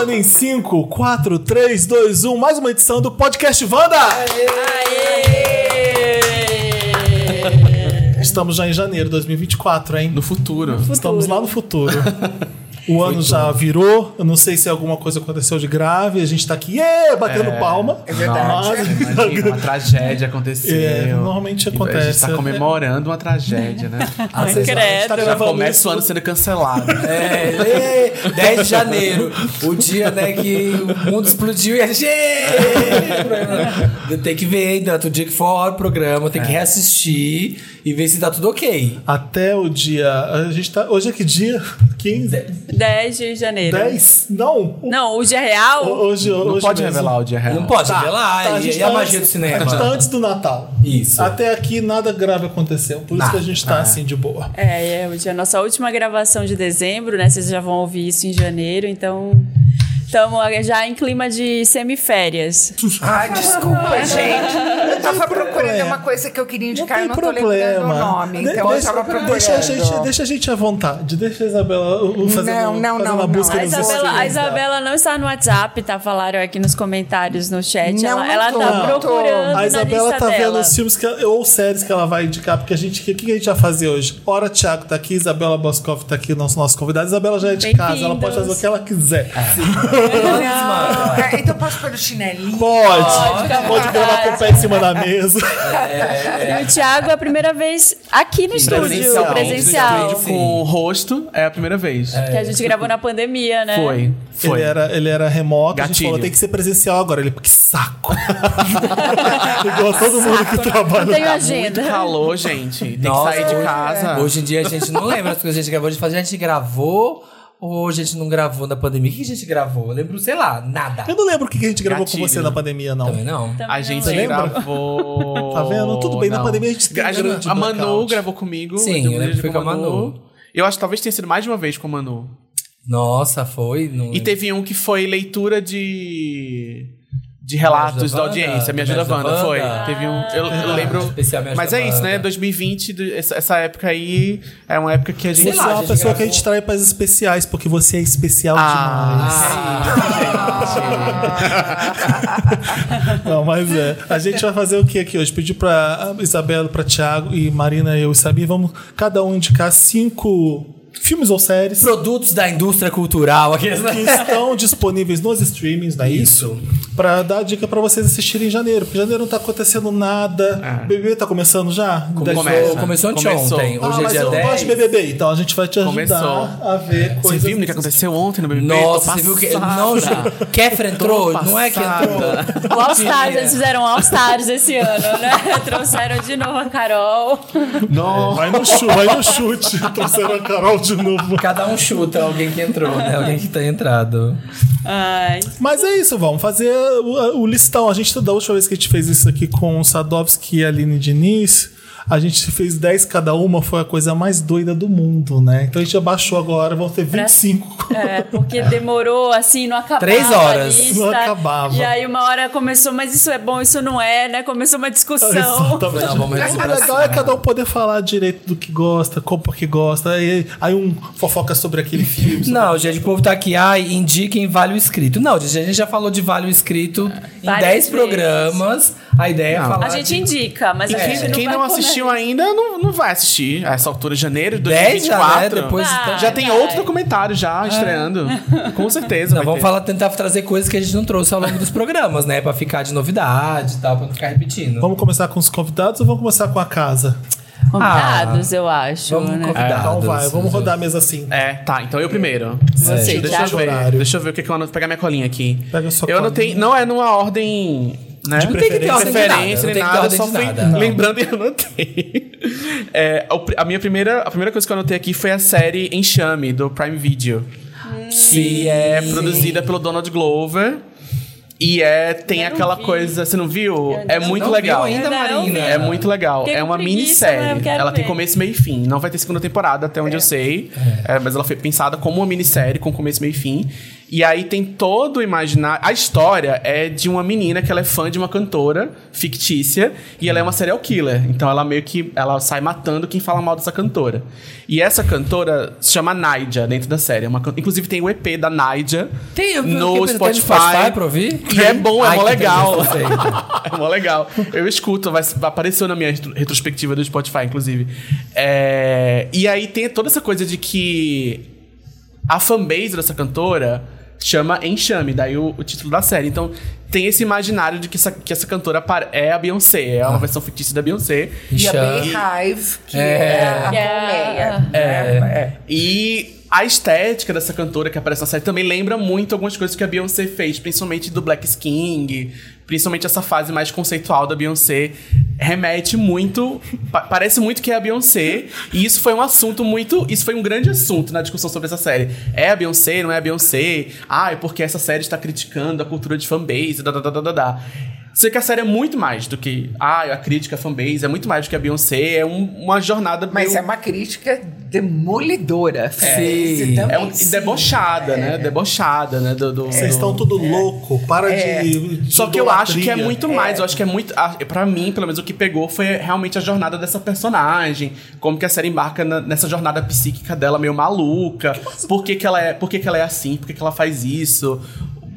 começando em 5, 4, 3, 2, 1, mais uma edição do Podcast Wanda! Estamos já em janeiro de 2024, hein? No futuro. Estamos lá no futuro. O ano já virou, eu não sei se alguma coisa aconteceu de grave, a gente tá aqui, yeah, batendo palma. É verdade. Nossa, imagina, uma tragédia aconteceu. É, normalmente E A gente acontece. tá comemorando uma tragédia, né? Ah, vocês- a gente tá. Já começa isso- o ano sendo cancelado. É, é, 10 de janeiro, o dia né, que o mundo explodiu e a gente. Tem que ver ainda, outro dia que for o programa, tem que reassistir e ver se tá tudo ok. Até o dia. A gente tá. Hoje é que dia? 15? 10 de janeiro. 10? Não. Não, o dia real? Hoje, Não hoje pode mesmo. revelar o dia real. Não pode Tá, revelar, tá, e, gente e a tá magia do antes- cinema. A gente tá antes do Natal. Isso. Até aqui nada grave aconteceu. Por isso que a gente tá assim de boa. É, é, hoje é a nossa última gravação de dezembro, né? Vocês já vão ouvir isso em janeiro, então. Estamos já em clima de semiférias. Ai, desculpa, gente. Eu tava procurando uma coisa que eu queria Não indicar e não tô lembrando problema. o nome. De- Então eu tava procurando. deixa, a gente, deixa a gente à vontade. Deixa a Isabela uh, fazendo, Não, não, fazendo não, a não. busca A Isabela, a. Isabela não está no WhatsApp, tá? Falaram aqui nos comentários no chat. Não, ela não ela tá não procurando. A Isabela na lista tá vendo dela. os filmes que ela- ou séries que ela vai indicar, porque a gente. O que, que a gente vai fazer hoje? Ora, Thiago tá aqui, Isabela Boscoff tá aqui, nosso, nosso convidado. Isabela já é de casa, ela pode fazer o que ela quiser. É, então posso pôr o chinelinho? Pode. Pode gravar com o pé em cima da mesa. E o Thiago é a primeira vez aqui no estúdio, Presencial. presencial. Vídeo com o rosto é a primeira vez. Que a gente gravou na pandemia, né? Foi. Foi. Ele era, ele era remoto, a gente Gatilho. falou, tem que ser presencial agora. Ele, que saco. Igual todo mundo que trabalha. Não tenho Tá agenda. muito calor, gente. Tem Nossa, que sair de hoje- casa. Hoje em dia a gente não lembra as coisas que a gente gravou. A gente fala, a gente gravou ou a gente não gravou na pandemia? O que a gente gravou? Eu lembro, sei lá, nada. Eu não lembro o que a gente gravou Gatilho. com você na pandemia, não. Também não. Também A não gente lembra? gravou. Tá vendo? Tudo bem, na Não. pandemia a gente tem A, grande a Manu blackout. gravou comigo. Sim, um eu lembro que foi com a Manu. Eu acho que talvez tenha sido mais de uma vez com a Manu. Nossa, foi. Não E teve um que foi leitura de. De relatos da audiência. Me ajuda, Wanda, Wanda? foi. Teve um. Eu, eu Ah, lembro. especial Me Ajuda Mas é isso, né? Wanda. 2020, do- essa, época aí é uma época que a gente. Sei Você lá, é a uma pessoa que a gente trai para as especiais, porque você é especial demais. Não, mas é. A gente vai fazer o que aqui hoje? Pedir pra Isabela, pra Thiago e Marina, eu e Sabi, vamos cada um indicar cinco filmes ou séries Produtos da indústria cultural. Aqueles, que né? estão disponíveis nos streamings, não é isso? Pra dar dica pra vocês assistirem em janeiro. Porque em janeiro não tá acontecendo nada. É. BBB tá começando já? Começou, começou Começou. anteontem. Ah, Hoje é mas dia eu 10. gosto de BBB, então a gente vai te ajudar Começou. a ver Você coisas. viu o que aconteceu ontem no BBB? Nossa, você viu que. Não, Ju, Kéfera entrou? Não é que entrou? O All Stars, eles fizeram All Stars esse ano, né? Trouxeram de novo a Carol. Não. Vai no chute, vai no chute. Trouxeram a Carol de novo. Cada um chuta alguém que entrou, né? Alguém que tá entrado. Ai. Mas é isso, vamos fazer o, o listão. A gente, da última vez que a gente fez isso aqui com o Sadovski e a Aline Diniz, a gente fez 10 cada uma, foi a coisa mais doida do mundo, né? Então a gente abaixou agora, vão ter 25. É, porque demorou, assim, não acabava. Três horas. a lista. Não acabava. E aí uma hora começou, mas isso é bom, isso não é, né? Começou uma discussão. Exatamente. Não, vamos pra legal é cada um poder falar direito do que gosta, como porque gosta. Aí, aí um fofoca sobre aquele filme. sobre- Não, gente, o povo tá aqui, ai, indiquem Vale o Escrito. Não, gente, a gente já falou de Vale o Escrito em Várias 10 vezes. programas. A ideia é Não. falar. A gente de indica, mas a Quem, não quem vai não na assistiu ainda não, não vai assistir. A essa altura, janeiro de 10 já, 2024. né? Depois de Vai. tanto- Já tem Vai. outro documentário já estreando. Com certeza. Não, vai vamos ter. falar, tentar trazer coisas que a gente não trouxe ao longo dos programas, né? Pra ficar de novidade e tal, pra não ficar repetindo. Vamos começar com os convidados ou vamos começar com a casa? Convidados, eu acho. Vamos né? convidar. Então vai, vamos rodar a mesa assim. É, tá. Então eu primeiro. Você, Deixa eu ver. Deixa eu ver o que, que eu anoto. Pegar minha colinha aqui. Pega a sua eu anotei. colinha. Não é numa ordem. Né? De Não tem que ter ordem de nada. preferência Não nem tem que ter nada, ordem só de fui nada. Não. lembrando e anotei. É, a, minha primeira, a primeira coisa que eu anotei aqui foi a série Enxame, do Prime Video. Que é produzida pelo Donald Glover. E é, tem Eu não aquela vi. coisa. Você não viu? É não muito vi legal. ainda, Ainda não Marina. É muito legal. Fiquei é uma preguiça, eu minissérie. Ela tem ver. começo, meio e fim. Não vai ter segunda temporada, até onde eu sei. É, mas ela foi pensada como uma minissérie com começo, meio e fim. E aí tem todo o imaginário. A história é de uma menina que ela é fã de uma cantora fictícia e ela é uma serial killer. Então ela meio que ela sai matando quem fala mal dessa cantora. E essa cantora se chama Naija dentro da série. É uma Inclusive tem o EP da Naija Tem, no Spotify. Spotify pra ouvir? E é bom, é Ai, mó legal. é mó legal. Eu escuto, vai, apareceu na minha retro- retrospectiva do Spotify, inclusive. É, e aí tem toda essa coisa de que a fanbase dessa cantora chama Enxame, daí o, o título da série. Então tem esse imaginário de que essa, que essa cantora par- é a Beyoncé, é uma versão fictícia da Beyoncé. E a Enxame. Beehive, que É. é, a É. colmeia. É. E a estética dessa cantora que aparece na série também lembra muito algumas coisas que a Beyoncé fez, principalmente do Black King, principalmente essa fase mais conceitual da Beyoncé. Remete muito, pa- parece muito que é a Beyoncé, e isso foi um assunto muito, isso foi um grande assunto na discussão sobre essa série. É a Beyoncé, não é a Beyoncé? Ah, é porque essa série está criticando a cultura de fanbase, da, da, da, da, da. Sei que a série é muito mais do que ah, a crítica à fanbase, é muito mais do que a Beyoncé, é um- uma jornada Mas meio- é uma crítica demolidora. Sim. Esse também, é um, sim. debochada, né? Debochada, né? Do, do- Vocês do- estão tudo louco, para de, de Só que eu acho que é muito mais. Eu acho que é muito. a- Pra mim, pelo menos, o que pegou foi realmente a jornada dessa personagem. Como que a série embarca na- nessa jornada psíquica dela meio maluca. Por que, que ela é, por que, que ela é assim? Por que, que ela faz isso?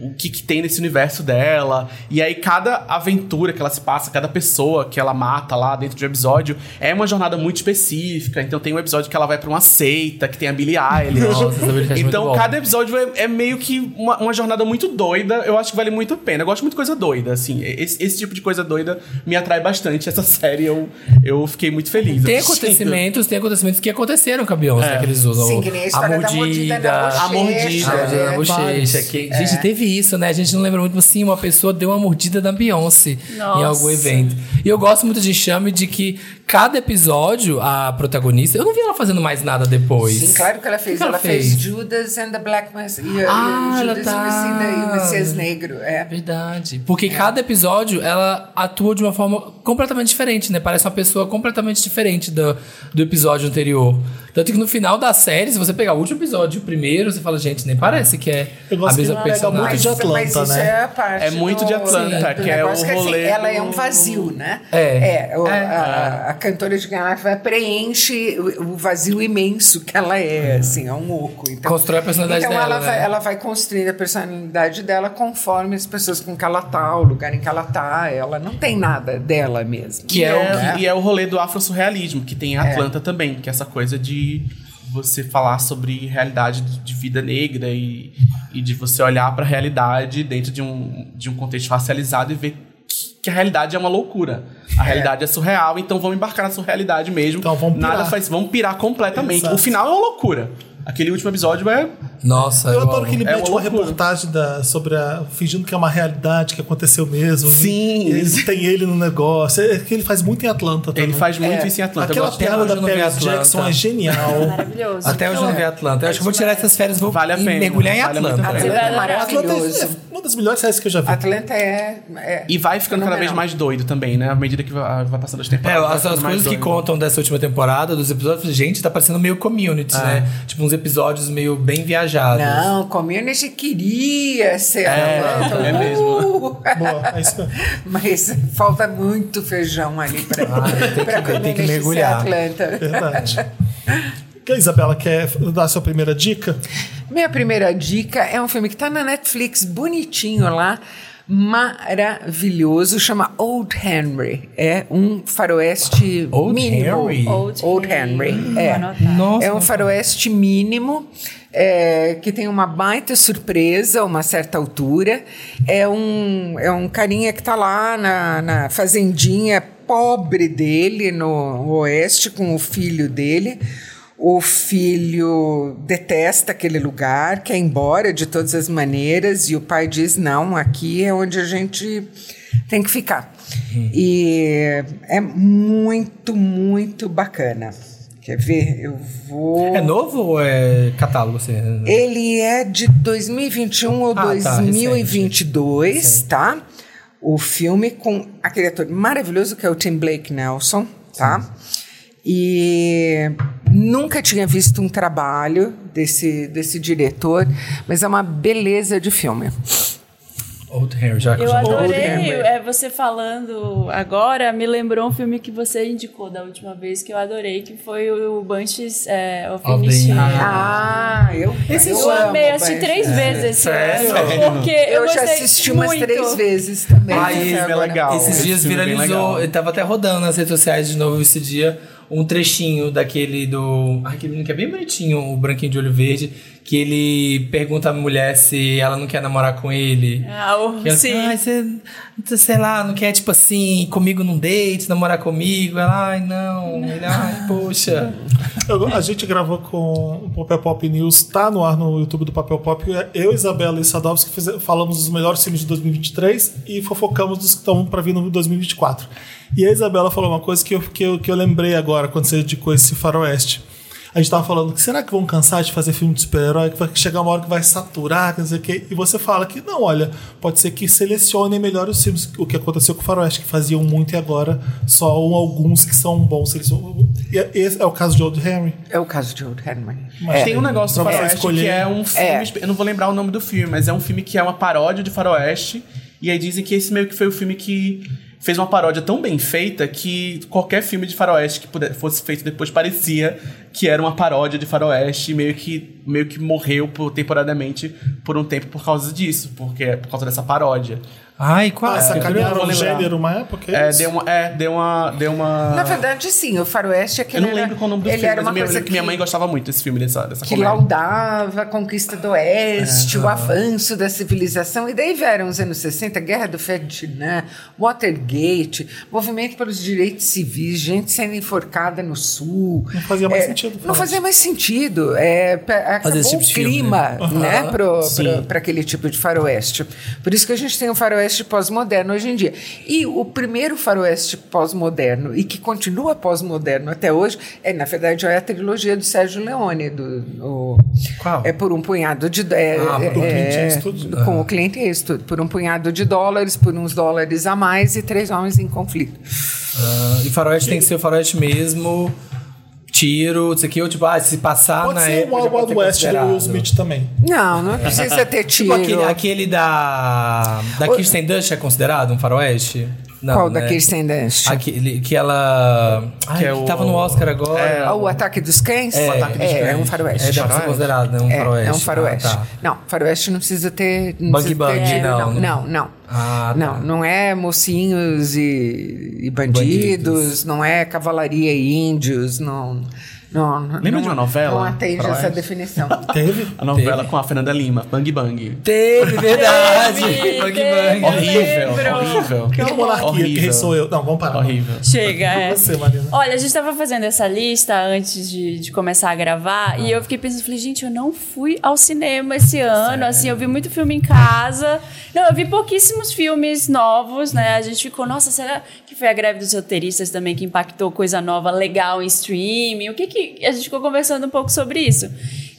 O que, que tem nesse universo dela. E aí, cada aventura que ela se passa, cada pessoa que ela mata lá dentro de um episódio, é uma jornada muito específica. Então, tem um episódio que ela vai pra uma seita, que tem a Billie Eilish. Nossa, é então, cada episódio é, é meio que uma, uma jornada muito doida. Eu acho que vale muito a pena. Eu gosto muito de coisa doida, assim. Esse, esse tipo de coisa doida me atrai bastante. Essa série eu, eu fiquei muito feliz. Tem assistindo. acontecimentos, tem acontecimentos que aconteceram com a Beyoncé, que eles usam. Sim, que nem a da mordida na A mordida. A mordida na É, bochecha. Que, Gente, teve isso, né? A gente não lembra muito, mas sim, uma pessoa deu uma mordida na Beyoncé em Nossa. algum evento. E eu gosto muito de Chame de que cada episódio, a protagonista. Eu não vi ela fazendo mais nada depois. Sim, claro que ela fez. Que ela ela fez? fez? Judas and the Black Messiah. E, Ah, e ela Judas tá- e o Messias Negro. É. Verdade. Porque cada episódio ela atua de uma forma completamente diferente, né? Parece uma pessoa completamente diferente do, do episódio anterior. Tanto que no final da série, se você pegar o último episódio e o primeiro, você fala, gente, nem parece que é Eu gosto a que mesma ela pega personagem. muito de Atlanta, mas isso né? é a parte É muito de do- Atlanta, do que é o assim, rolê ela é um vazio, né? É. o- A, a cantora de Garrafa preenche o, o vazio imenso que ela é, assim, é um oco. Então, Constrói a personalidade então dela, ela, vai, né? ela vai construindo a personalidade dela conforme as pessoas com que ela tá, o lugar em que ela tá. Ela não tem nada dela mesma. Que é, né? o, e é o rolê do afro-surrealismo, que tem em Atlanta também, que é essa coisa de você falar sobre realidade de vida negra e, e de você olhar pra realidade dentro de um, de um contexto racializado e ver que a realidade é uma loucura. A realidade é surreal, então vamos embarcar na surrealidade mesmo. Então vamos pirar. Nada faz, vamos pirar completamente. Exato. O final é uma loucura. Aquele último episódio é Nossa, Eu eu adoro amo. que ele É mete uma uma loucura. reportagem da, sobre a. fingindo que é uma realidade que aconteceu mesmo. Sim. E ele tem ele no negócio. É que ele faz muito em Atlanta também. Ele faz muito É. isso em Atlanta. Aquela hoje da Paris Atlanta. Jackson é genial. Maravilhoso. Até hoje eu não vi Atlanta. Eu acho que eu vou tirar essas férias e vou Vale a e pena. mergulhar em Vale Atlanta. Atlanta é Atlanta maravilhoso. é uma das melhores séries que eu já vi. Atlanta é, é E vai ficando cada vez mais doido também, né? À medida que vai, vai passando as É, temporadas. vai as, as coisas que doido. contam dessa última temporada, dos episódios, gente, tá parecendo meio community, né? Tipo, uns episódios meio bem viajados. Não, Community queria ser Atlanta. é mesmo. Uh! Boa, é isso mesmo. Mas falta muito feijão ali pra, Ah, tem que- pra tem que Community ser mergulhar. Atlanta. Verdade. Que a Isabela quer dar a sua primeira dica? Minha primeira dica é um filme que tá na Netflix, bonitinho lá, maravilhoso, chama Old Henry. É um faroeste Old mínimo. Henry? Old, Henry, é. Vou anotar. Nossa. É um faroeste mínimo. é, que tem uma baita surpresa a uma certa altura. É um, é um carinha que está lá na, na fazendinha pobre dele, no oeste, com o filho dele. O filho detesta aquele lugar, quer ir embora de todas as maneiras, e o pai diz: não, aqui é onde a gente tem que ficar. E é muito, muito bacana. Quer ver? Eu vou. É novo ou é catálogo? Assim? Ele é de 2021 ou Ah, tá, 2022, tá? O filme com aquele ator maravilhoso que é o Tim Blake Nelson, tá? E Nunca tinha visto um trabalho desse, desse diretor, mas é uma beleza de filme. Old Harry, já Eu já- adorei. É, você falando agora me lembrou um filme que você indicou da última vez que eu adorei, que foi o Banshees é, of. Ah, eu, Eu amo amei, assisti Banshee. três vezes esse Sério? ano. Porque eu, Eu já assisti umas muito. três vezes também. Esse esse filme é legal. Esses Esse dias filme é viralizou, legal. ele tava até rodando nas redes sociais de novo esse dia, um trechinho daquele do. Ai, aquele menino que é bem bonitinho, o branquinho de olho verde, que ele pergunta à mulher se ela não quer namorar com ele. Ah, o- Que ela, sim. Ai, você, sei lá, não quer, tipo assim, comigo num date, namorar comigo? Ela, ai, não. Ele, ai, poxa. Eu- a gente gravou com o Papel Pop News, tá no ar no YouTube do Papel Pop. Eu, Isabela e Sadovski falamos dos melhores filmes de 2023 e fofocamos dos que estão para vir no 2024. E a Isabela falou uma coisa que eu, que eu, que eu lembrei agora quando você indicou esse faroeste. A gente tava falando que será que vão cansar de fazer filme de super-herói? Que vai chegar uma hora que vai saturar, que não sei o quê. E você fala que não, olha, pode ser que selecionem melhor os filmes. O que aconteceu com o Faroeste, que faziam muito e agora só alguns que são bons. Eles são- E esse é o caso de Old Henry. É o caso de Old Herman. Mas Tem um negócio do Faroeste escolher. que é um filme. É. Eu não vou lembrar o nome do filme, mas é um filme que é uma paródia de Faroeste. E aí dizem que esse meio que foi o filme que fez uma paródia tão bem feita que qualquer filme de Faroeste que puder- fosse feito depois parecia que era uma paródia de Faroeste e meio que, meio que morreu por, temporariamente por um tempo por causa disso, porque por causa dessa paródia. Ai, qual Ah, é? eu sacanearam vou o lembrar. gênero uma época? É, isso? deu uma. É, deu uma. Deu uma... Na verdade, sim, o Faroeste é que eu não lembro qual o nome do ele filme, era mas uma coisa lembro que minha mãe gostava muito desse filme, dessa, dessa que comédia. laudava a conquista do Oeste, o avanço da civilização. E daí vieram os anos 60, Guerra do Vietnã, Watergate, movimento pelos direitos civis, gente sendo enforcada no Sul. Não fazia mais É, sentido, Não fazia mais sentido. É, acabou esse tipo o de filme, clima né? né, pro- para aquele tipo de faroeste. Por isso que a gente tem o faroeste pós-moderno hoje em dia. E o primeiro faroeste pós-moderno, e que continua pós-moderno até hoje, é, na verdade, é a trilogia do Sérgio Leone. Do, o- Qual? É por um punhado de... É, Ah, é, por um Clint é. Com o Clint Eastwood. Por um punhado de dólares, por uns dólares a mais e três homens em conflito. Ah, e faroeste tem que ser o faroeste mesmo, tiro, isso aqui, ou tipo, ah, se passar Pode na ser o época. já Wild West do Will. Smith também. Não, não precisa ter tiro. Tipo aquele, aquele da. Da Kirsten Dunst é considerado um faroeste? Não, Qual né? da Kirsten Dunst? Aquele que ela. Ai, que, é o- tava no Oscar agora. Ah, o Ataque dos Cães? É, É, Ataque dos é, Cães. um faroeste. É, deve ser considerado, né? Um é, faroeste. É um faroeste. Ah, tá. Não, faroeste não precisa ter. Não Bug precisa bug, não, não. não. Não, não. Ah, tá. Não, não é mocinhos e, e bandidos, Bandidos. não é cavalaria e índios, não. Não Lembra não, de uma novela? Não atende essa definição. Teve? A novela com a Fernanda Lima, Bang Bang. Teve, verdade! Teve, teve. Bang. Horrível, horrível. Que é uma monarquia, que Horrível. rei sou eu. Não, vamos parar. Horrível. Chega, é. Você, Marina. Olha, a gente tava fazendo essa lista antes de, de começar a gravar e eu fiquei pensando, falei, gente, eu não fui ao cinema esse ano, assim, eu vi muito filme em casa. Não, eu vi pouquíssimos filmes novos, né? A gente ficou, nossa, será que foi a greve dos roteiristas também que impactou coisa nova, legal em streaming? O que que... A gente ficou conversando um pouco sobre isso.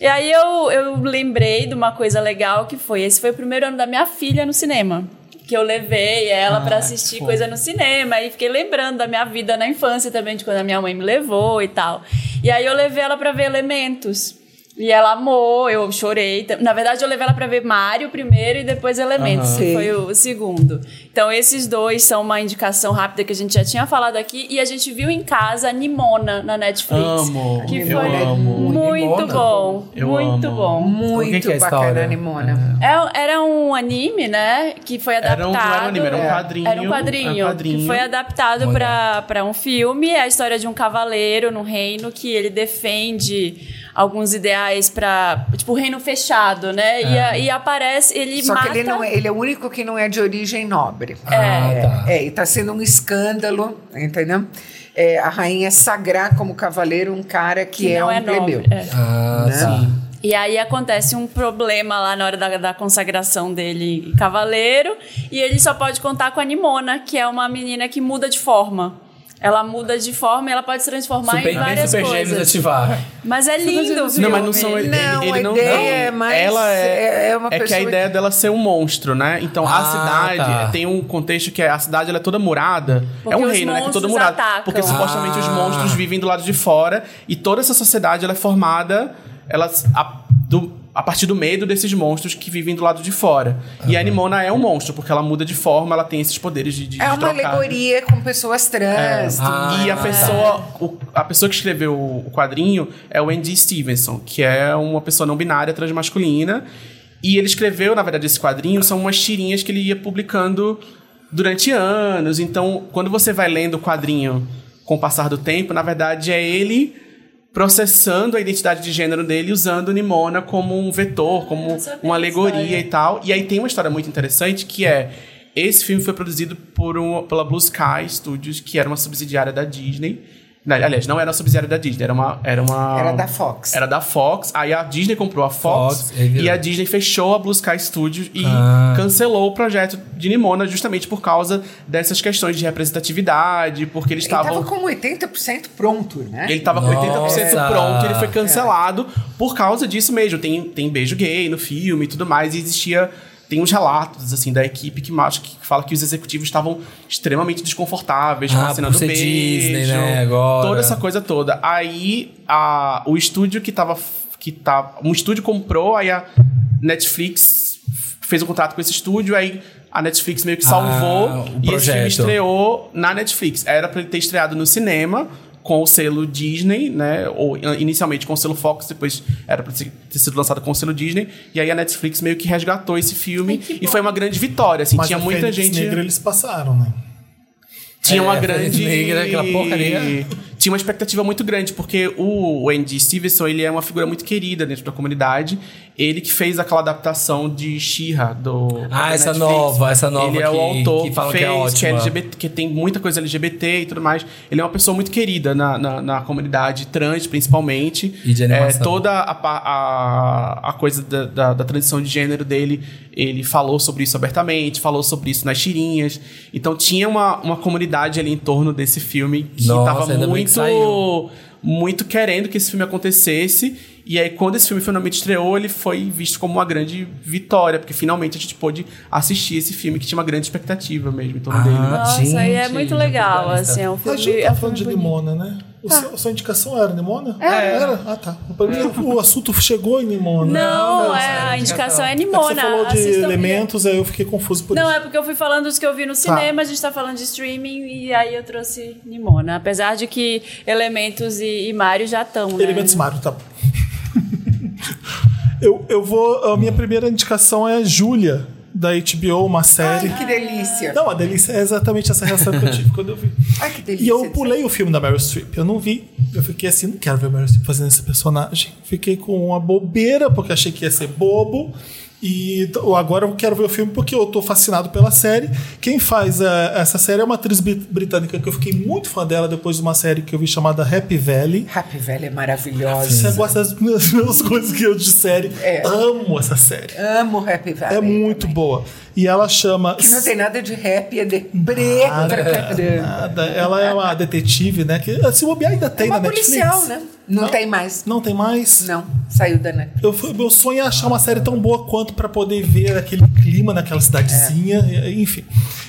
E aí eu, eu lembrei de uma coisa legal que foi, esse foi o primeiro ano da minha filha no cinema que eu levei ela pra assistir coisa no cinema e fiquei lembrando da minha vida na infância também, de quando a minha mãe me levou e tal. E aí eu levei ela pra ver Elementos. E ela amou, eu chorei. Na verdade, eu levei ela pra ver Mario primeiro e depois Elementos, que Sim. foi o, segundo. Então, esses dois são uma indicação rápida que a gente já tinha falado aqui. E a gente viu em casa Nimona na Netflix. Amo, Que eu foi amo. muito Nimona? bom. Eu muito amo. bom. Muito que que é a bacana, história? Nimona. É- era um anime, né? Que foi adaptado. Era um, não era um anime, era um É. quadrinho. Era um quadrinho, era um quadrinho. que foi adaptado para um filme. É a história de um cavaleiro no reino que ele defende alguns ideais para tipo o reino fechado, né? E, a- e aparece ele Só mata. que ele, não é, ele é o único que não é de origem nobre. Ah, tá. É, e tá sendo um escândalo, entendeu? É, a rainha sagrar como cavaleiro um cara que, que é não um é plebeu. nobre. é. Ah, Né? sim. E aí acontece um problema lá na hora da, da consagração dele em cavaleiro, e ele só pode contar com a Nimona, que é uma menina que muda de forma. Ela muda de forma e ela pode se transformar em Super, bem várias super gêmeos coisas. ativar. Mas é lindo. Não, mas não são ele, Não, ele a não, ideia não. é mais- Ela é, é- é uma que a ideia dela é ser um monstro, né? Então a Ah, cidade tá. tem um contexto que é, a cidade ela é toda murada. Porque é um os reino, né? Que é toda murada. atacam. Porque supostamente os Ah. monstros vivem do lado de fora e toda essa sociedade ela é formada ela, a, do- a partir do medo desses monstros que vivem do lado de fora. E a Animona é um monstro, porque ela muda de forma, ela tem esses poderes de, de É de uma trocar. alegoria com pessoas trans. Ah, E a tá. pessoa, o- a pessoa que escreveu o quadrinho é o Andy Stevenson, que é uma pessoa não binária transmasculina. E ele escreveu, na verdade, esse quadrinho, são umas tirinhas que ele ia publicando durante anos. Então, quando você vai lendo o quadrinho com o passar do tempo, na verdade é ele processando a identidade de gênero dele usando Nimona como um vetor, como sabia uma alegoria e tal. E aí tem uma história muito interessante que é esse filme foi produzido por um, pela Blue Sky Studios, que era uma subsidiária da Disney. Não, aliás, não era uma subsidiária da Disney, era uma era uma Era da Fox. Era da Fox. Aí a Disney comprou a Fox, Fox, e a Disney fechou a Blue Sky Studios e Ah. cancelou o projeto de Nimona justamente por causa dessas questões de representatividade, porque eles Ele tava estavam com 80% pronto, né? ele tava com 80% Nossa. pronto, ele foi cancelado por causa disso mesmo. Tem, tem beijo gay no filme e tudo mais, e existia. Tem uns relatos, assim, da equipe que, que fala que os executivos estavam extremamente desconfortáveis com Ah, a cena por do beijo. Disney, né, agora. Toda essa coisa toda. Aí, a, o estúdio que tava. Que tá, um estúdio comprou, aí a Netflix fez um contrato com esse estúdio, aí a Netflix meio que salvou Ah, e esse filme estreou na Netflix. Era pra ele ter estreado no cinema com o selo Disney, né? Ou inicialmente com o selo Fox, depois era pra ser- ter sido lançado com o selo Disney. E aí a Netflix meio que resgatou esse filme e foi uma grande vitória, assim, Mas tinha muita Fênix gente Negra eles passaram, né? tinha uma É, grande Fênix Negra, aquela porcaria. tinha uma expectativa muito grande porque o Andy Stevenson ele é uma figura muito querida dentro da comunidade ele que fez aquela adaptação de She-Ra do Ah, essa Netflix. nova, essa nova ele é o que- autor que que, falam que fez é que, ótima. LGBT, que tem muita coisa LGBT e tudo mais ele é uma pessoa muito querida na, na, na comunidade trans principalmente E de é, toda a, a, a coisa da, da, da transição de gênero dele, ele falou sobre isso abertamente, falou sobre isso nas tirinhas. Então tinha uma, uma comunidade ali em torno desse filme que Nossa, tava ainda bem que muito, muito querendo que esse filme acontecesse. E aí, quando esse filme finalmente estreou, ele foi visto como uma grande vitória, porque finalmente a gente pôde assistir esse filme que tinha uma grande expectativa mesmo em torno dele. né? Nossa, Gente, aí é muito já legal, assim, é um A filme... gente é tá um falando de bonito. Nimona, né? O seu- a sua indicação era Nimona? É. Era? Ah, tá. Pra mim, o assunto chegou em Nimona. Não, é, a indicação é É Nimona. você falou de assistam- elementos, aí eu fiquei confuso por Não, isso. é porque eu fui falando dos que eu vi no cinema, a gente tá falando de streaming, e aí eu trouxe Nimona. Apesar de que Elementos e, e Mario já estão, né? Elementos Mario, tá bom. Eu, eu vou. A minha primeira indicação é Júlia, da HBO, uma série. Ai, que delícia. Não, a delícia é exatamente essa reação que eu tive quando eu vi. Ai, que delícia. E eu pulei o filme da Meryl Streep. Eu não vi. Eu fiquei assim, não quero ver a Meryl Streep fazendo esse personagem. Fiquei com uma bobeira, porque achei que ia ser bobo. E agora eu quero ver o filme porque eu tô fascinado pela série. Quem faz eh, essa série é uma atriz brit- britânica que eu fiquei muito fã dela depois de uma série que eu vi chamada Happy Valley. Happy Valley é maravilhosa. Você gosta das minhas, minhas coisas que eu de série. É. Amo essa série. Amo Happy Valley. É muito boa. E ela chama. Que não tem nada de rap, é de pra caramba. Nada. Ela é uma detetive, né? Que se bobear ainda tem É uma na Netflix. policial, né? Não, tem mais. Não tem mais? Não, saiu da Netflix. Eu, meu sonho é achar uma série tão boa quanto pra poder ver aquele clima naquela cidadezinha, e- enfim.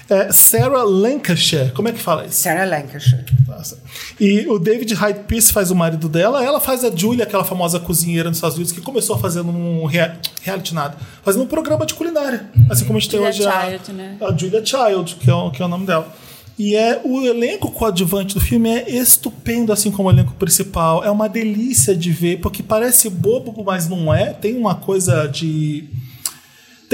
É, Sarah Lancashire, como é que fala isso? Sarah Lancashire. Nossa. E o David Hyde Pierce faz o marido dela, ela faz a Julia, aquela famosa cozinheira nos Estados Unidos, que começou fazendo um rea- reality nada, fazendo um programa de culinária. Assim como a gente tem Julia hoje a, Child, né? a Julia Child, que é, o, que é o nome dela. E é o elenco coadjuvante do filme é estupendo, assim como o elenco principal. É uma delícia de ver, porque parece bobo, mas não é. Tem uma coisa de.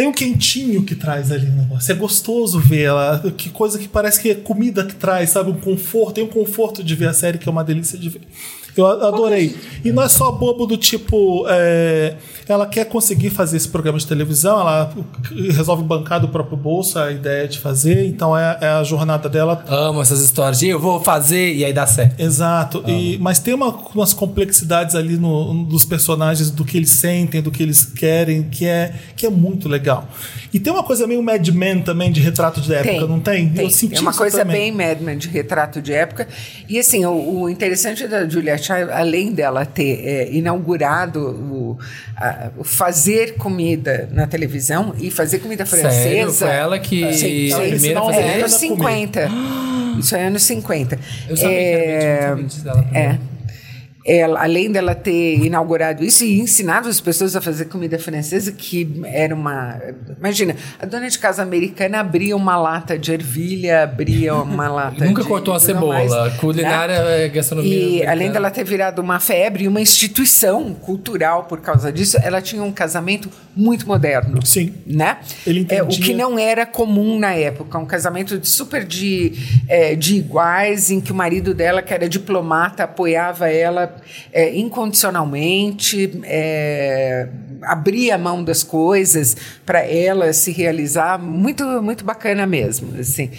Tem um quentinho que traz ali no negócio. É gostoso ver ela. Que coisa que parece que é comida que traz, sabe? Um conforto. Tem um conforto de ver a série que é uma delícia de ver. Eu adorei. E não é só bobo do tipo. é, ela quer conseguir fazer esse programa de televisão, ela resolve bancar do próprio bolso a ideia de fazer, então é, é a jornada dela. Amo essas histórias de eu vou fazer e aí dá certo. Exato. E, mas tem uma- umas complexidades ali no, dos personagens, do que eles sentem, do que eles querem, que é, que é muito legal. E tem uma coisa meio Mad Men também de retrato de época, não tem? Tem. Eu senti é uma coisa também. bem Mad Men de retrato de época. E assim, o, o interessante da Julia Child, além dela ter é, inaugurado o, a- o fazer comida na televisão e fazer comida Sério? francesa. Foi ela que Sim, a sim. primeira a Ela fazer É, anos isso? 50. Isso é anos 50. Eu sabia que era bem diferente dela também. é. Ela, além dela ter inaugurado isso e ensinado as pessoas a fazer comida francesa, que era uma. Imagina, a dona de casa americana abria uma lata de ervilha, abria uma lata. Nunca de cortou tudo cebola. mais, Culinária né? é gastronomia. E americana. além dela ter virado uma febre e uma instituição cultural por causa disso, ela tinha um casamento muito moderno. Sim. Né? Ele é, o entendia- que não era comum na época. Um casamento de super de, é, de iguais, em que o marido dela, que era diplomata, apoiava ela é, incondicionalmente, é, abria a mão das coisas para ela se realizar. Muito, muito bacana mesmo. Assim.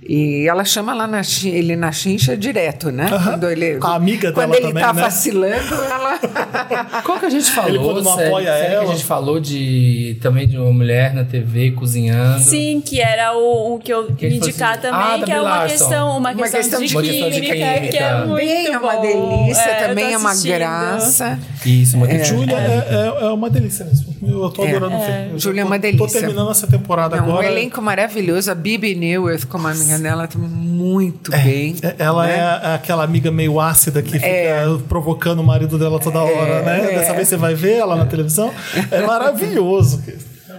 E ela chama lá na, ele na chincha direto, né? Aham. Quando ele, A amiga quando dela ele também, tá né? vacilando, ela. Qual que a gente falou? Ele quando não apoia série que ela. a gente falou de também de uma mulher na TV cozinhando. Sim, que era o, o que eu Que indicar assim, também, ah, que é uma Larson. questão, uma Uma questão, questão de, de química, química, química. que é muito Também é uma bom. delícia, É, também é uma graça. Isso, uma é. Júlia é, é- é uma delícia mesmo. Eu tô É. adorando o filme. Júlia é uma delícia. Tô terminando essa temporada Não, um agora. elenco maravilhoso. A Bibi Newirth, como a dela, tá muito bem. É, Ela né? é aquela amiga meio ácida que fica provocando o marido dela toda hora, né? é. Dessa vez você vai ver ela na televisão. É maravilhoso.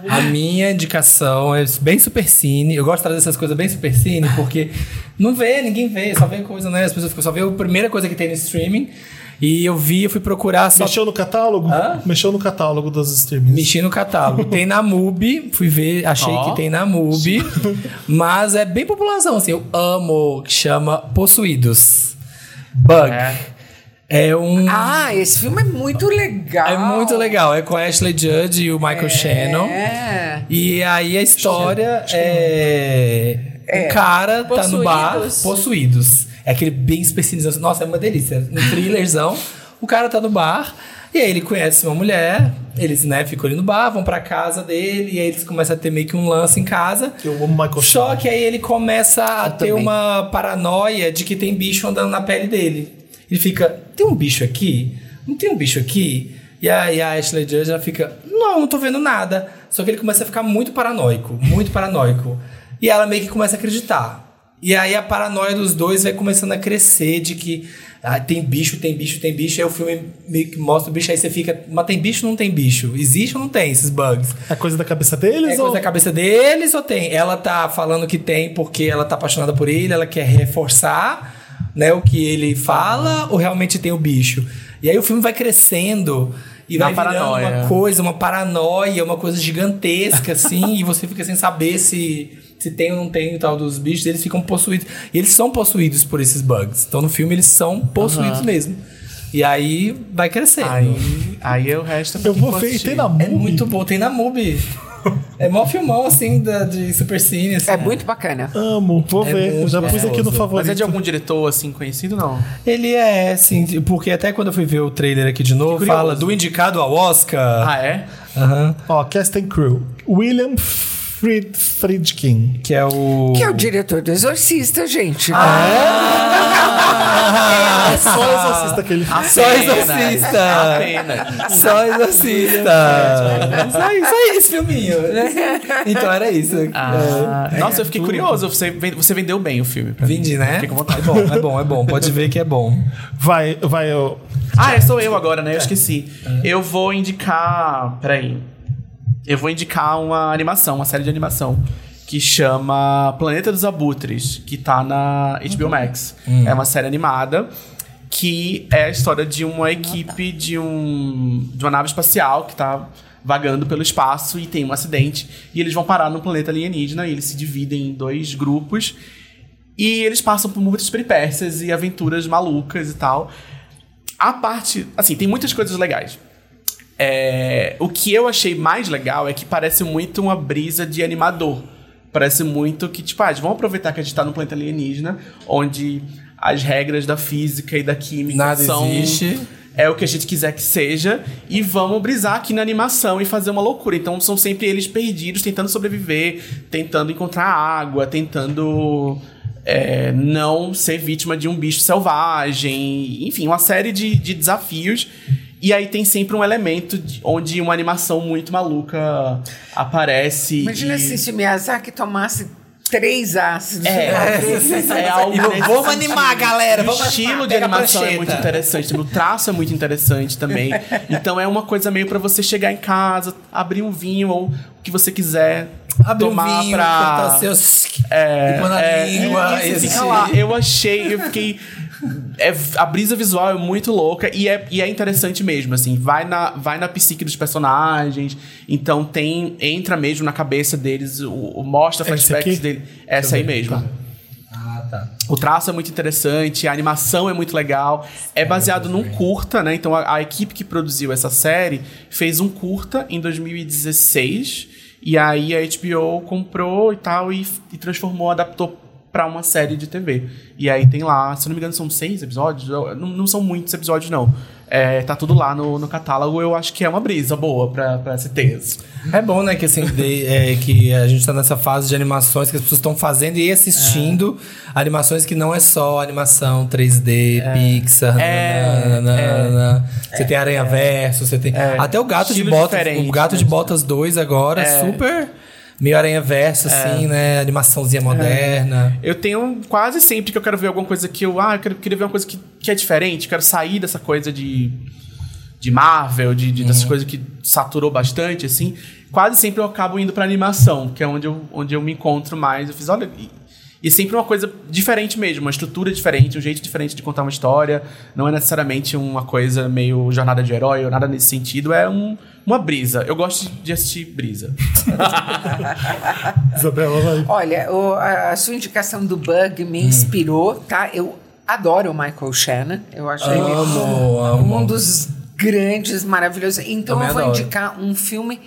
A minha indicação é bem super cine. Eu gosto de trazer essas coisas bem super cine, porque não vê, ninguém vê, só vê coisa, né? As pessoas ficam só vê a primeira coisa que tem no streaming. E eu vi, eu fui procurar só. Mexeu no catálogo? Hã? Mexeu no catálogo dos streamings. Mexi no catálogo. Tem na MUBI, fui ver, achei Ó. que tem na MUBI. mas é bem população, assim. Eu amo, que chama Possuídos. Bug. É. É, um. Ah, esse filme é muito legal. é muito legal. É com a Ashley Judd e o Michael Shannon. É. E aí a história é. O cara tá no bar, Possuídos. É aquele bem especializado. Nossa, é uma delícia. Um thrillerzão. o cara tá no bar. E aí ele conhece uma mulher, eles, né, ficam ali no bar, vão pra casa dele, e aí eles começam a ter meio que um lance em casa. Eu amo Michael Só que aí ele começa a ter também. uma paranoia de que tem bicho andando na pele dele. Ele fica, tem um bicho aqui? Não tem um bicho aqui? E aí a Ashley Judd ela fica, não, não tô vendo nada. Só que ele começa a ficar muito paranoico, muito paranoico. E ela meio que começa a acreditar. E aí a paranoia dos dois vai começando a crescer de que ah, tem bicho, tem bicho, tem bicho. Aí o filme meio que mostra o bicho, aí você fica, mas tem bicho ou não tem bicho? Existe ou não tem esses bugs? É coisa da cabeça deles? É ou... coisa da cabeça deles ou tem? Ela tá falando que tem porque ela tá apaixonada por ele, ela quer reforçar né, o que ele fala ou realmente tem o bicho? E aí o filme vai crescendo e vai virando paranoia. uma coisa, uma paranoia, uma coisa gigantesca assim, e você fica sem saber se se tem ou não tem o tal dos bichos, eles ficam possuídos. E eles são possuídos por esses bugs. Então no filme eles são possuídos mesmo. E aí vai crescendo. Aí, aí o resto é Eu vou ver e tem na É Mubi. muito bom, tem na MUBI. É mó filmão, assim, da, de Super Cine. Assim. É muito bacana. Amo, vou É ver. Já pus aqui no favorito. Mas é de algum diretor, assim, conhecido, não? Ele é, assim, porque até quando eu fui ver o trailer aqui de novo, fala do indicado ao Oscar. Ah, é? Aham. Ó, Cast and Crew. William Fried, Friedkin. Que é o. Que é o diretor do Exorcista, gente. É só exorcista que ele fez. Só exorcista. Só exorcista. Só isso aí, esse filminho. Então era isso. Ah, É. Nossa, eu fiquei curioso. Você, ven- você vendeu bem o filme. pra mim. Vendi, né? Fiquei com vontade. É bom, é bom, é bom. Pode ver que é bom. Vai, vai. ó. Ah, é, sou eu agora, né? Eu esqueci. Eu vou indicar. Peraí. Eu vou indicar uma animação, uma série de animação. Que chama Planeta dos Abutres, que tá na HBO Max. É uma série animada que é a história de uma equipe de um de uma nave espacial que tá vagando pelo espaço e tem um acidente e eles vão parar no planeta alienígena e eles se dividem em dois grupos e eles passam por muitas peripécias e aventuras malucas e tal. A parte. Assim, tem muitas coisas legais. É, o que eu achei mais legal é que parece muito uma brisa de animador. Parece muito que, tipo, ah, vamos aproveitar que a gente tá no planeta alienígena, onde as regras da física e da química Nada são. existe. É o que a gente quiser que seja, e vamos brisar aqui na animação e fazer uma loucura. Então são sempre eles perdidos, tentando sobreviver, tentando encontrar água, tentando é, não ser vítima de um bicho selvagem. Enfim, uma série de, de desafios. E aí tem sempre um elemento de- onde uma animação muito maluca aparece. Imagina e... assim, se o Miyazaki tomasse três ácidos. É, é algo E vamos- animar, galera, O vamos estilo animar, de animação é muito interessante, o traço é muito interessante também. Então é uma coisa meio pra você chegar em casa, abrir um vinho ou o que você quiser Abrir um tomar vinho, pra seus... é, e pôr na é, língua. e esse- fica lá. Eu achei, eu fiquei. É, a brisa visual é muito louca e é, e é interessante mesmo, assim, vai na, vai na psique dos personagens, então tem, entra mesmo na cabeça deles, o, o- mostra É flashbacks dele. Essa aí mesmo. Ah, tá. O traço é muito interessante, a animação é muito legal. É baseado num curta, né? Então a, a equipe que produziu essa série fez um curta em 2016. E aí a HBO comprou e tal e, e transformou, adaptou pra uma série de TV. E aí tem lá, se não me engano, são seis episódios. Não, não são muitos episódios, não. É, tá tudo lá no, no catálogo. Eu acho que é uma brisa boa pra, pra se ter. É bom, né, que assim, de- é, que a gente tá nessa fase de animações que as pessoas estão fazendo e assistindo animações que não é só animação 3D, Pixar, É, nananana. Você tem Aranha Verso, você tem. Até o Gato de Estilo Botas. diferente, O Gato né? de Botas 2 agora, super. Meio Aranha Verso, assim, né? Animaçãozinha moderna. Eu tenho quase sempre que eu quero ver alguma coisa que eu. Ah, eu quero, queria ver uma coisa que, que é diferente, quero sair dessa coisa de. de Marvel, de, de- dessas coisas que saturou bastante, assim. Quase sempre eu acabo indo pra animação, que é onde eu, onde eu me encontro mais. Eu fiz, olha. E, sempre uma coisa diferente mesmo, uma estrutura diferente, um jeito diferente de contar uma história. Não é necessariamente uma coisa meio jornada de herói ou nada nesse sentido, é um, uma brisa. Eu gosto de assistir brisa. Isabela vai. Olha, o- a, sua indicação do Bug me inspirou, tá? Eu adoro o Michael Shannon. Eu acho ele Amo, amo. um dos grandes, maravilhosos. Então Também eu vou adoro. indicar um filme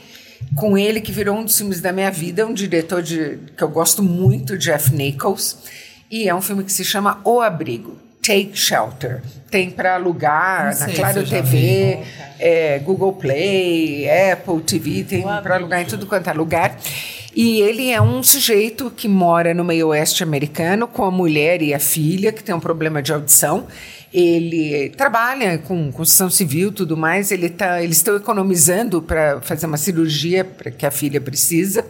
com ele que virou um dos filmes da minha vida, um diretor de, que eu gosto muito, Jeff Nichols. E é um filme que se chama O Abrigo. Take Shelter. Tem para alugar na Claro TV, é, Google Play, Apple TV, tem para alugar em tudo quanto é lugar. E ele é um sujeito que mora no meio oeste americano com a mulher e a filha, que tem um problema de audição. Ele trabalha com construção civil tudo mais. Ele tá, eles estão economizando para fazer uma cirurgia pra, que a filha precisa,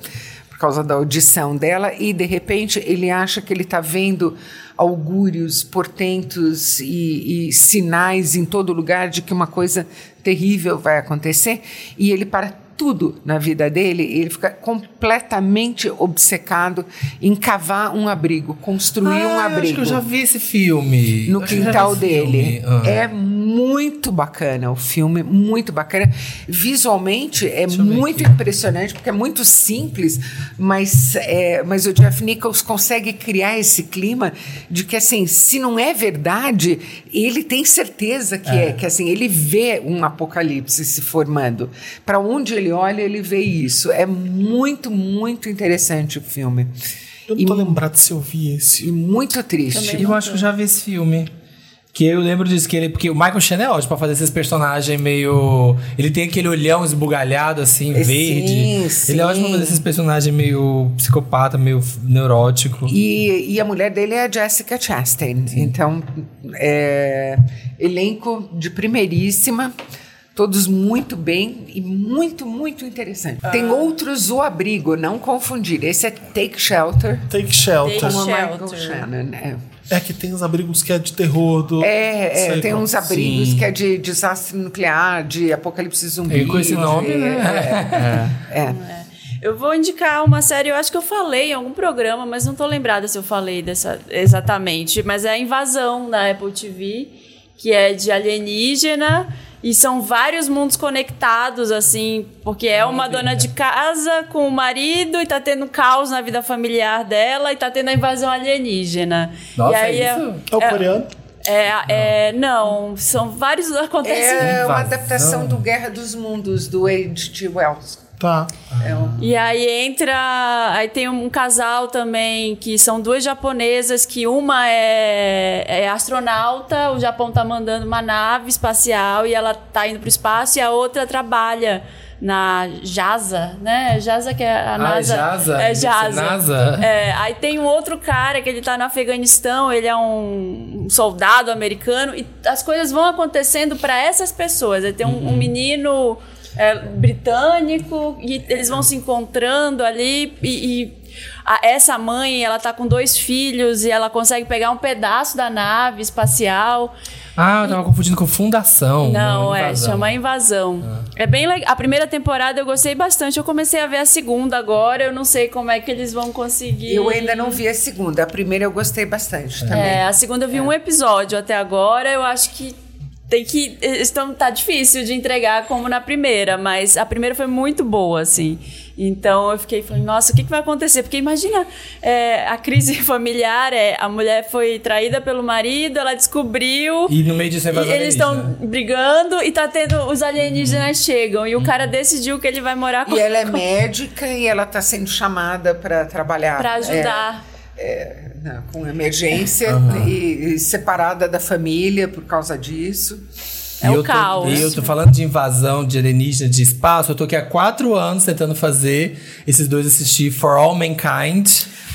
por causa da audição dela. E, de repente, ele acha que ele está vendo augúrios, portentos e, e sinais em todo lugar de que uma coisa terrível vai acontecer. E ele, para tudo na vida dele, ele fica completamente obcecado em cavar um abrigo, construir um Ah, eu abrigo Acho que eu já vi esse filme. no eu quintal dele. Ah. É muito bacana o filme, muito bacana. Visualmente é muito impressionante, porque é muito simples, mas, é, mas o Jeff Nichols consegue criar esse clima de que, assim, se não é verdade, ele tem certeza que é, que assim, ele vê um apocalipse se formando. Para onde ele olha, ele vê isso. É muito, muito interessante o filme. Eu não tô lembrado se eu vi esse. E muito triste. Eu acho que eu já vi esse filme. Que eu lembro disso, que ele. Porque o Michael Shannon é ótimo pra fazer esses personagens meio. Ele tem aquele olhão esbugalhado, assim, É, verde. sim, sim. Ele é ótimo pra fazer esses personagens meio psicopata, meio neurótico. E, e a mulher dele é a Jessica Chastain. Então, é, elenco de primeiríssima, todos muito bem e muito, muito interessante. Tem outros O Abrigo, não confundir. Esse é Take Shelter. Take Shelter. Take Shelter. Michael Shannon. É, É que tem os abrigos que é de terror do. é, é, tem qual. uns abrigos Sim. que é de desastre nuclear, de apocalipse zumbi. E com esse nome, né? É, é. Eu vou indicar uma série, eu acho que eu falei em algum programa, mas não tô lembrada se eu falei dessa exatamente. Mas é a Invasão na Apple TV, que é de alienígena. E são vários mundos conectados, assim, porque é uma dona de casa com o marido e tá tendo caos na vida familiar dela e tá tendo a invasão alienígena. Nossa, e aí é isso? É o coreano? É, é, não, são vários acontecem. É uma adaptação do Guerra dos Mundos, do H.G. Wells. Tá. É um- E aí entra. Aí tem um casal também, que são duas japonesas, que uma é, é astronauta, o Japão tá mandando uma nave espacial e ela tá indo pro espaço, e a outra trabalha na JASA, né? JASA que é a Ah, NASA. JASA? É ser JASA. NASA? É, aí tem um outro cara que ele tá no Afeganistão, ele é um soldado americano, e as coisas vão acontecendo para essas pessoas. Aí tem um, um menino é, britânico e eles vão se encontrando ali e. e a- essa mãe, ela tá com dois filhos e ela consegue pegar um pedaço da nave espacial. Ah, eu tava confundindo com Fundação. Não, é, chama Invasão. É bem legal. A primeira temporada eu gostei bastante. Eu comecei a ver a segunda agora. Eu não sei como é que eles vão conseguir. Eu ainda não vi a segunda. A primeira eu gostei bastante também. É, a segunda eu vi um episódio até agora. Eu acho que tem que. Estão, tá difícil de entregar como na primeira, mas a primeira foi muito boa, assim. Então eu fiquei falando, nossa, o que, que vai acontecer? Porque imagina é, a crise familiar, é, a mulher foi traída pelo marido, ela descobriu. E no meio disso é E eles estão alienígena. brigando e tá tendo. Os alienígenas chegam. E o cara decidiu que ele vai morar com E ela é médica e ela está sendo chamada para trabalhar. pra ajudar. é, é, na- com emergência e, e separada da família por causa disso. É E o eu tô- caos. E eu tô falando de invasão de alienígena de espaço. Eu tô aqui há quatro anos tentando fazer esses dois assistir For All Mankind.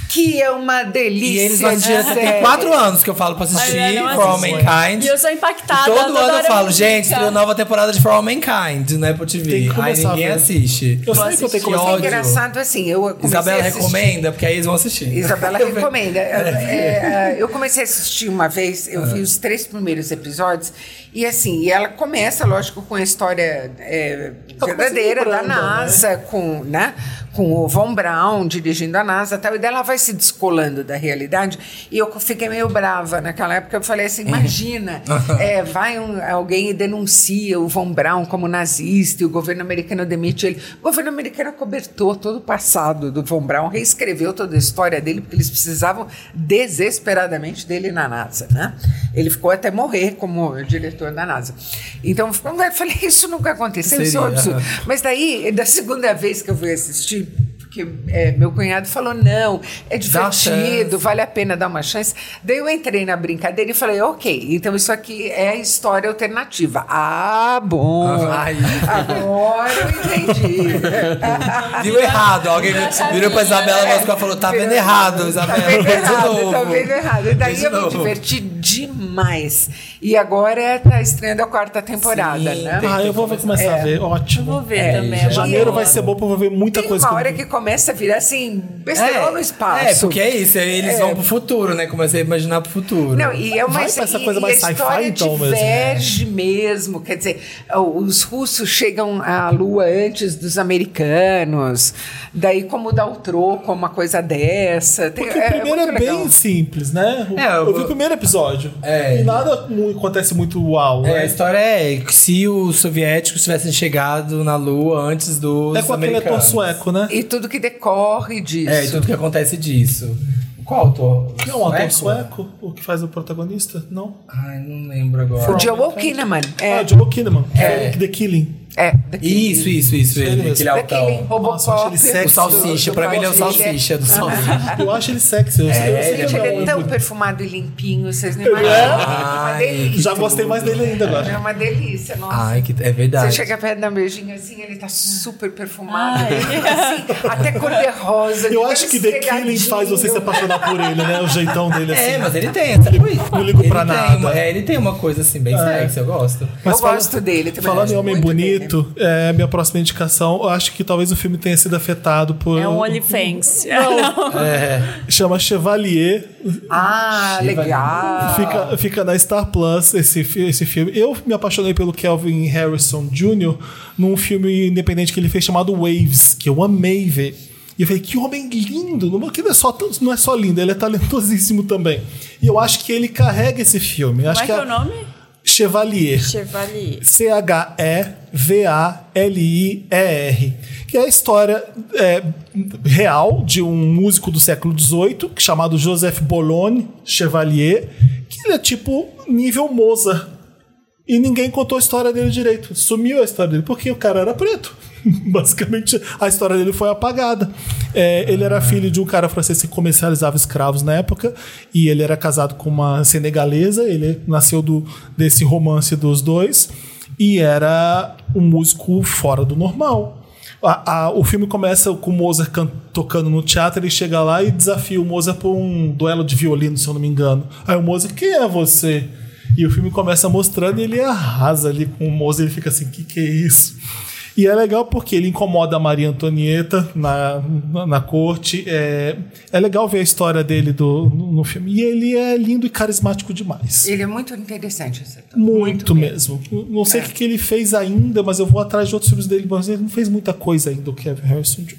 Que é uma delícia. E eles não assistiram. de Tem série. quatro anos que eu falo pra assistir não For All. Mankind. E eu sou impactada. Todo toda ano eu falo, gente, estreou nova temporada de For All Mankind na Apple TV. Tem que Aí ninguém ver. assiste. Eu sei que eu tenho que começar ver. Engraçado assim, eu Isabela recomenda, porque aí eles vão assistir. Isabela recomenda. É, é, eu comecei a assistir uma vez, eu vi os três primeiros episódios, e assim, e ela começa, lógico, com a história é, verdadeira da lembrando, NASA, com, né, com o Von Braun dirigindo a NASA e tal, e daí ela vai se descolando da realidade, e eu fiquei meio brava naquela época, eu falei assim, imagina, é, vai um- alguém e denuncia o Von Braun como nazista, e o governo americano demite ele. O governo americano cobertou todo o passado do Von Braun, reescreveu toda a história dele, porque eles precisavam desesperadamente dele na NASA, né? Ele ficou até morrer como diretor da NASA. Então, eu falei, isso nunca aconteceu, isso é um absurdo. Mas daí, da segunda vez que eu fui assistir, faith porque é, meu cunhado falou, não, é divertido, vale a pena dar uma chance. Daí eu entrei na brincadeira e falei, ok, então isso aqui é a história alternativa. Ah, bom. Ai. Agora eu entendi. Viu errado. Alguém virou pra Isabela e falou: tá vendo errado, Isabela. Tá vendo de errado, novo. tá vendo errado. E daí de eu me diverti demais. E agora tá estreando a quarta temporada, Sim, né? Ah, eu vou começar a ver. Eu Ótimo. vou ver É, também. é Janeiro vai ser bom pra eu ver muita Tem coisa uma que eu- hora que começa a virar assim, besterol no espaço. É, porque é isso, eles vão pro futuro, né? Comecei a imaginar pro futuro. Não, e é uma Vai pra essa e- coisa e mais a sci-fi, história então, mesmo. diverge mesmo. Quer dizer, os russos chegam à Lua antes dos americanos. Daí, como dar o troco a uma coisa dessa. Porque o primeiro é, bem legal. simples, né? O- É, eu, eu- vi o primeiro episódio. É. E nada acontece muito uau. É, a né? história é que se os soviéticos tivessem chegado na Lua antes dos É com aquele ator americanos. sueco, né? E tudo que decorre disso. É, e tudo que acontece disso. Qual autor? Não é um ator sueco? O que faz o protagonista? Não? Ai, não lembro agora. O Joel Kinnaman. É, Ah, Joel Kinnaman. É. The Killing. É daqui. Isso, isso, isso, ele, mesmo. aquele Daquele altão. Robocop. Nossa, eu acho ele sexy. O salsicha, do- pra mim ele é o Salsicha. do salsicha. Eu acho ele sexy. Eu, sei- eu sei ele que Gente, ele ele é é tão um- perfumado e limpinho, vocês não Ele é? imaginam. uma Ai, delícia. Já gostei mais dele ainda É agora. uma delícia, nossa. Ai, que é verdade. Você chega perto da beijinha assim, ele tá super perfumado. Ai. Assim, até cor de rosa. Eu acho que The Killing faz você se apaixonar por ele, né? O jeitão dele assim. É, mas ele tem essa coisa. não ligo ele pra tem nada. uma- é, ele tem uma coisa assim, bem sexy, eu gosto. Mas eu gosto dele também. Falando em Homem muito Bonito, é minha próxima indicação. Eu acho que talvez o filme tenha sido afetado por. É um OnlyFans. Chama Chevalier. Ah, legal. Fica, fica na Star Plus esse, esse filme. Eu me apaixonei pelo Kelvin Harrison Jr. num filme independente que ele fez chamado Waves, que eu amei ver. E eu falei, que homem lindo! Não, que não, é só, não é só lindo, ele é talentosíssimo também. E eu acho que ele carrega esse filme. Como acho é que é o nome? Chevalier. Chevalier. C-H-E-V-A-L-I-E-R. Que é a história é, real de um músico do século XVIII chamado Joseph Boulogne Chevalier, que Ele é tipo nível Mozart. E ninguém contou a história dele direito. Sumiu a história dele, porque o cara era preto. Basicamente, a história dele foi apagada. É, ele era filho de um cara francês que comercializava escravos na época, e ele era casado com uma senegalesa. Ele nasceu do, desse romance dos dois, e era um músico fora do normal. A- a- o filme começa com o Mozart can- tocando no teatro, ele chega lá e desafia o Mozart por um duelo de violino, se eu não me engano. Aí o Mozart, quem é você? E o filme começa mostrando e ele arrasa ali com o Mozart, ele fica assim, que que é isso? E é legal porque ele incomoda a Maria Antonieta na, na, na corte. É, é legal ver a história dele do, no, no filme. E ele é lindo e carismático demais. Ele é muito interessante. esse ator. Muito, mesmo. Não sei o que, que ele fez ainda, mas eu vou atrás de outros filmes dele. Mas ele não fez muita coisa ainda, o Kevin Harrison Jr.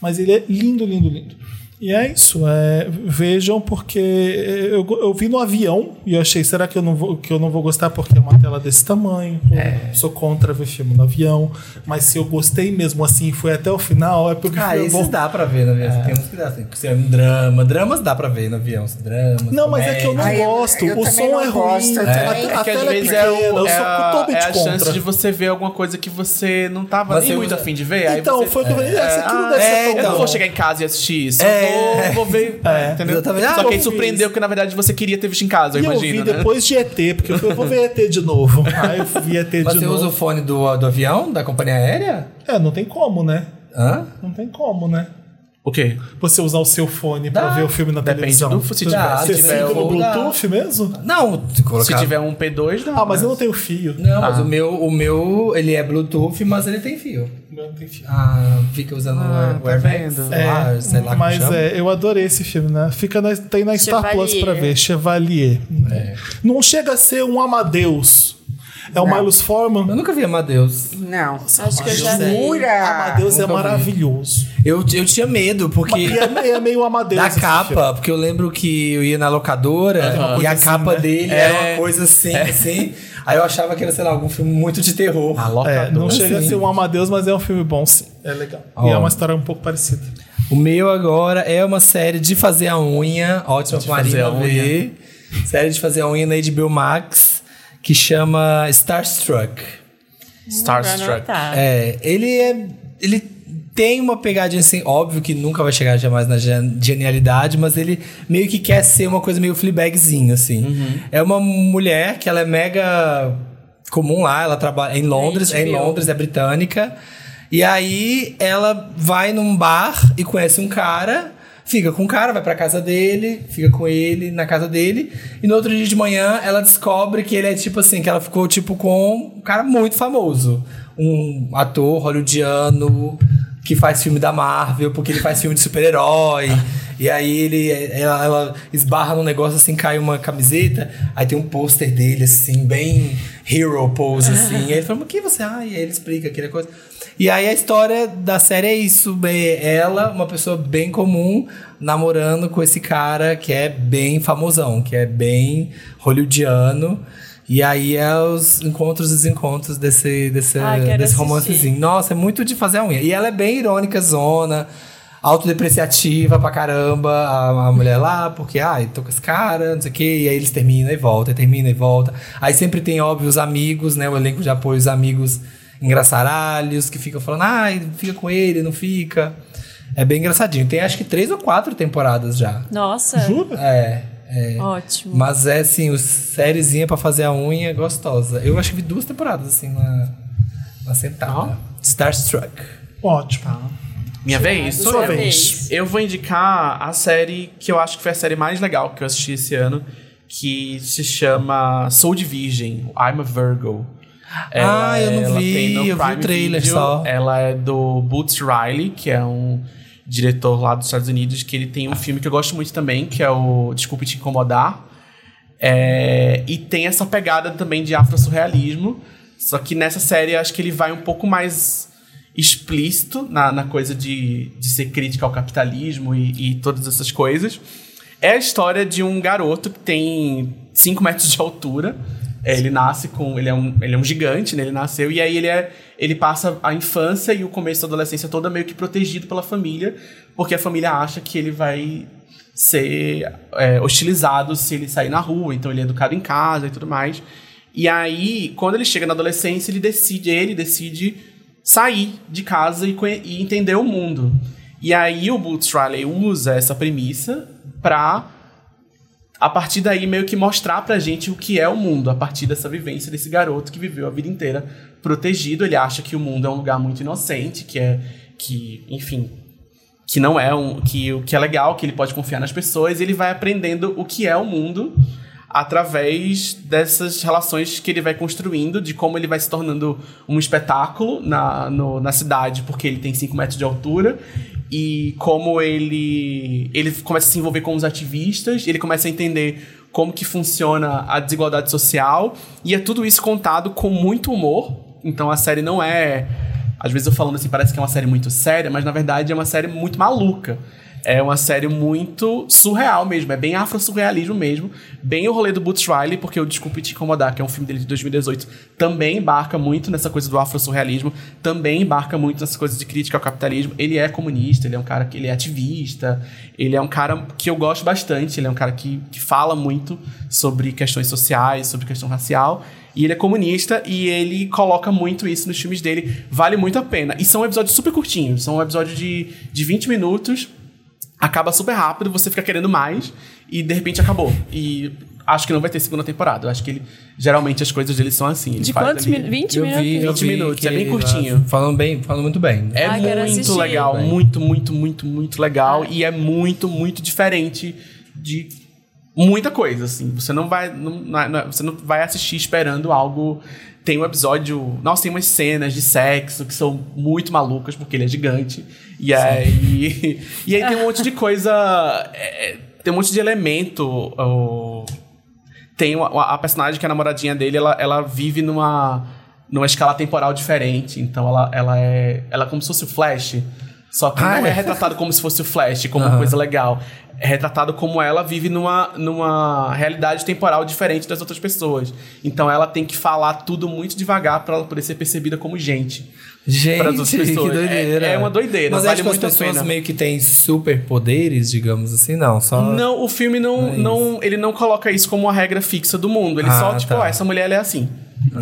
Mas ele é lindo, lindo, lindo. E é isso. é, vejam, porque eu, eu vi no avião e eu achei, será que eu, não vou, que eu não vou gostar porque é uma tela desse tamanho? Eu Sou contra ver filme no avião. Mas se eu gostei mesmo assim e foi até o final, é porque Ah, foi bom. dá pra ver no avião. Tem uns que dá assim. Se é um drama. Dramas dá pra ver no avião. se Dramas. Não, mas é que eu não Ah, eu- gosto. eu o som não é ruim. gosto, A-. A, É que às tela é vezes pequena. é, o, eu é sou a, é a contra. chance de você ver alguma coisa que você não tava você muito usa- afim de ver. aí Então, você, foi o que eu falei. É, não ah, deve é, ser tão Eu não então. vou chegar em casa e assistir isso. É. Eu vou, ver. É. entendeu? Exatamente. Ah, Só que aí surpreendeu que na verdade você queria ter visto em casa, eu E eu imagino. vi né? depois de ET, porque eu falei, eu vou ver ET de novo. Aí eu vi ET de Mas você novo. usa o fone do, do avião, da companhia aérea? É, não tem como, né? Hã? Não tem como, né? O quê? Você usar o seu fone pra Dá. ver o filme na Depende televisão. do- se tiver- se tiver fica no o- Bluetooth mesmo? Não, se colocar... Se tiver um P2, não. Ah, mas eu não tenho fio. Não, mas Ah. o meu, o meu, ele é Bluetooth, mas ele tem fio. Não tem fio. Ah, fica usando Ah, o tá AirMags, vendo. lá, É, sei lá como mas chama. é, eu adorei esse filme, né? Fica na, tem na Star Chevalier. Plus pra ver, Chevalier. É. Não chega a ser um Amadeus. É o Não. Milos Forman. Eu nunca vi Amadeus. Não. Acho que eu já vi. Jura? Amadeus é Nunca vi. maravilhoso. Eu, eu tinha medo, porque... E é, é meio Amadeus. Da esse capa, filme. porque eu lembro que eu ia na locadora e coisa a assim, capa né? dele É. era uma coisa assim, assim. Aí eu achava que era, sei lá, algum filme muito de terror. É, não chega a ser um Amadeus, mas é um filme bom, sim. É legal. Ó. E é uma história um pouco parecida. O meu agora é uma série de fazer a unha, ótima pra fazer Marina a unha. ver. Série de fazer a unha na HBO Max, que chama Starstruck. Starstruck. Tá. É, ele é. Ele tem uma pegadinha assim, óbvio que nunca vai chegar jamais na gen- genialidade, mas ele meio que quer ser uma coisa meio Fleabagzinho, assim. É uma mulher que ela é mega comum lá, ela trabalha em Londres, é em HBO. Londres, é britânica. E aí ela vai num bar e conhece um cara, fica com o cara, vai pra casa dele, fica com ele na casa dele. E no outro dia de manhã ela descobre que ele é tipo assim, que ela ficou tipo com um cara muito famoso. Um ator hollywoodiano que faz filme da Marvel, porque ele faz filme de super-herói. E aí ele ela, ela esbarra num negócio assim, cai uma camiseta, aí tem um pôster dele assim, bem hero pose assim. e aí ele fala: "Mas "Que você?" Ah, e aí ele explica aquela coisa. E aí a história da série é isso, é ela, uma pessoa bem comum, namorando com esse cara que é bem famosão, que é bem hollywoodiano. E aí é os encontros e desencontros desse, desse, Ah, quero desse romancezinho. Nossa, é muito de fazer a unha. E ela é bem irônica, zona, autodepreciativa pra caramba, a, a mulher lá, porque, ai, tô com esse cara, não sei o quê, e aí eles terminam e voltam, e terminam e voltam. Aí sempre tem, óbvio, os amigos, né? O elenco de apoio, os amigos engraçaralhos, que ficam falando, ai, fica com ele, não fica. É bem engraçadinho. Tem acho que três ou quatro temporadas já. Nossa. Jura? É, é. Ótimo. Mas é assim, o sériezinha pra fazer a unha gostosa. Eu acho que vi duas temporadas assim na, na sentada. Starstruck. Ótimo. Minha vez? Sua Sua vez. vez. Eu vou indicar a série que eu acho que foi a série mais legal que eu assisti esse ano, que se chama Soul de Virgem, I'm a Virgo. Ah, eu não ela vi, eu vi o trailer Video. só. Ela é do Boots Riley, que é um diretor lá dos Estados Unidos, que ele tem um filme que eu gosto muito também, que é o Desculpe Te Incomodar. É, e tem essa pegada também de afro-surrealismo, só que nessa série eu acho que ele vai um pouco mais explícito na, na coisa de, de ser crítica ao capitalismo e, e todas essas coisas. É a história de um garoto que tem 5 metros de altura. É, ele nasce com. Ele é, um, ele é um gigante, né? Ele nasceu. E aí ele, é, ele passa a infância e o começo da adolescência toda meio que protegido pela família, porque a família acha que ele vai ser é, hostilizado se ele sair na rua, então ele é educado em casa e tudo mais. E aí, quando ele chega na adolescência, ele decide, ele decide sair de casa e, e entender o mundo. E aí o Boots Riley usa essa premissa pra a partir daí meio que mostrar pra gente o que é o mundo, a partir dessa vivência desse garoto que viveu a vida inteira protegido. Ele acha que o mundo é um lugar muito inocente, que é que, enfim, que não é um que o que é legal, que ele pode confiar nas pessoas, e ele vai aprendendo o que é o mundo através dessas relações que ele vai construindo, de como ele vai se tornando um espetáculo na, no- na cidade, porque ele tem 5 metros de altura, e como ele, ele começa a se envolver com os ativistas, ele começa a entender como que funciona a desigualdade social, e é tudo isso contado com muito humor, então a série não é às vezes eu falando assim, parece que é uma série muito séria, mas na verdade é uma série muito maluca. É uma série muito surreal mesmo, é bem afro-surrealismo mesmo. Bem o rolê do Boots Riley, porque o Desculpe Te Incomodar, que é um filme dele de 2018, também embarca muito nessa coisa do afro-surrealismo, também embarca muito nessa coisa de crítica ao capitalismo. Ele é comunista, ele é um cara que ele é ativista, ele é um cara que eu gosto bastante, ele é um cara que, que fala muito sobre questões sociais, sobre questão racial. E ele é comunista e ele coloca muito isso nos filmes dele. Vale muito a pena. E são episódios super curtinhos. São um episódio de, de 20 minutos. Acaba super rápido, você fica querendo mais. E de repente acabou. E acho que não vai ter segunda temporada. Eu acho que ele. Geralmente as coisas dele são assim. De quantos minutos? 20 Eu minutos? vi, eu 20 vi minutos, é bem curtinho. Falam bem, falam muito bem. É Ai, muito assistir. legal, Bem. muito, muito, muito, muito legal. E é muito, muito diferente de muita coisa, assim. Você não vai. Não, não- não- você não vai assistir esperando algo. Tem um episódio. Nossa, tem umas cenas de sexo que são muito malucas, porque ele é gigante. E aí. E aí tem um monte de coisa. é, tem um monte de elemento. tem uma- a personagem que é a namoradinha dele, ela, ela vive numa, numa escala temporal diferente. Então ela, ela é. Ela é como se fosse o Flash. Só que Ah, não é é? retratado como se fosse o Flash, como uma Aham. coisa legal. É retratado como ela vive numa, numa realidade temporal diferente das outras pessoas. Então ela tem que falar tudo muito devagar pra ela poder ser percebida como gente. Gente, que pessoas. doideira. É- é uma doideira, Mas vale acho que as pessoas meio que têm superpoderes, digamos assim, não. Só... Não, o filme não, é não, ele não coloca isso como uma regra fixa do mundo. Ele Ah, só, tipo, tá. ó, essa mulher é assim.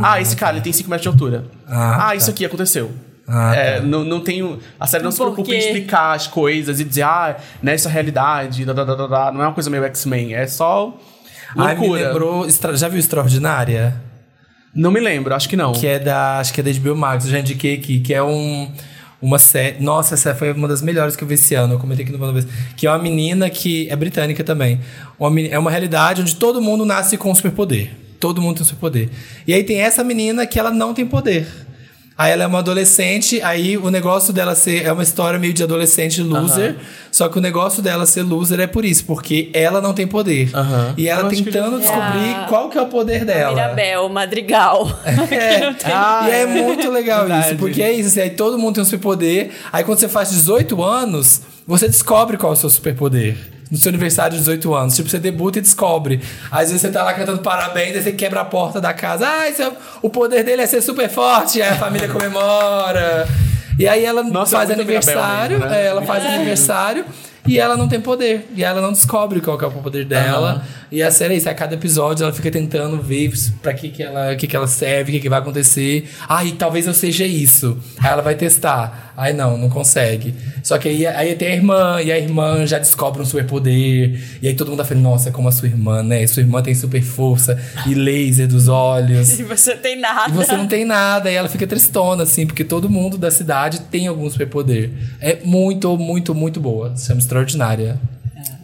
Ah, esse cara ele tem 5 metros de altura. Ah, Ah, tá. isso aqui aconteceu. Ah, É, tá. não, não tem. A série não se preocupa em explicar as coisas e dizer, ah, nessa realidade, da, da, da, da, não é uma coisa meio X-Men, é só Ai, me loucura. lembrou. Já viu Extraordinária? Não me lembro, acho que não. Que é da. Acho que é da HBO Max, eu já indiquei aqui, que é um. Uma série. Nossa, essa foi uma das melhores que eu vi esse ano. Eu comentei aqui no Vanda Vez. Que é uma menina que. É britânica também. Uma meni- é uma realidade onde todo mundo nasce com um superpoder. Todo mundo tem um superpoder. E aí tem essa menina que ela não tem poder. Aí ela é uma adolescente, aí o negócio dela ser. É uma história meio de adolescente loser. Só que o negócio dela ser loser é por isso, porque ela não tem poder. E ela eu tentando descobrir Ah. qual que é o poder dela. Mirabel, Madrigal. É, Ah, e é, é. muito legal Verdade. isso, porque é isso, assim, aí todo mundo tem um superpoder. Aí quando você faz 18 anos, você descobre qual é o seu superpoder. No seu aniversário de 18 anos. Tipo, você debuta e descobre. Às vezes você tá lá cantando parabéns, aí você quebra a porta da casa. Ah, é- o poder dele é ser super forte. Aí a família comemora. E aí ela Nossa, faz é aniversário. Mesmo, né? é, ela faz aniversário. E ela não tem poder. E ela não descobre qual é o poder dela. E a série é isso. A cada episódio ela fica tentando ver pra que, que, ela, que, que ela serve, o que, que vai acontecer. Ai, talvez eu seja isso. Aí ela vai testar. Ai, não, não consegue. Só que aí, aí tem a irmã, e a irmã já descobre um superpoder. E aí todo mundo fala, nossa, como a sua irmã, né? Sua irmã tem super força e laser dos olhos. E você tem nada. E você não tem nada, e ela fica tristona, assim, porque todo mundo da cidade tem algum superpoder. É muito, muito, muito boa. Se chama Extraordinária.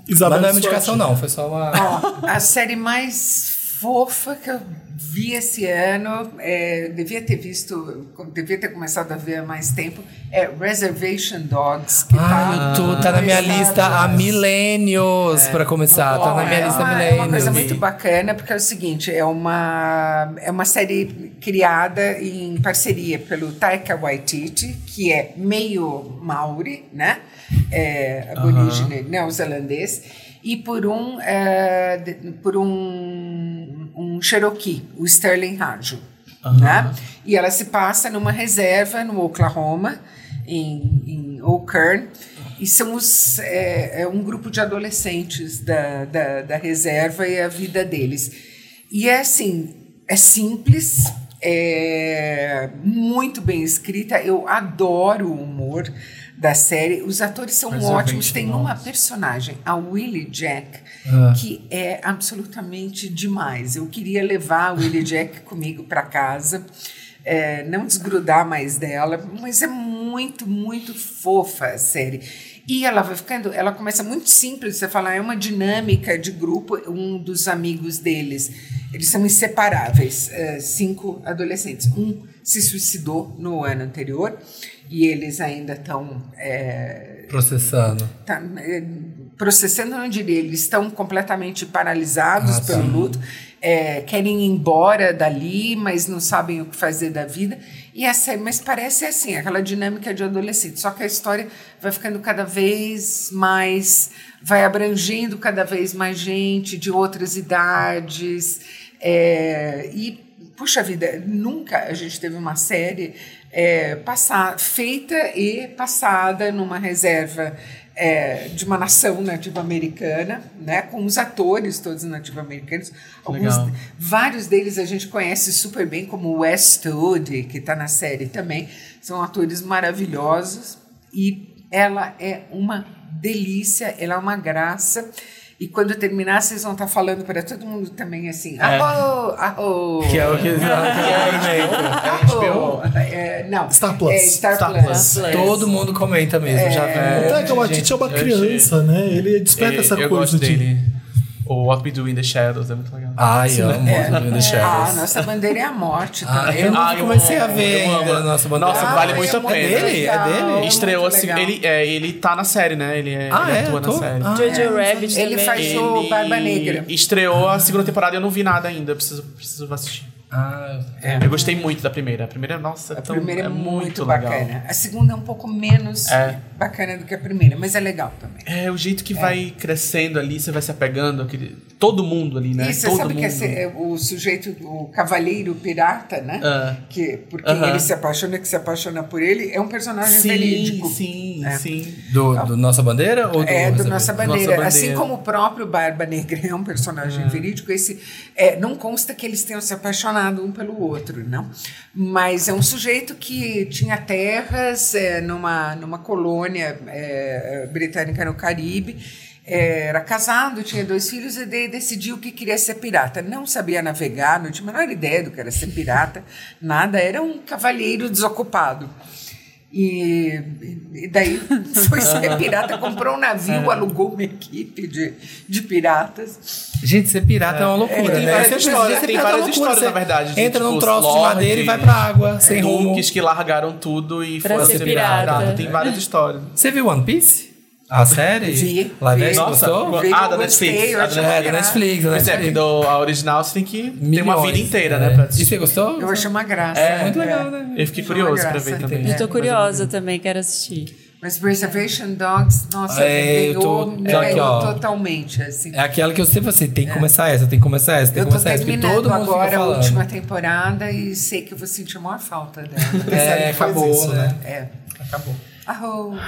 Isabel Mas não é uma indicação, não, foi só uma. Ó, a série mais fofa que eu vi esse ano, é, devia ter visto, devia ter começado a ver há mais tempo, é Reservation Dogs. Que Ah, eu tô, tá na minha lista há milênios pra começar. Tá na minha é lista há uma, é uma coisa milênios. muito bacana, porque é o seguinte, é uma, é uma série criada em parceria pelo Taika Waititi, que é meio Maori, né? É, aborígene neozelandês, e por um, é, por um, um Cherokee, o Sterling Hajo. Né? E ela se passa numa reserva no Oklahoma, em, em Oak Kern, E são os, é, é um grupo de adolescentes da, da, da reserva e a vida deles. E é assim, é simples, é muito bem escrita. Eu adoro o humor da série. Os atores são Reservation ótimos. Tem uma Dogs. personagem, a Willie Jack, Ah. que é absolutamente demais. Eu queria levar a Willie Jack comigo para casa. É, não desgrudar mais dela, mas é muito, muito fofa a série. E ela vai ficando, ela começa muito simples, você fala, é uma dinâmica de grupo, um dos amigos deles, eles são inseparáveis, é, cinco adolescentes. Um se suicidou no ano anterior e eles ainda estão é, Processando. tá, é, processando, não diria, eles estão completamente paralisados Ah, pelo luto, é, querem ir embora dali, mas não sabem o que fazer da vida. E essa, mas parece assim, aquela dinâmica de adolescente. Só que a história vai ficando cada vez mais, vai abrangendo cada vez mais gente de outras idades. é, e, puxa vida, nunca a gente teve uma série é, passar, feita e passada numa reserva é, de uma nação nativa americana, né, com os atores todos Legal. vários deles a gente conhece super bem, como Westwood, que está na série também. São atores maravilhosos e ela é uma delícia, ela é uma graça. E quando terminar, vocês vão estar falando para todo mundo também assim: arro, arro. Que é o que arro. É, não, Star Plus. É Star, Star Plus. Plus. Todo mundo comenta mesmo. Já vi. que o gente. é uma criança, né? Ele desperta essa eu coisa gosto de. O What We Do in the Shadows é muito legal. Ai, amo É. o The Ah, Shadows. nossa bandeira é a morte Ah, também. eu não Ah, eu comecei a amo, ver eu amo. a nossa bandeira. Nossa, Ah, vale é muito a muito pena. É dele? É dele? Estreou muito assim, ele, é, ele tá na série, né? Ele, é, Ah, ele é? atua na Ator? série. Ah, Jojo é. Rabbit Ele também. faz o Barba Negra. Estreou a segunda temporada e eu não vi nada ainda. Preciso, preciso assistir. Ah, Eu gostei muito da primeira. A primeira, nossa, A tão- primeira é, é muito, legal. bacana. A segunda é um pouco menos É. bacana do que a primeira, mas é legal também. É, o jeito que vai crescendo ali, você vai se apegando. Aquele, todo mundo ali, né? E você todo sabe mundo. que esse- é o sujeito, o cavaleiro pirata, né? Ah. Que, por quem Aham. ele se apaixona, que se apaixona por ele, é um personagem Sim, verídico. sim, É. sim. do, do Nossa Bandeira ou do É, do Nossa Nossa Bandeira? Nossa Assim Bandeira. como o próprio Barba Negra é um personagem verídico, esse é, não consta que eles tenham se apaixonado um pelo outro, não. Mas é um sujeito que tinha terras é, numa, numa colônia é, britânica no Caribe. é, era casado, tinha dois filhos e de- decidiu que queria ser pirata. Não sabia navegar, não tinha a menor ideia do que era ser pirata, nada. Era um cavalheiro desocupado. E, e daí foi ser pirata, comprou um navio, alugou uma equipe de, de piratas. Gente, ser pirata é, uma loucura, tem né? várias histórias- tem é várias loucura. histórias, na verdade, de, Entra num tipo, troço de madeira e vai pra água, sem rumo. Duques que largaram tudo e Pra foram ser ser pirata. pirata. Tem várias histórias. Você viu One Piece? A série? Vi, Live vi. gostou? Vi, ah, eu da Netflix. eu a da É, da. Netflix, da Pois é, Netflix. porque do, a original você tem que ter uma Milhões. vida inteira, É. né? Pra E você gostou? Eu achei uma graça. É, muito legal, né? Eu fiquei Achei curioso pra ver também. Eu tô É, curiosa também, quero assistir. Mas Reservation Dogs, nossa, É, eu tô- me tô aqui, ó. totalmente. Assim. É aquela que eu sempre assim, tem que começar essa, tem que começar essa, tem Eu que tô começar essa, porque terminando todo mundo agora a última temporada e sei que eu vou sentir a maior falta dela. É, acabou, isso, né? É. Acabou. Arro.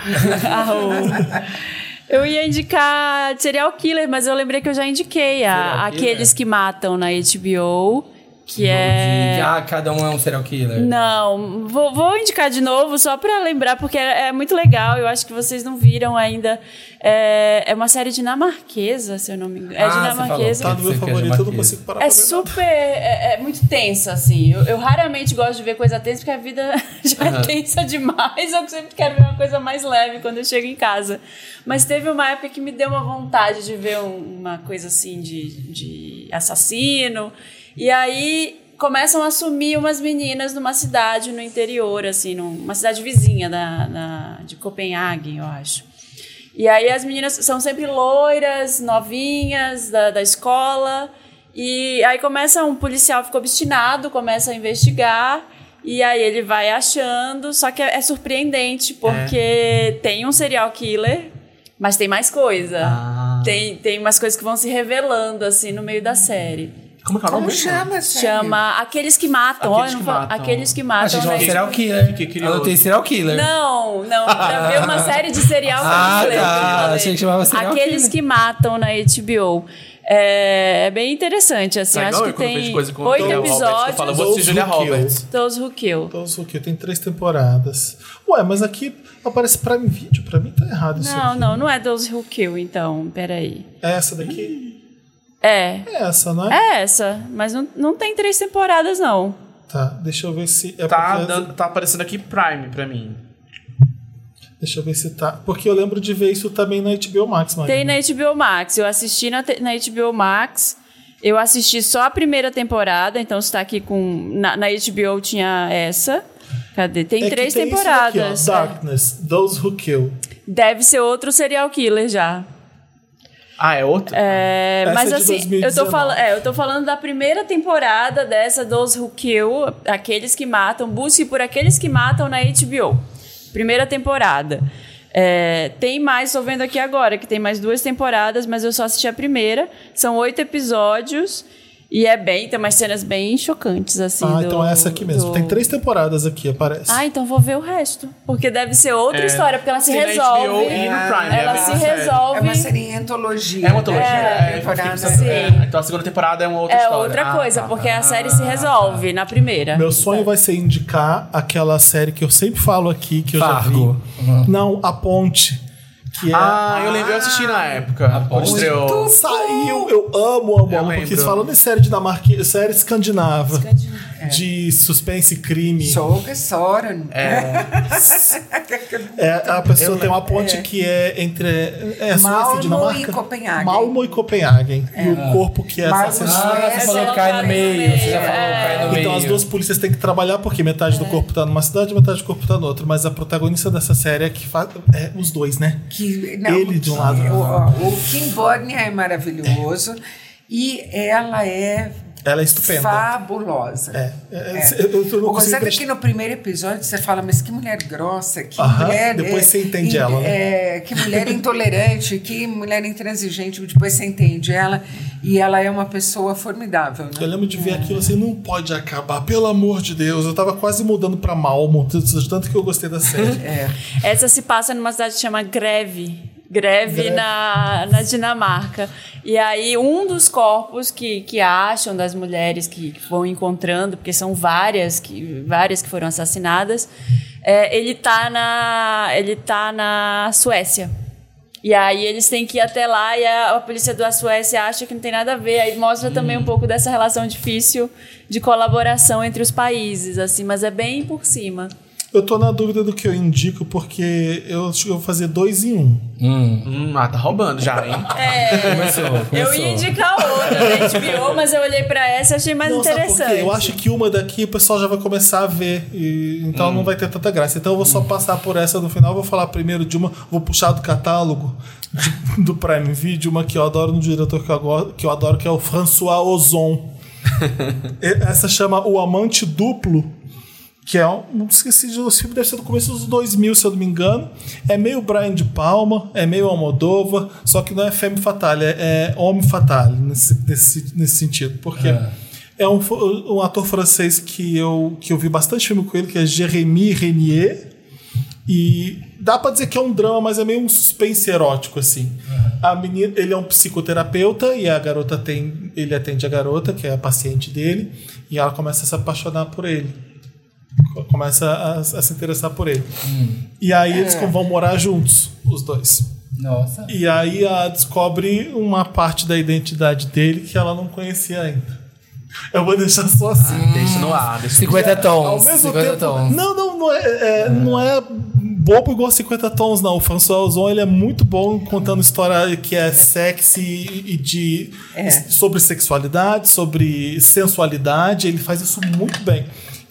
Eu ia indicar serial killer, mas eu lembrei que eu já indiquei a, aqueles que matam na HBO, que é. De- Ah, cada um é um serial killer. Não, vou, vou indicar de novo só pra lembrar, porque é, é muito legal. Eu acho que vocês não viram ainda. É, é uma série dinamarquesa, se eu não me engano. É Ah, dinamarquesa. Tá no meu favorito, eu não consigo parar É super. É, é muito tensa, assim. Eu, eu raramente gosto de ver coisa tensa, porque a vida já é tensa demais. Eu sempre quero ver uma coisa mais leve quando eu chego em casa. Mas teve uma época que me deu uma vontade de ver um- uma coisa assim de, de assassino. E aí começam a sumir umas meninas numa cidade no interior, assim, numa cidade vizinha da, da- de Copenhague, eu acho. E aí as meninas são sempre loiras, novinhas, da, da escola. E aí começa um policial fica obstinado, começa a investigar. E aí ele vai achando, só que é, é surpreendente, porque tem um serial killer, mas tem mais coisa. Ah. Tem, tem umas coisas que vão se revelando, assim, no meio da série. Como é que é o nome? chama? Chama Aqueles que Matam. Aqueles Olha, não que fala- Matam. Aqueles que A Matam. gente é um serial killer. Que curioso. Anotei serial killer. Não, não, pra ver uma série de serial Ah, killer. tá. que eu falei. Achei que chamava serial Aqueles killer. que matam na HBO. É, é bem interessante, assim, Tá acho que tem oito Roberts, que episódios. falo, eu vou Julia Those Who Kill. Roberts. Those Who Kill. Isso tem três temporadas. Ué, mas aqui aparece Prime Video. Pra mim tá errado isso Não, aqui. não, não é Those Who Kill, então, peraí. É essa daqui? É, É essa, não é? é essa, mas não, não tem três temporadas, não. Tá, deixa eu ver se. É Tá, porque- dando- tá aparecendo aqui Prime pra mim. Deixa eu ver se tá. Porque eu lembro de ver isso também na HBO Max, Marina. Tem na HBO Max. Eu assisti na, na HBO Max. Eu assisti só a primeira temporada, então está aqui com. Na, na HBO tinha essa. Cadê? Tem É três tem isso temporadas. Daqui, ó. Darkness, Those Who Kill. Deve ser outro serial killer já. Ah, é outro? É, Essa mas é de assim, eu 2019. tô, falando, é, eu tô falando da primeira temporada dessa Those Who Kill, aqueles que matam, busque por aqueles que matam na HBO. Primeira temporada. É, tem mais, tô vendo aqui agora, que tem mais duas temporadas, mas eu só assisti a primeira. São oito episódios. E é bem, tem umas cenas bem chocantes, assim. ah, do- então é essa aqui mesmo. do- Tem três temporadas aqui, aparece. Ah, então vou ver o resto. Porque deve ser outra É. história, porque ela se resolve. HBO e no Prime, é a ela mesma se série. resolve. É uma série em antologia. É uma antologia. né? É, Sim. é, Então a segunda temporada é uma outra É história. outra Ah, coisa, tá. porque a série se resolve na primeira. Meu sonho vai ser indicar aquela série que eu sempre falo aqui, que eu Fargo. já vi. Não, A Ponte. Que é Ah, eu lembro, eu assisti na época. Quando estreou. Saiu, eu amo, amo, Eu amo, porque lembro. falando em série dinamarquesa, série escandinava, de suspense e crime, Soga Soren. é, a pessoa tem uma ponte que é entre é, Malmo e Dinamarca, e Copenhague. Malmo e Copenhague, e o corpo que é Malmo, assassinado. Ah, você É, falou cai no meio. Você já falou que cai no meio. Então as duas polícias têm que trabalhar porque metade do corpo tá numa cidade e metade do corpo tá noutra. Mas a protagonista dessa série é que faz é os dois, né? Que, Ele de um lado. O, o Kim Bodnia é maravilhoso e ela é Ela é estupenda. fabulosa. É, é, eu, eu não é acreditar. que no primeiro episódio você fala, mas que mulher grossa, que Aham, mulher. depois é, você entende in- ela, né? é, que mulher intolerante, que mulher intransigente, depois você entende ela. E ela é uma pessoa formidável, Eu né? lembro de ver aquilo assim, não pode acabar, pelo amor de Deus. Eu tava quase mudando pra Malmo, de tanto que eu gostei da série. É. Essa se passa numa cidade que chama Greve. Greve, Greve. Na, na Dinamarca. E aí, um dos corpos que, que acham das mulheres que vão encontrando, porque são várias que, várias que foram assassinadas, é, ele, tá na, ele tá na Suécia. E aí eles têm que ir até lá e a, a polícia da Suécia acha que não tem nada a ver. Aí mostra também um pouco dessa relação difícil de colaboração entre os países, assim, mas é bem por cima. Eu tô na dúvida do que eu indico, porque eu acho que eu vou fazer dois em um. Hum, ah, tá roubando já, hein? Começou, Eu começou. ia indicar outra da HBO, mas eu olhei pra essa e achei mais Não, interessante. Eu acho que uma daqui o pessoal já vai começar a ver, e- então não vai ter tanta graça. Então eu vou só passar por essa no final, vou falar primeiro de uma, vou puxar do catálogo de- do Prime Video, uma que eu adoro no diretor que eu, que eu adoro, que é o François Ozon. Essa chama O Amante Duplo, que é um. Esqueci de os filmes, deve ser do começo dos 2000, se eu não me engano. É meio Brian de Palma, é meio Almodova, só que não é Femme Fatale, é, é Homem Fatale, nesse, nesse, nesse sentido. Porque é, um, fo- um ator francês que eu, que eu vi bastante filme com ele, que é Jérémy Renier. E dá pra dizer que é um drama, mas é meio um suspense erótico, assim. A menina, ele é um psicoterapeuta e a garota tem. Ele atende a garota, que é a paciente dele, e ela começa a se apaixonar por ele. Co- Começa a, a se interessar por ele. E aí eles vão morar juntos, os dois. Nossa. E aí ela descobre uma parte da identidade dele que ela não conhecia ainda. Eu vou deixar só assim. Deixa no ar, deixa 50 Ao tons. mesmo 50 tempo. tons. Não, não, não é, é, não é bobo igual 50 tons, não. O François Ozon ele é muito bom contando história que é sexy e de É. sobre sexualidade, sobre sensualidade. Ele faz isso muito bem.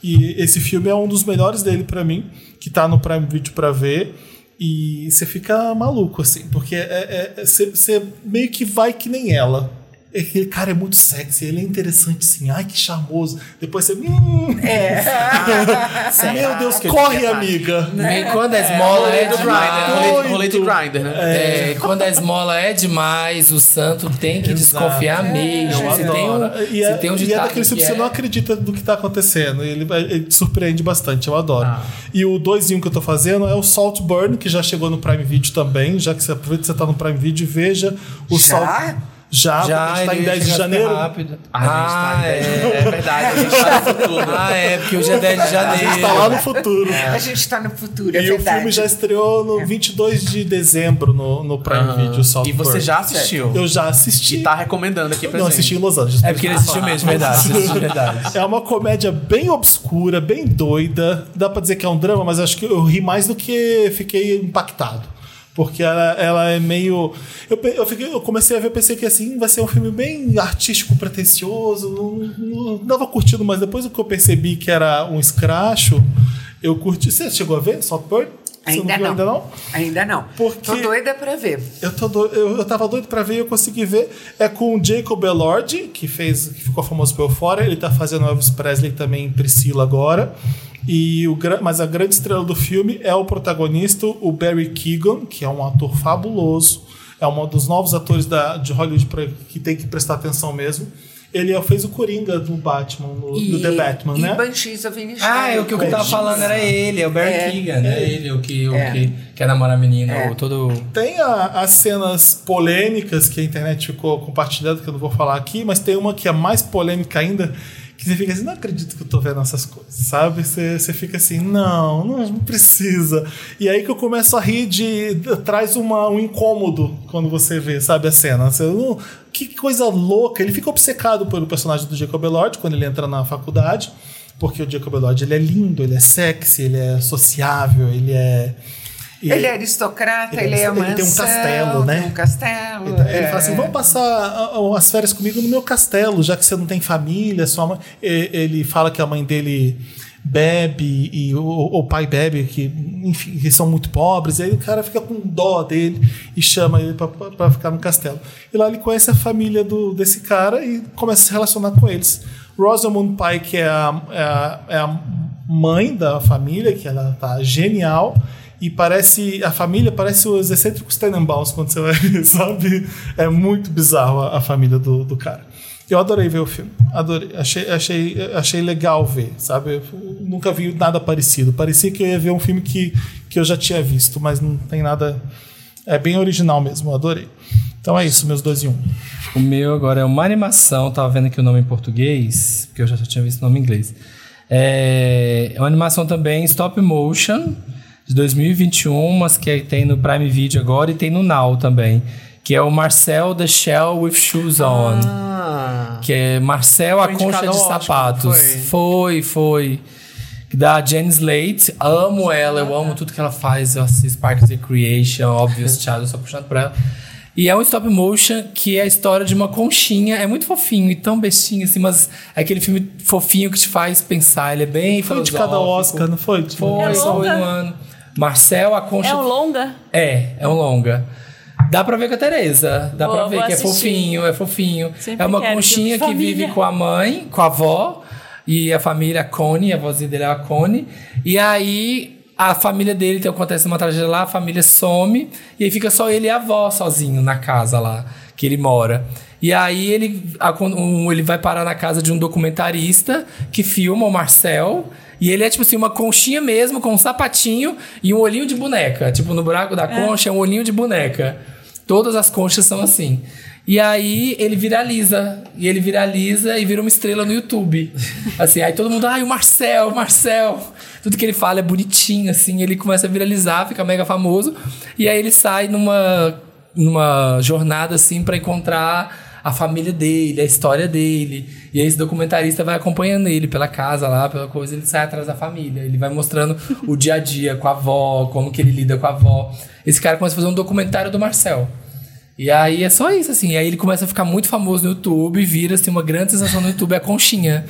E esse filme é um dos melhores dele pra mim, que tá no Prime Video pra ver. E você fica maluco, assim, porque é- é- é- você você meio que vai que nem ela. Aquele cara é muito sexy, ele é interessante sim. Ai, que charmoso. Depois você. Hum, É. meu Deus, que corre, detalhe. amiga. E quando a esmola é, Rolê do demais. Grindr, rolê, de Grindr, né? É, quando a esmola é demais, o santo tem que Exato. desconfiar mesmo. Se tem um, e é, tem um e é daquele que que você é- não acredita do que tá acontecendo. Ele, vai- ele te surpreende bastante, eu adoro. Ah. E o 2 em 1 que eu tô fazendo é o Saltburn, que já chegou no Prime Video também. Já que você aproveita que você tá no Prime Video, veja o Já? Salt. Já, porque a gente tá em ele 10 de chega janeiro. Rápido. A gente tá em é. 10. É verdade, a gente tá no futuro. Ah, é, porque hoje é 10 de A janeiro. gente tá lá no futuro. A gente tá no futuro, é E o verdade. filme já estreou no 22 de dezembro no, no Prime Aham. Video, o E você já assistiu? Eu já assisti. E tá recomendando aqui pra Não, gente. assisti em Los Angeles. É porque ele assistiu mesmo, verdade. verdade. É uma comédia bem obscura, bem doida. Dá pra dizer que é um drama, mas acho que eu ri mais do que fiquei impactado. Porque ela, ela é meio. Eu, eu, fiquei- eu comecei a ver, pensei que assim vai ser um filme bem artístico, pretencioso. Não, não tava curtindo, mas depois que eu percebi que era um escracho, eu curti. Você chegou a ver Saltburn? Você Ainda viu não. Ainda não? Ainda não. Porque- Tô doida pra ver. Eu, tô do- eu, eu tava doido pra ver e eu consegui ver. É com o Jacob Elord, que fez, que ficou famoso pelo Fora. Ele tá fazendo Elvis Presley também em Priscila agora. E o, mas a grande estrela do filme é o protagonista, o Barry Keegan, que é um ator fabuloso. É um dos novos atores da, de Hollywood pra- que tem que prestar atenção mesmo. Ele é- fez o Coringa do Batman, no, do The Batman, e né? Banshees of Inisherin. Ah, é o que eu tava falando era ele, é o Barry É. Keegan, é ele, o que, o É. que quer namorar a menina, É. o todo. Tem a- as cenas polêmicas que a internet ficou compartilhando, que eu não vou falar aqui, mas tem uma que é mais polêmica ainda, que você fica assim, não acredito que eu tô vendo essas coisas, sabe? Você, você fica assim, não, não, precisa. E aí que eu começo a rir de. traz uma, um incômodo quando você vê, sabe, a cena. Você, "Não, que coisa louca. Ele fica obcecado pelo personagem do Jacob Elord quando ele entra na faculdade. Porque o Jacob Elord ele é lindo, ele é sexy, ele é sociável, ele é. E- Ele é aristocrata, Ele ele, é- é ele mansão, tem um castelo, né? Um castelo. Ele, ele é. fala assim: vamos passar as férias comigo no meu castelo, já que você não tem família, sua mãe. Ele fala que a mãe dele bebe e o, o pai bebe, que, enfim, que são muito pobres. E aí o cara fica com dó dele e chama ele pra ficar no castelo. E lá ele conhece a família do, desse cara e começa a se relacionar com eles. Rosamund Pike é a, é a, é a mãe da família, que ela tá genial. E parece. A família parece os excêntricos Tenenbaums quando você vai ver, sabe? É muito bizarro a, a família do, do cara. Eu adorei ver o filme. Adorei. Achei, achei, achei legal ver, sabe? Eu nunca vi nada parecido. Parecia que eu ia ver um filme que, que eu já tinha visto, mas não tem nada. É bem original mesmo, eu adorei. Então é isso, meus dois em um. O meu agora é uma animação, tava vendo aqui o nome em português, porque eu já tinha visto o nome em inglês. É, é uma animação também stop motion, de 2021, mas que tem no Prime Video agora e tem no Now também. Que é o Marcel the Shell with Shoes On. Que é Marcel a Foi concha indicado de ao sapatos. não Foi, foi. Da Jen Slate. Amo ela, eu amo tudo que ela faz. Eu assisto Parks and Recreation, Obvious Child, eu sou apaixonado por ela. E é um stop motion que é a história de uma conchinha. É muito fofinho e tão bestinho, assim, mas é aquele filme fofinho que te faz pensar. Ele é bem Foi de cada filosófico. Oscar, não foi? Foi, É foi no ano. Marcel, a concha. É um longa? É, é um longa. Dá pra ver com a Tereza. Dá Vou- pra ver que é assistir. fofinho, é fofinho. Sempre é uma conchinha que de vive família. com a mãe, com a avó, e a família Cone, a vozinha dele é a Cone. E aí a família dele, então acontece uma tragédia lá, a família some, e aí fica só ele e a avó sozinho na casa lá que ele mora. E aí ele, ele vai parar na casa de um documentarista que filma o Marcel. E ele é tipo assim, uma conchinha mesmo, com um sapatinho e um olhinho de boneca. Tipo, no buraco da concha é um olhinho de boneca. Todas as conchas são assim. E aí ele viraliza. E ele viraliza e vira uma estrela no YouTube. Assim, aí todo mundo, ai, o Marcel, o Marcel. Tudo que ele fala é bonitinho, assim. Ele começa a viralizar, fica mega famoso. E aí ele sai numa, numa jornada, assim, pra encontrar a família dele, a história dele. E aí esse documentarista vai acompanhando ele pela casa lá, pela coisa, ele sai atrás da família. Ele vai mostrando o dia a dia com a avó, como que ele lida com a avó. Esse cara começa a fazer um documentário do Marcel. E aí é só isso, assim. E aí ele começa a ficar muito famoso no YouTube, vira assim, uma grande sensação no YouTube, é a conchinha.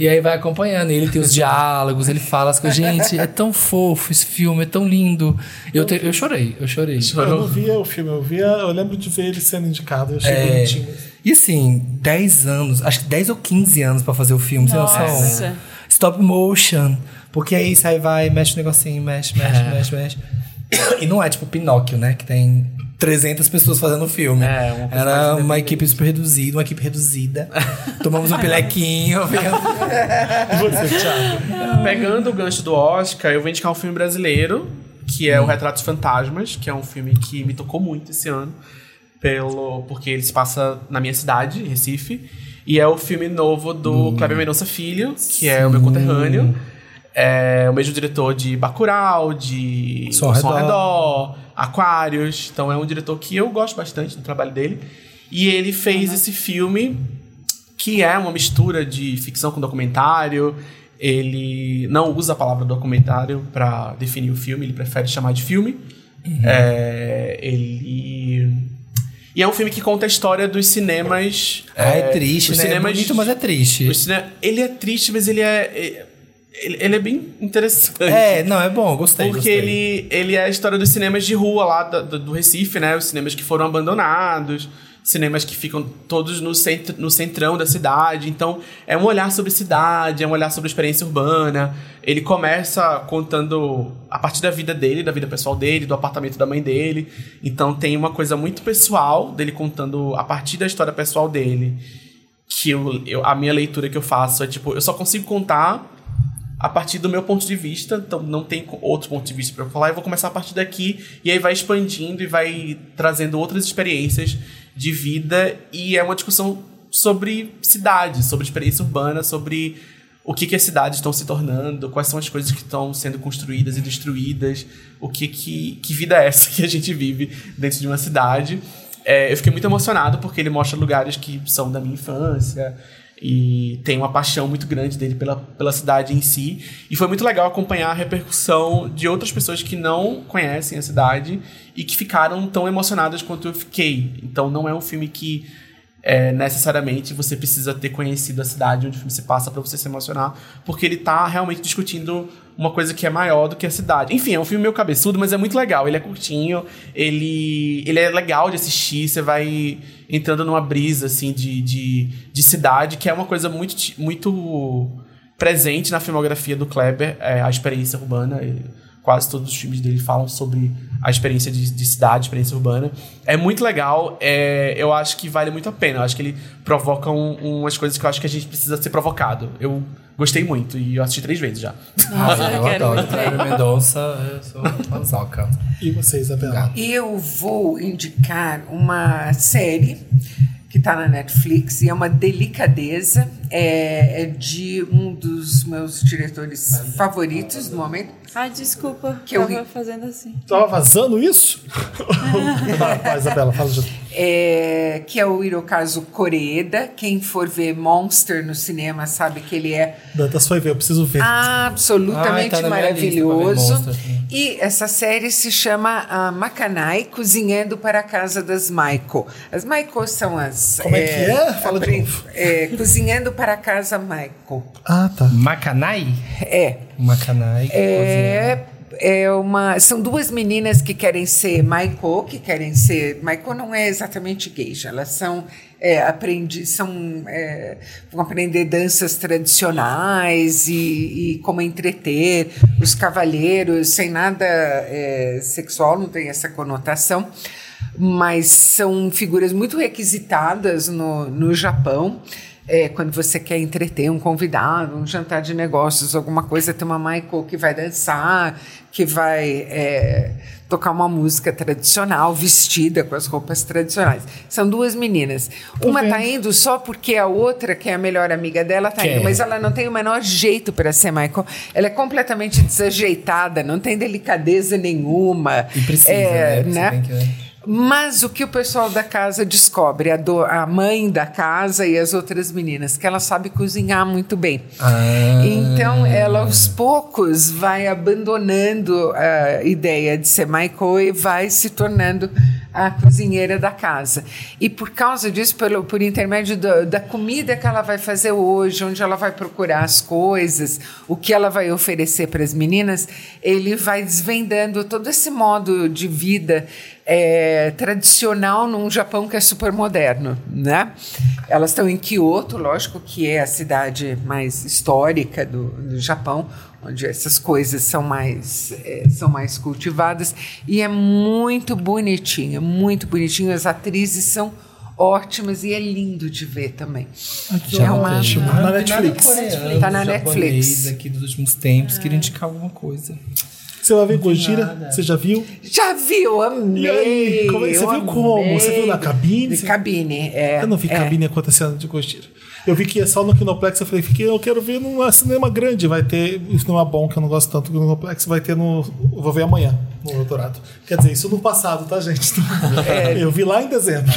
E aí vai acompanhando, e ele tem os diálogos, ele fala as coisas. Gente, é tão fofo esse filme, é tão lindo. Eu, te- eu chorei, eu chorei. Eu não via o filme, eu via. Eu lembro de ver ele sendo indicado, eu achei É, bonitinho. E assim, 10 anos, acho que 10 ou 15 anos pra fazer o filme, sem noção. Nossa. Stop motion. Porque aí sai, vai, mexe o negocinho, mexe, mexe, mexe, mexe. E não é tipo Pinóquio, né? Que tem 300 pessoas fazendo o filme. É, uma Era uma equipe super reduzida, uma equipe reduzida. Tomamos um pilequinho. Você, Thiago. Pegando o gancho do Oscar, eu vou indicar um filme brasileiro, que é o Retratos Fantasmas, que é um filme que me tocou muito esse ano, pelo porque ele se passa na minha cidade, Recife, e é o filme novo do Kleber Mendonça Filho, que é o meu conterrâneo. É o mesmo diretor de Bacurau, de Som ao Redor. Redor, Aquários. Então é um diretor que eu gosto bastante do trabalho dele. E ele fez esse filme que é uma mistura de ficção com documentário. Ele não usa a palavra documentário para definir o filme, ele prefere chamar de filme. É, ele. E é um filme que conta a história dos cinemas. É, triste, os né? É cinemas- bonito, mas é triste. cine- Ele é triste, mas ele é. Ele, ele é bem interessante. É, não, é bom, gostei. Porque gostei. ele, ele é a história dos cinemas de rua lá do- do Recife, né? Os cinemas que foram abandonados, cinemas que ficam todos no, centro, no centrão da cidade. Então, é um olhar sobre cidade, é um olhar sobre experiência urbana. Ele começa contando a partir da vida dele, da vida pessoal dele, do apartamento da mãe dele. Então, tem uma coisa muito pessoal dele contando a partir da história pessoal dele. Que eu, eu- a minha leitura que eu faço é tipo, eu só consigo contar a partir do meu ponto de vista, então não tem outro ponto de vista para falar, eu vou começar a partir daqui e aí vai expandindo e vai trazendo outras experiências de vida e é uma discussão sobre cidade, sobre experiência urbana, sobre o que, que as cidades estão se tornando, quais são as coisas que estão sendo construídas e destruídas, o que, que, que vida é essa que a gente vive dentro de uma cidade. É, eu fiquei muito emocionado porque ele mostra lugares que são da minha infância, e tem uma paixão muito grande dele pela, pela cidade em si. E foi muito legal acompanhar a repercussão de outras pessoas que não conhecem a cidade e que ficaram tão emocionadas quanto eu fiquei. Então não é um filme que é, necessariamente você precisa ter conhecido a cidade onde o filme se passa para você se emocionar, porque ele tá realmente discutindo uma coisa que é maior do que a cidade. Enfim, é um filme meio cabeçudo, mas é muito legal. Ele é curtinho, ele, ele é legal de assistir, você vai entrando numa brisa assim de, de, de cidade, que é uma coisa muito, muito presente na filmografia do Kleber, é, a experiência urbana. e Quase todos os filmes dele falam sobre a experiência de, de cidade, experiência urbana. É muito legal, é, eu acho que vale muito a pena. Eu acho que ele provoca um- umas coisas que eu acho que a gente precisa ser provocado. Eu gostei muito e eu assisti três vezes já. Nossa, eu eu adoro. Kleber Mendonça, eu sou fanzoca. E você, Isabela? Eu vou indicar uma série que está na Netflix e é uma delicadeza. É, é de um dos meus diretores favoritos no momento. Ai, desculpa. Que eu tava ri. fazendo assim. Tava vazando isso? vai, Isabela, fala de... é, que é o Hirokazu Koreeda. Quem for ver Monster no cinema sabe que ele é Dantas foi ver, eu preciso ver. absolutamente Ai, tá maravilhoso. Monster. E essa série se chama ah, Makanai Cozinhando para a Casa das Maiko. As Maiko são as. Como é que é? Fala de novo. é, Cozinhando para a Casa Maiko. Ah, tá. Macanai? É. Macanai. É, é uma, são duas meninas que querem ser Maiko, que querem ser. Maiko não é exatamente geisha, elas são. É, aprendi, são, é, vão aprender danças tradicionais e, e como entreter os cavalheiros, sem nada é, sexual, não tem essa conotação, mas são figuras muito requisitadas no, no Japão. É, quando você quer entreter um convidado, um jantar de negócios, alguma coisa, tem uma Michael que vai dançar, que vai é, tocar uma música tradicional, vestida com as roupas tradicionais. São duas meninas. uma está indo só porque a outra, que é a melhor amiga dela, está indo, mas ela não tem o menor jeito para ser Michael. Ela é completamente desajeitada, não tem delicadeza nenhuma. E precisa, É, né? Né? Mas o que o pessoal da casa descobre, a, do- a mãe da casa e as outras meninas, que ela sabe cozinhar muito bem. Ah. Então, ela aos poucos vai abandonando a ideia de ser Michael e vai se tornando a cozinheira da casa. E por causa disso, pelo, por intermédio do- da comida que ela vai fazer hoje, onde ela vai procurar as coisas, o que ela vai oferecer para as meninas, ele vai desvendando todo esse modo de vida é, tradicional num Japão que é super moderno, né? Elas estão em Kyoto, lógico que é a cidade mais histórica do, do Japão, onde essas coisas são mais é, são mais cultivadas e é muito bonitinho, é muito bonitinho. As atrizes são ótimas e é lindo de ver também. Aqui, É ó, uma-. Ah, na Netflix. Tá na Netflix. aqui dos últimos tempos. Queria indicar alguma coisa. Você vai ver Gojira? Você já viu? Já viu? Amei! E aí, como é você viu como? Você viu na cabine? De cabine, é. Eu não vi é. cabine acontecendo de Gojira. Eu vi que é só no Kinoplex, eu falei, fiquei, eu quero ver num cinema grande. Vai ter, é bom, que eu não gosto tanto do Kinoplex, vai ter no. Eu vou ver amanhã, no doutorado. Quer dizer, isso no passado, tá, gente? Eu vi lá em dezembro.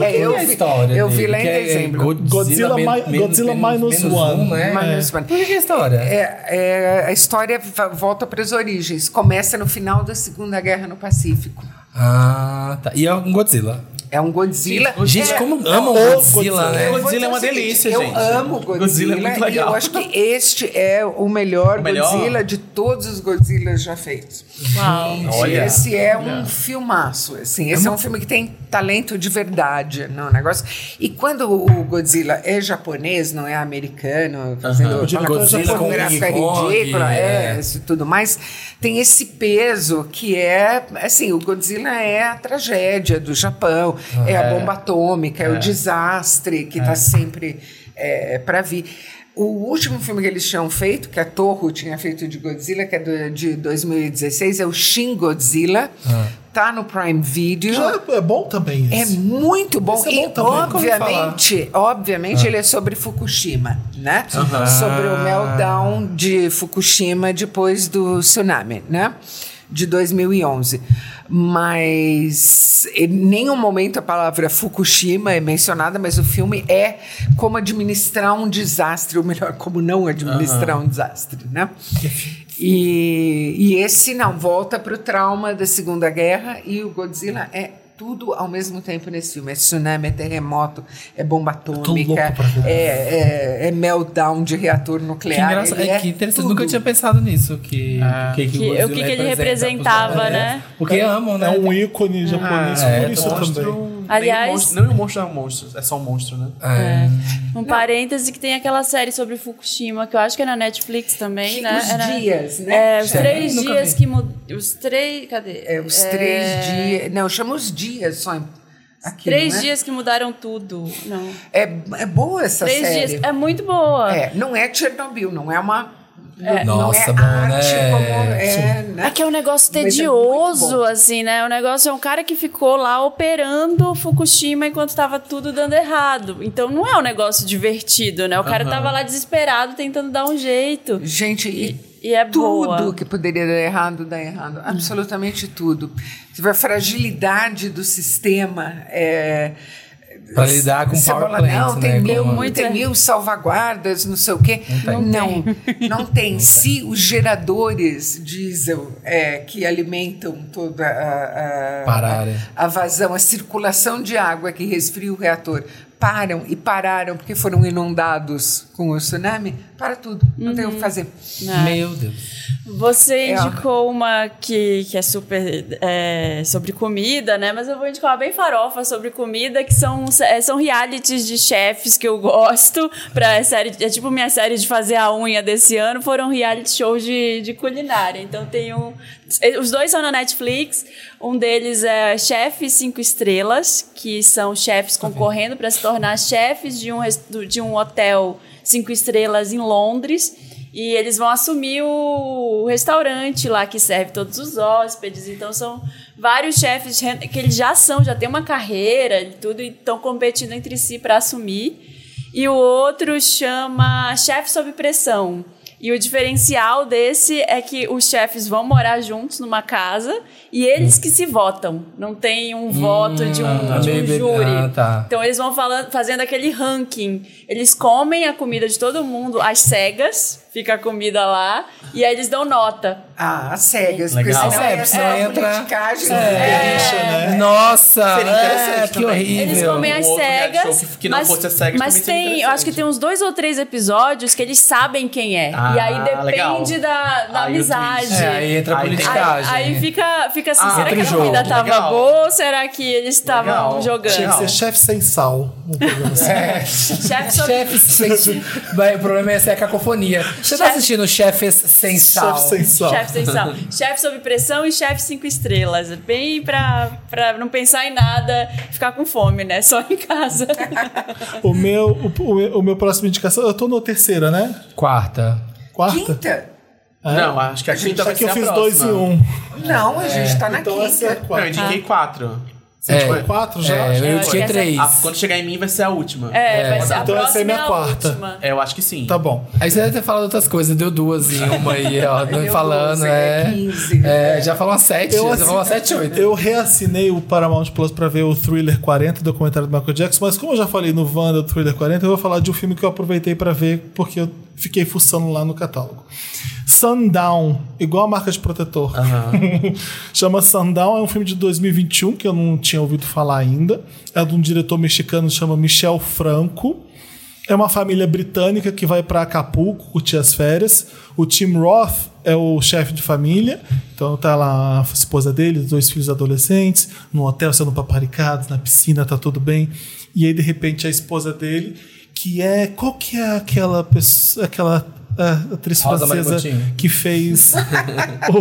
É, eu é a vi, história eu vi lá em é dezembro. Godzilla men- mi- menos- Godzilla menos- minus menos one. um, né? Minus É. one. Por que que é a história? É, é, a história volta para as origens. Começa no final da Segunda Guerra no Pacífico. Ah, tá. E é um Godzilla. É um Godzilla. Gente, é, como amam Godzilla, Godzilla. né? Eu vou Godzilla é uma o delícia, eu gente. amo Godzilla, Godzilla é muito e legal. eu acho que este é o melhor, O melhor? Godzilla de todos os Godzillas já feitos. Uau. Gente, Olha. esse é um filmaço, assim. Esse é um filme que tem talento de verdade no negócio. E quando o Godzilla é japonês, não é americano, fazendo é japonês. fotografia King Kong, ridícula, é, é. isso e tudo mais, tem esse peso que é, assim, o Godzilla é a tragédia do Japão, é, a bomba atômica, é, o desastre que está sempre é, para vir. O último filme que eles tinham feito, que a Toho tinha feito de Godzilla, que é do- de 2016, é o Shin Godzilla. Tá no Prime Video. Já é bom também É esse. muito bom. É e bom também. obviamente, obviamente ele é sobre Fukushima, né? Sobre o meltdown de Fukushima depois do tsunami, né? De 2011. Mas em nenhum momento a palavra Fukushima é mencionada, mas o filme é como administrar um desastre, ou melhor, como não administrar um desastre, né? E, e esse não volta para o trauma da Segunda Guerra e o Godzilla é tudo ao mesmo tempo nesse filme. É tsunami, é terremoto, é bomba atômica, pra ver. é, é, é meltdown de reator Que nuclear. engraçado. ele É, que interessante. tudo. Nunca tinha pensado nisso. Que, que, Que- Godzilla o que que ele representa representava, né? Porque amam, né? É um ícone japonês é, por isso também. Aliás- Nem o monstro, não, o monstro é um monstro, é só um monstro, né? É. Um parêntese que tem aquela série sobre Fukushima, que eu acho que é na Netflix também, Que né? os Era- dias, né? É, os Chama. três Nunca dias vi. que mudam. Os três. Cadê? É, os É, três dias. Não, chama os dias só. em- Aqui, Três não é? dias que mudaram tudo. Não. É, é boa essa três série. dias. É muito boa. É, não é Chernobyl, não é uma. Não Nossa, é bom, arte né? como é, né? É que é um negócio é tedioso, bom. assim, né? O negócio é um cara que ficou lá operando Fukushima enquanto estava tudo dando errado. Então não é um negócio divertido, né? O cara tava lá desesperado tentando dar um jeito. Gente, e, E é tudo boa. que poderia dar errado, dá errado. Absolutamente tudo. Vê a fragilidade do sistema. É, Pra lidar com você power fala, plants, não, tem, né, mil, como- tem é. mil salvaguardas, não sei o quê. Não, não, não tem. Se os geradores diesel é, que alimentam toda a, a, Pararem. a vazão, a circulação de água que resfria o reator, param e pararam porque foram inundados com o tsunami, para tudo. Não tem o que fazer. Meu Deus. Você É, indicou uma que, que é super é, sobre comida, né? Mas eu vou indicar uma bem farofa sobre comida, que são, é, são realities de chefes que eu gosto. Pra série, é tipo minha série de fazer a unha desse ano, foram reality shows de, de culinária. Então tem um. Os dois são na Netflix. Um deles é Chef Cinco Estrelas, que são chefes concorrendo para se tornar chefes de um, de um hotel cinco estrelas em Londres. E eles vão assumir o restaurante lá que serve todos os hóspedes. Então são vários chefes que eles já são, já têm uma carreira e tudo, e estão competindo entre si para assumir. E o outro chama Chefe Sob Pressão. E o diferencial desse é que os chefes vão morar juntos numa casa e eles que se votam. Não tem um voto de um, ah, de um júri. ah, tá. Então eles vão falando, fazendo aquele ranking. Eles comem a comida de todo mundo às cegas. Fica a comida lá. E aí eles dão nota. Ah, cegas. Legal. Porque senão É, é, senão é entra- politicagem. né? Nossa, Seria interessante é, que também. horrível. Eles comem as cegas. que- que não mas, fosse as cegas mas tem, eu acho que tem uns dois ou três episódios que eles sabem quem é. Ah, e aí depende legal. da, da Aí amizade. É, aí entra a tem- Aí, politicagem. aí fica, fica assim, Ah, será que a jogo. comida tava Legal. boa ou será que eles estavam jogando? Tinha que ser chefe sem sal. Um. É. Chefe sem... Vai, O problema é ser a cacofonia. Você tá assistindo Chefes sem sal? Chefe sem sal. Chefe sem sal. chefe sob pressão e chefe cinco estrelas. Bem pra, pra não pensar em nada, ficar com fome, né? Só em casa. O meu, o, o, o meu próximo indicação, eu tô na terceira, né? Quarta. Quarta? Quinta? Não, acho que a quinta Só vai que ser eu a fiz próxima. dois em um. Não, a gente tá na Então essa é a quinta. Não, eu indiquei quatro. Você É. foi quatro já? É, eu indiquei essa- três. Ah, quando chegar em mim vai ser a última. É, vai ser a Então essa é minha quarta. última. É, eu acho que sim. Tá bom. Aí você deve ter falado outras coisas, deu duas em uma aí, ó. Deu falando, 12, é. é 15. É, já falou umas sete, Eu já assi- falou umas sete, oito. Eu reassinei o Paramount Plus pra ver o Thriller 40, documentário do Michael Jackson, mas como eu já falei no Wanda do Thriller 40, eu vou falar de um filme que eu aproveitei pra ver porque eu fiquei fuçando lá no catálogo. Sundown, igual a marca de protetor. Chama Sundown, é um filme de 2021 que eu não tinha ouvido falar ainda. É de um diretor mexicano que chama Michel Franco. É uma família britânica que vai para Acapulco curtir as férias. O Tim Roth é o chefe de família. Então tá lá a esposa dele, dois filhos adolescentes, no hotel sendo paparicados, na piscina, tá tudo bem. E aí, de repente, a esposa dele, que é. Qual que é aquela pessoa. aquela ah, atriz Rosa francesa que fez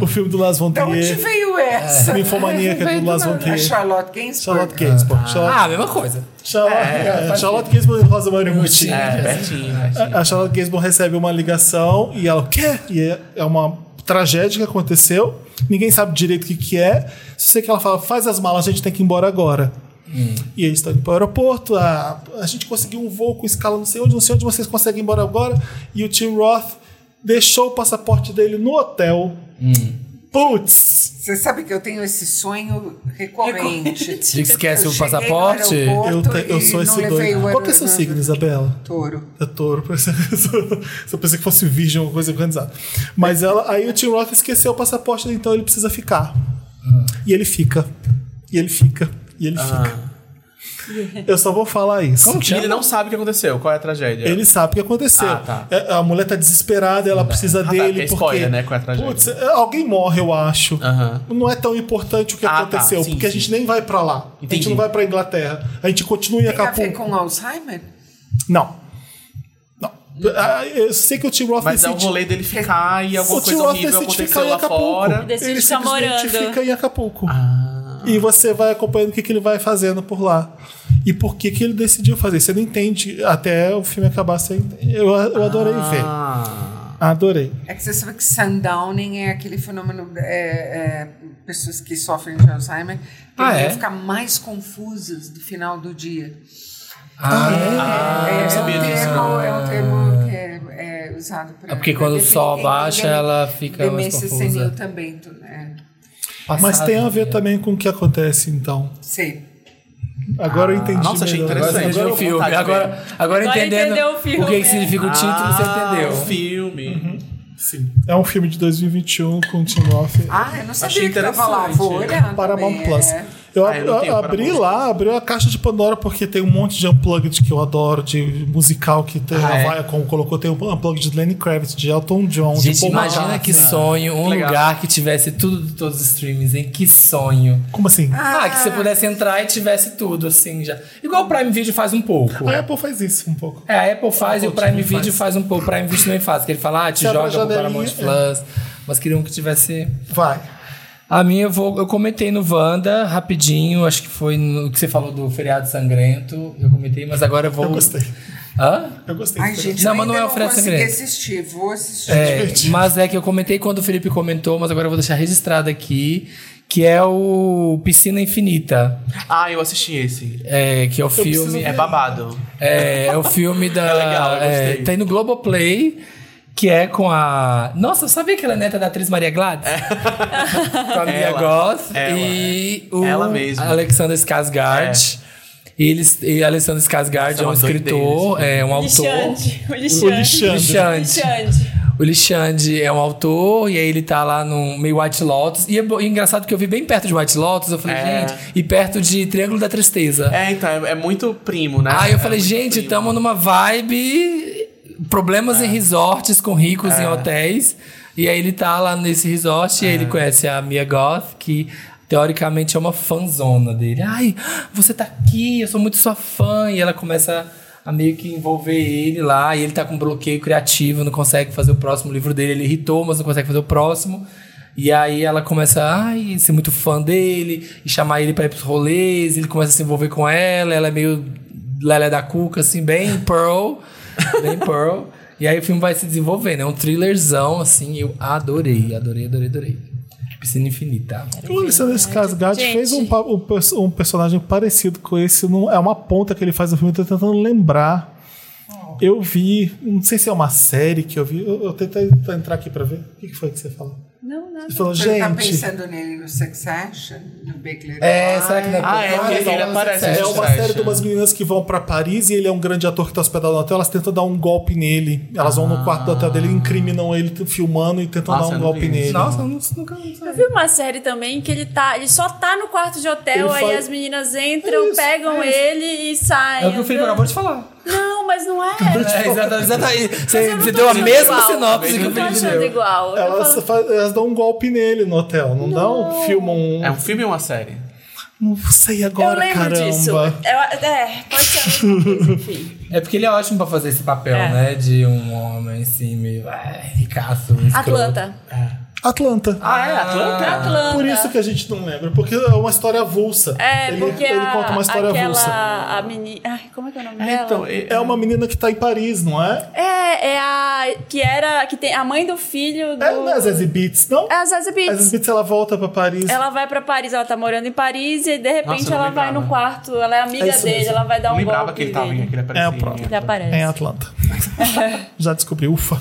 o, o filme do Las Von Da onde Trier? veio essa? Ninfomaníaca do Las Von A Trier. Charlotte Gainsbourg. Charlotte Gainsbourg. Charlotte, Ah, mesma coisa. Charlotte, é, Charlotte Gainsbourg e Rosa Marigotinho. É, pertinho, pertinho. A Charlotte Gainsbourg recebe uma ligação e ela, o quê? E é, é uma tragédia que aconteceu. Ninguém sabe direito o que, que é. Só sei que ela fala, faz as malas, a gente tem que ir embora agora. E eles estão indo para o aeroporto. A, a gente conseguiu um voo com escala não sei onde, não sei onde vocês conseguem ir embora agora. E o Tim Roth deixou o passaporte dele no hotel. Putz! Você sabe que eu tenho esse sonho recorrente. De que esquece Eu o passaporte? Eu, te- eu sou esse doido. Qual que é seu signo, Isabela? Touro. É touro, parece- eu pensei que fosse virgem ou coisa organizada. Mas ela, aí o Tim Roth esqueceu o passaporte, então ele precisa ficar. E ele fica. E ele fica. E ele fica. Eu só vou falar isso. Como E ele não sabe o que aconteceu, qual é a tragédia. Ele sabe o que aconteceu. Ah, tá. É, A mulher tá desesperada, ela precisa tá, dele. que é porque, spoiler, né, qual é a tragédia. Putz, é, alguém morre, eu acho. Aham. Não é tão importante o que Ah, tá. aconteceu, Sim, porque a sim. gente nem vai pra lá. A gente Entendi. não vai pra Inglaterra. A gente continua em Tem a ver Acapulco. com Alzheimer? Não. Não. Ah, Eu sei que o Tim Roth Mas é o decide- rolê dele ficar e alguma o Tim coisa Roth horrível decide ficar aconteceu em lá Acapulco. fora. Decide Ele ficar simplesmente fica em Acapulco. Ah. E você vai acompanhando o que, que ele vai fazendo por lá. E por que, que ele decidiu fazer. Você não entende até o filme acabar. Você entende. eu, eu adorei ver. Ah. Adorei. É que você sabe que sundowning é aquele fenômeno. É, é, pessoas que sofrem de Alzheimer Ah, tendem é? a ficar mais confusas no final do dia. Ah, Ah, é, não sabia um disso, termo, é um termo que é, é usado para. É porque quando o sol baixa, ela fica mais Demência confusa. senil também, tu- né? Mas passado, tem a ver né? também com o que acontece, então. Sei. Agora eu entendi. nossa, achei melhor. Agora você Interessante. entendeu o Agora filme. Agora, agora, Agora entendendo entendeu o filme, o que, que é. significa o título, você Ah, entendeu. o filme. Sim. É um filme de 2021 com o Tim Roth. Ah, eu não sabia Achei que tava lá. interessante. Vou olhar. Paramount Plus. é. Eu, Ah, eu abri lá, abri a caixa de Pandora porque tem um monte de unplugged que eu adoro, de musical que tem Ah, a é? Vaia como colocou, tem um unplugged de Lenny Kravitz, de Elton John, de Gente, Paul imagina que sonho, um Legal. lugar que tivesse tudo de todos os streamings, hein? Que sonho. Como assim? Ah, que você pudesse entrar e tivesse tudo, assim, já. Igual o Prime Video faz um pouco. A Apple faz isso um pouco. É, a Apple faz e o Prime Video faz. um pouco. O Prime Video também faz, que ele fala, ah, te Você joga pro Paramount Plus. Mas queriam que tivesse... Vai. A minha eu vou. Eu comentei no Wanda, rapidinho, acho que foi no que você falou do feriado sangrento. Eu comentei, mas agora eu vou. Eu gostei. Hã? Eu gostei. Ai, gente, Não, eu mas não é o Fred consegui Sangrento. assistir. Vou assistir. É, mas é que eu comentei quando o Felipe comentou, mas agora eu vou deixar registrado aqui, que é o Piscina Infinita, Ah, eu assisti esse. é, que é o preciso filme. É babado. É, é o filme da. É legal, eu é, tem no Globoplay, que é com a. Nossa, sabia que ela é neta da atriz Maria Gladys? com a Mia. Goth Ela. e o Ela mesma. Alexander Skarsgård. Eles, e Alessandro Skarsgård é é um uma escritor, doideira, é um autor. Lixande. O O Lixande. Lixande. Lixande. Lixande. O Lixande é um autor, e aí ele tá lá no meio White Lotus. E é e engraçado que eu vi bem perto de White Lotus, eu falei, É. gente, e perto de Triângulo da Tristeza. É, então, é, é muito primo, né? Aí eu É falei, gente, primo. tamo numa vibe. Problemas em resorts com ricos em hotéis. E aí ele tá lá nesse resort e aí ele conhece a Mia Goth, que teoricamente é uma fanzona dele. Ai, você tá aqui, eu sou muito sua fã. E ela começa a meio que envolver ele lá. E ele tá com bloqueio criativo, não consegue fazer o próximo livro dele. Ele irritou, mas não consegue fazer o próximo. E aí ela começa ai, ser muito fã dele e chamar ele pra ir pros rolês. Ele começa a se envolver com ela. Ela é meio Lelé da Cuca, assim, bem Pearl. Bem Pearl. E aí o filme vai se desenvolvendo. É um thrillerzão, assim. Eu adorei, adorei, adorei, adorei. Piscina Infinita. O Skarsgård Gente. fez um, um um personagem parecido com esse. num- é uma ponta que ele faz no filme, eu tô tentando lembrar. Eu vi, não sei se é uma série que eu vi. Eu, eu tentei entrar aqui pra ver. O que que foi que você falou? Não, nada. Você falou, Você tá gente. pensando nele no Succession? No Big Little É, será que não é Ah, é, porque ele, ele aparece. É uma Succession. série de umas meninas que vão pra Paris e ele é um grande ator que tá hospedado no hotel. Elas tentam dar um golpe nele. Elas vão no quarto do hotel dele, incriminam ele filmando e tentam Nossa, dar um golpe vi nele. Nossa, eu não, nunca não Eu vi uma série também que ele tá. Ele só tá no quarto de hotel, Ele aí faz- as meninas entram, Isso, pegam ele e saem. É o que o Felipe acabou de falar. Não, mas não é. É, exatamente. exatamente. Você, Eu não você deu a mesma igual. sinopse que Eu o não Felipe deu. igual. Eu Elas, falo, fa- elas dão um golpe nele no hotel, não, dão? Filmam um. É um filme ou uma série? Não sei eu agora, lembro caramba. disso. Eu- é, pode ser coisa, enfim. É porque ele é ótimo pra fazer esse papel, É. né? De um homem, assim, meio ai, ricaço. escroto. Atlanta. Atlanta. Ah, é? Atlanta? Atlanta. Por isso que a gente não lembra, porque é uma história avulsa. É, ele, porque ele a, conta uma história aquela avulsa. a menina, ai, como é que é o nome É, dela? então, é, É uma menina que tá em Paris, não é? É, é a que era que tem a mãe do filho do É, não é a Zazie Beats, não? É a Zazie A Beetz. Zazie Beats ela volta pra Paris. Ela vai pra Paris, ela tá morando em Paris e de repente Nossa, eu ela vai no quarto, ela é amiga É dele, mesmo. ela vai dar Eu um lembrava golpe que ele tava em que ele É aparecia. a própria. Ele aparece. É em Atlanta. Já descobri, ufa.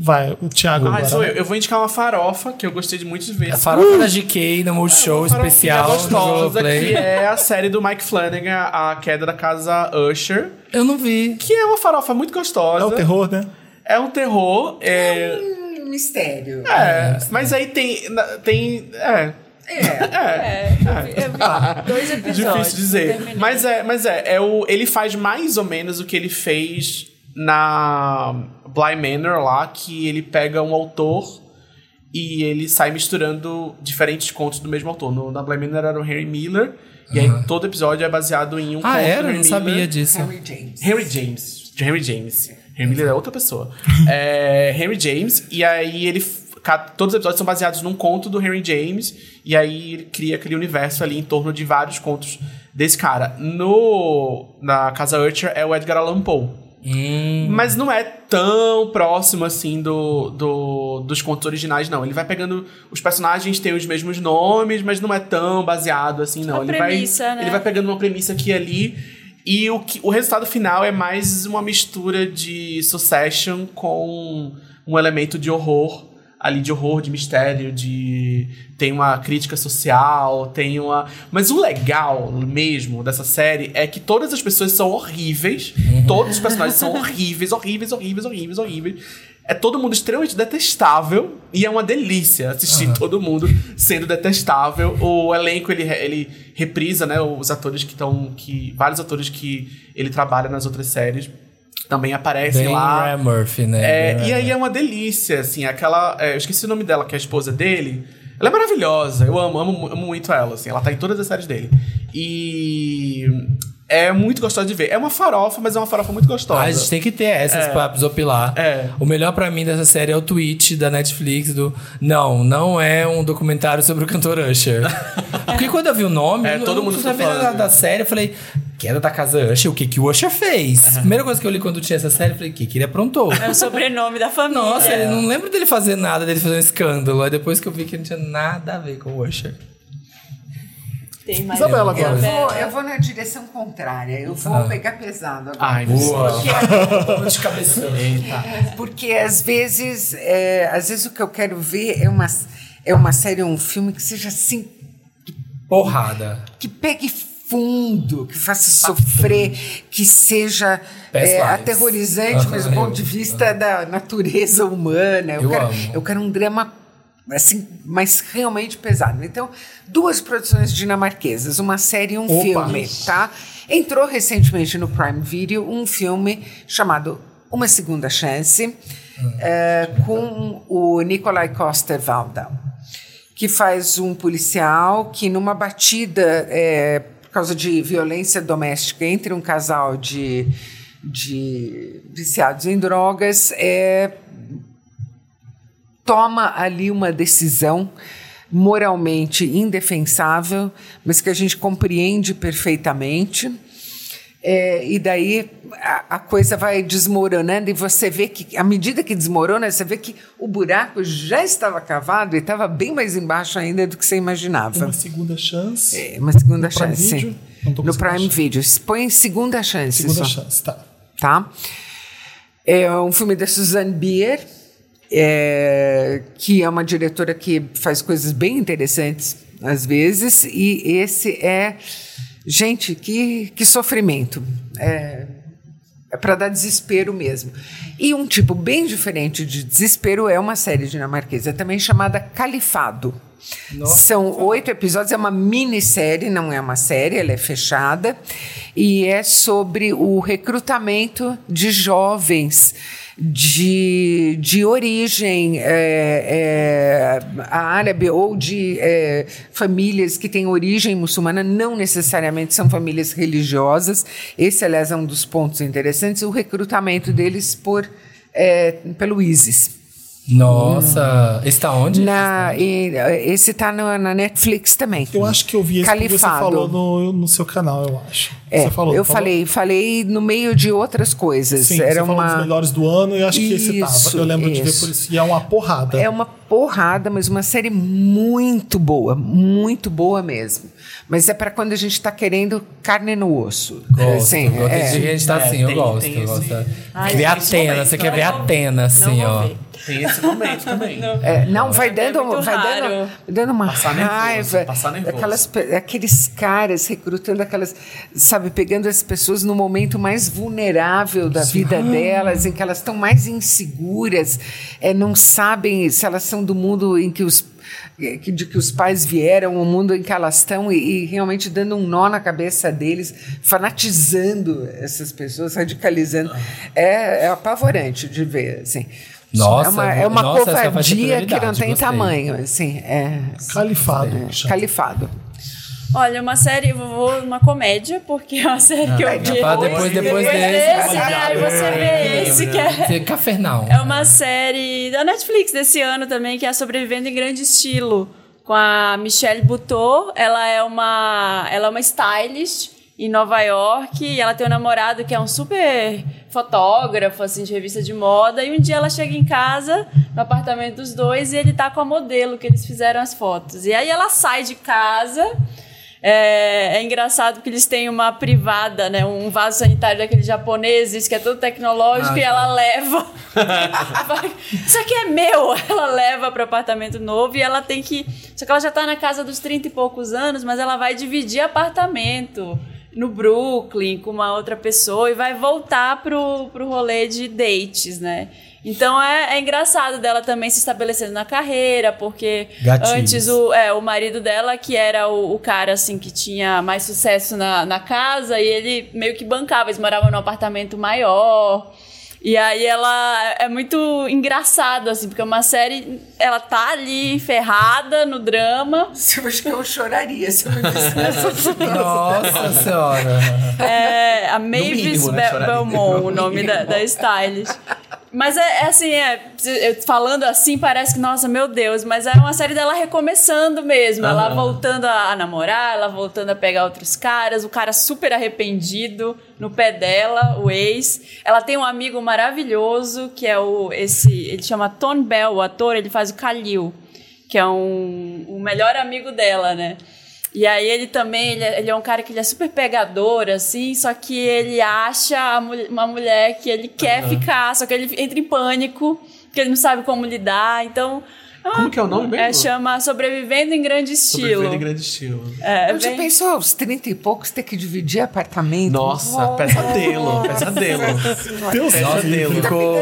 Vai, o Thiago Ah, agora. sou eu. Eu vou indicar uma farofa que eu gostei de muito de ver. A farofa da GK no Multishow farofinha especial gostosa, que é a série do Mike Flanagan, A Queda da Casa Usher. Eu não vi. Que é uma farofa muito gostosa. É o terror, né? É um terror. É, Um mistério. é, mas aí tem. tem é, É. é. Eu vi dois episódios. Difícil dizer. Mas é, mas é, é o, ele faz mais ou menos o que ele fez na Bly Manor lá, que ele pega um autor e ele sai misturando diferentes contos do mesmo autor. No, na Bly Manor era o Henry Miller, e aí todo episódio é baseado em um conto Ah, do era? Não sabia Miller. disso. Henry James. Henry James. Henry James. Henry Miller é outra pessoa. é, Henry James, e aí ele. Todos os episódios são baseados num conto do Henry James, e aí ele cria aquele universo ali em torno de vários contos desse cara. No. Na Casa Urcher é o Edgar Allan Poe. Mas não é tão próximo assim do, do- dos contos originais, não. Ele vai pegando. Os personagens têm os mesmos nomes, mas não é tão baseado assim, não. A ele premissa, vai, né? Ele vai pegando uma premissa aqui e ali. E o, que, o resultado final é mais uma mistura de Succession com um elemento de horror. Ali de horror, de mistério, de. Tem uma crítica social, tem uma. Mas o legal mesmo dessa série é que todas as pessoas são horríveis. Todos os personagens são horríveis, horríveis, horríveis, horríveis, horríveis. É todo mundo extremamente detestável e é uma delícia assistir todo mundo sendo detestável. O elenco ele, ele reprisa, né, os atores que estão que vários atores que ele trabalha nas outras séries também aparecem Bem lá. Ryan Murphy, né? É, Bem e aí é uma delícia, assim, aquela. é, eu esqueci o nome dela, que é a esposa dele. Ela é maravilhosa, eu amo, amo, amo muito ela, assim. Ela tá em todas as séries dele. E. É muito gostosa de ver. É uma farofa, mas é uma farofa muito gostosa. Ah, a gente tem que ter essas pra desopilar. É. O melhor pra mim dessa série é o tweet da Netflix do não, não é um documentário sobre o cantor Usher. Porque quando eu vi o nome, É, eu todo não mundo sabia nada da série, eu falei, queda da casa Usher, o que que o Usher fez? Primeira coisa que eu li quando tinha essa série, eu falei, o que que ele aprontou? É o sobrenome da família. Nossa, eu não lembro dele fazer nada, dele fazer um escândalo. Aí depois que eu vi que não tinha nada a ver com o Usher. Tem mais Isabela agora. Eu vou, eu vou na direção contrária. Eu vou pegar pesado agora. Ai, Boa. meu de cabeça. Porque às vezes, é, às vezes o que eu quero ver é uma, é uma série ou um filme que seja assim, Porrada. que pegue profundo, que faça sofrer, que seja é, aterrorizante, mas do ponto de vista da natureza humana. Eu, Eu quero, amo. eu quero um drama assim, mas realmente pesado. Então, duas produções dinamarquesas, uma série e um Opa. filme, tá? Entrou recentemente no Prime Video um filme chamado Uma Segunda Chance, eh, com o Nikolai Coster-Waldau, que faz um policial que numa batida eh, por causa de violência doméstica entre um casal de, de viciados em drogas, é, toma ali uma decisão moralmente indefensável, mas que a gente compreende perfeitamente. É, e daí a, a coisa vai desmoronando e você vê que, à medida que desmorona, você vê que o buraco já estava cavado e estava bem mais embaixo ainda do que você imaginava. Uma segunda chance. É, uma segunda No Prime chance. Video? Não tô No Prime achar. Video. Põe segunda chance. Segunda só chance, tá. tá? É um filme da Suzanne Bier, é, que é uma diretora que faz coisas bem interessantes às vezes, e esse é, gente, que, que sofrimento. É, é para dar desespero mesmo. E um tipo bem diferente de desespero é uma série dinamarquesa também chamada Califado. São oito episódios, é uma minissérie, não é uma série, ela é fechada. E é sobre o recrutamento de jovens de, de origem é, é, árabe ou de é, famílias que têm origem muçulmana, não necessariamente são famílias religiosas. Esse, aliás, é um dos pontos interessantes, o recrutamento deles por, é, pelo ISIS. Nossa, está onde? Na, e, esse está na Netflix também. Eu acho que eu vi esse que você falou no, no seu canal, eu acho. É, você falou, eu falou? falei, falei no meio de outras coisas. Sim, Era você falou dos uma melhores do ano e acho que esse Isso, tava. Eu lembro de ver isso. por isso. E é uma porrada. é uma porrada, mas uma série muito boa, muito boa mesmo. Mas é para quando a gente está querendo carne no osso. Gosto, Assim, gosto é. de gente tá É, assim, eu tem- gosto. tem eu gosto. Ai, ver Atena, momento, você quer ver a não. Atena, assim, Não ó. ver. Tem esse momento também. É, não, vai dando, muito vai raro. dando, dando uma Passar nervoso, raiva. passar nervoso. Aquelas, aqueles caras recrutando aquelas, sabe, pegando as pessoas no momento mais vulnerável da vida delas, em que elas estão mais inseguras, é, não sabem se elas são do mundo em que os de que os pais vieram, o mundo em que elas estão, e, e realmente dando um nó na cabeça deles, fanatizando essas pessoas, radicalizando. É, é apavorante de ver, assim. Nossa, é uma, é uma nossa, ser covardia que não tem gostei. tamanho, assim, é, Califado. é califado. Olha, uma série, vou uma comédia, porque é uma série que eu vi. Ah, depois- depois desse, desse, né? Aí você vê esse que é. Cafernal. É uma série da Netflix desse ano também, que é Sobrevivendo em Grande Estilo, com a Michelle Buteau. Ela é uma, ela é uma stylist em Nova York e ela tem um namorado que é um super fotógrafo, assim, de revista de moda. E um dia ela chega em casa, no apartamento dos dois, e ele tá com a modelo que eles fizeram as fotos. E aí ela sai de casa... É, é engraçado porque eles têm uma privada, né? Um vaso sanitário daqueles japoneses que é todo tecnológico Ah, e tá. ela leva. Vai, Isso aqui é meu! Ela leva para apartamento novo e ela tem que. Só que ela já tá na casa dos 30 e poucos anos, mas ela vai dividir apartamento no Brooklyn com uma outra pessoa e vai voltar pro, pro rolê de dates, né? Então é, é engraçado dela também se estabelecendo na carreira, porque Gatilhos. antes o, é, o marido dela, que era o, o cara assim que tinha mais sucesso na, na casa, e ele meio que bancava, eles moravam num apartamento maior. E aí ela é muito engraçado, assim, porque é uma série. Ela tá ali ferrada no drama. Eu acho que eu choraria se eu me nessa. Nossa senhora. É a Mavis mínimo, né. Belmont, o nome da, da stylist. Mas é, é assim, é, falando assim, parece que, nossa, meu Deus, mas é uma série dela recomeçando mesmo. Ela voltando a, a namorar, ela voltando a pegar outros caras, o cara super arrependido no pé dela, o ex. Ela tem um amigo maravilhoso, que é o esse. Ele chama Ton Bell, o ator, ele faz o Khalil, que é um, o melhor amigo dela, né? E aí ele também, ele é, ele é um cara que ele é super pegador, assim, só que ele acha uma mulher que ele quer ficar, só que ele entra em pânico, que ele não sabe como lidar. Então, é Como que é o nome mesmo? É, chama Sobrevivendo em Grande Estilo. Sobrevivendo em grande estilo. É, Você bem- pensou, aos 30 e poucos, ter que dividir apartamento? Nossa, pesadelo, pesadelo. Deus Pesadelo. Ficou.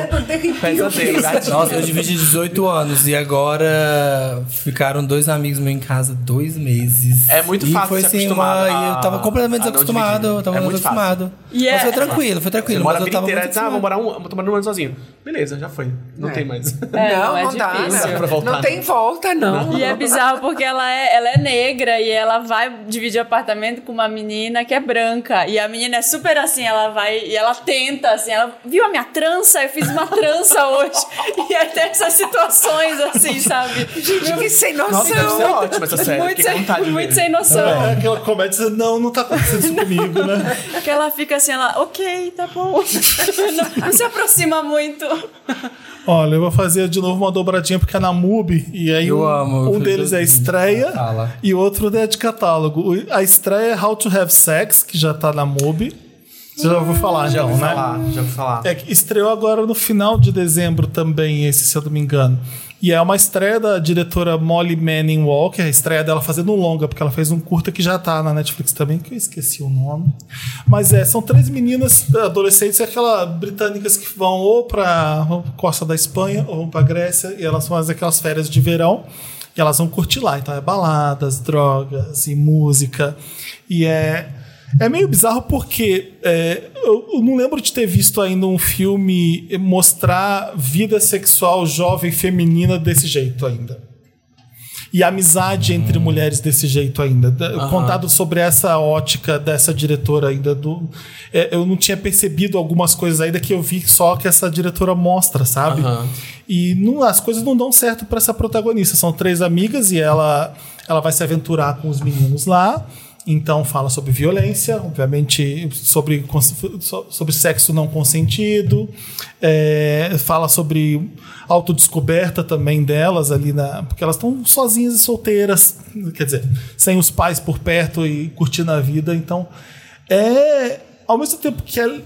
Pesadelo. Nossa, eu dividi 18 anos e agora ficaram dois amigos meus em casa dois meses. É muito e fácil foi se assim, acostumar uma, a- e eu tava completamente não desacostumado. Eu tava É muito desacostumado. E Mas é- foi tranquilo, foi Você tranquilo. mora a Mas eu vida tava inteira, ah, vou acostumado. morar um, vou tomar um ano sozinho. Beleza, já foi. Não É. tem mais. É, não, não, é não dá, difícil. né? Pra voltar, Não tem volta, não. E é bizarro porque ela é, ela é negra e ela vai dividir apartamento com uma menina que é branca. E a menina é super assim, ela vai e ela tenta, assim, ela viu a minha trança, eu fiz uma trança hoje. E tem essas situações assim, sabe? Gente, que sem noção. Deve ser ótima essa série. muito sem, muito sem noção. É aquela comédia, não, não tá acontecendo isso comigo, né? Que ela fica assim, ela, ok, tá bom. Não, não se aproxima muito. Olha, eu vou fazer de novo uma dobradinha porque é na MUBI. E aí Eu um, amo, um deles é fiz- estreia e o outro é de catálogo. A estreia é How to Have Sex, que já tá na MUBI. Você já ouviu falar, Já então, ouvi né? falar, já ouvi falar. É que estreou agora no final de dezembro também, esse, se eu não me engano. E é uma estreia da diretora Molly Manning Walker, a estreia dela fazendo um longa, porque ela fez um curta que já tá na Netflix também, que eu esqueci o nome. Mas é, são três meninas adolescentes, aquelas britânicas que vão ou pra costa da Espanha ou pra Grécia, e elas fazem aquelas férias de verão. E elas vão curtir lá. Então é baladas, drogas e música. E é. É meio bizarro porque é, eu, eu não lembro de ter visto ainda um filme mostrar vida sexual jovem feminina desse jeito ainda. E amizade entre mulheres desse jeito ainda. Da- Contado sobre essa ótica dessa diretora ainda. Do, é, eu não tinha percebido algumas coisas ainda que eu vi só que essa diretora mostra, sabe? E não- as coisas não dão certo para essa protagonista. São três amigas e ela, ela vai se aventurar com os meninos lá. Então fala sobre violência, obviamente sobre, sobre sexo não consentido, é, fala sobre autodescoberta também delas ali na. Porque elas estão sozinhas e solteiras, quer dizer, sem os pais por perto e curtindo a vida. Então é. Ao mesmo tempo que é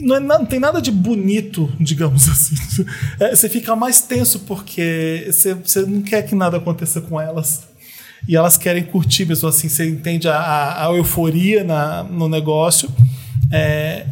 não, é não tem nada de bonito, digamos assim. É, você fica mais tenso porque você, você não quer que nada aconteça com elas. E elas querem curtir mesmo assim. Você entende a, a- euforia na- no negócio. É,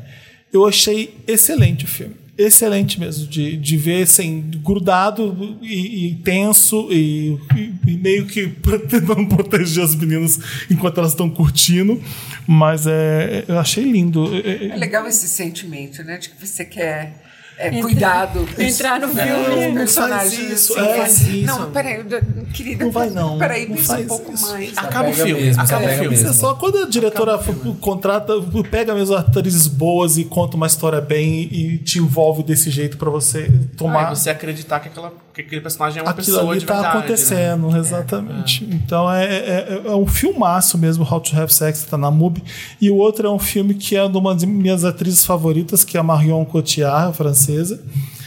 eu achei excelente o filme. Excelente mesmo, de, de ver assim, grudado e, e tenso e, e- meio que tentando proteger as meninas enquanto elas estão curtindo. Mas é, eu achei lindo. É- É legal esse sentimento, né? De que você quer é, cuidado. Entrar no Não, filme. os não personagens. faz isso, assim, é, faz- isso. Não, peraí, querida. Não vai, não. Peraí, Não pensa um faz pouco isso. mais. Acaba o filme, mesmo, acaba o filme. mesmo. É só quando a diretora contrata, pega mesmo atrizes boas e conta uma história bem e te envolve desse jeito pra você tomar. Ah, você acreditar que, aquela, que aquele personagem é uma Aquilo pessoa ali de tá verdade. né? acontecendo, exatamente. Então é, é, é um filmaço mesmo, How to Have Sex, tá na MUBI. E o outro é um filme que é de uma das minhas atrizes favoritas, que é a Marion Cotillard, francesa,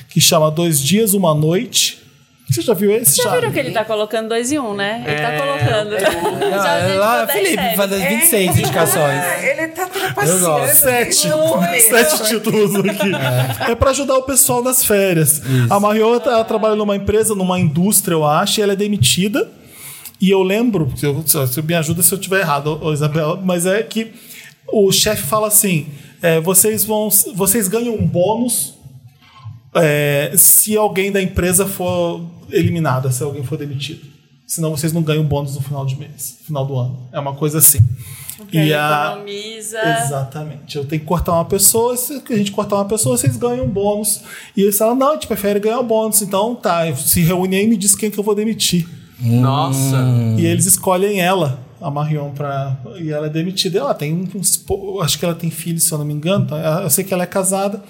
que chama Dois Dias, Uma Noite. Você já viu esse? Já viram que ele tá colocando dois em um, né? Ele tá É, colocando. Não, Já é lá, Felipe, séries. faz as 26 indicações. Ah, ele tá Eu trapaceando. Sete, Muito. sete títulos aqui. É, pra ajudar o pessoal nas férias. A Marion ela trabalha numa empresa, numa indústria, eu acho, e ela é demitida. E eu lembro, se, eu, se me ajuda se eu estiver errado, ô, Isabela, mas é que o chefe fala assim: é, vocês vão, vocês ganham um bônus é, se alguém da empresa for eliminado, se alguém for demitido. Senão vocês não ganham bônus no final de mês, no final do ano. É uma coisa assim. Porque aí economiza. Exatamente. Eu tenho que cortar uma pessoa, se a gente cortar uma pessoa, vocês ganham um bônus. E eles falam, não, a gente prefere ganhar um bônus. Então tá, se reúne aí e me diz quem que eu vou demitir. Nossa. E eles escolhem ela, a Marion, pra, e ela é demitida. Ela tem po- acho que ela tem filhos, se eu não me engano. tá? Eu sei que ela é casada.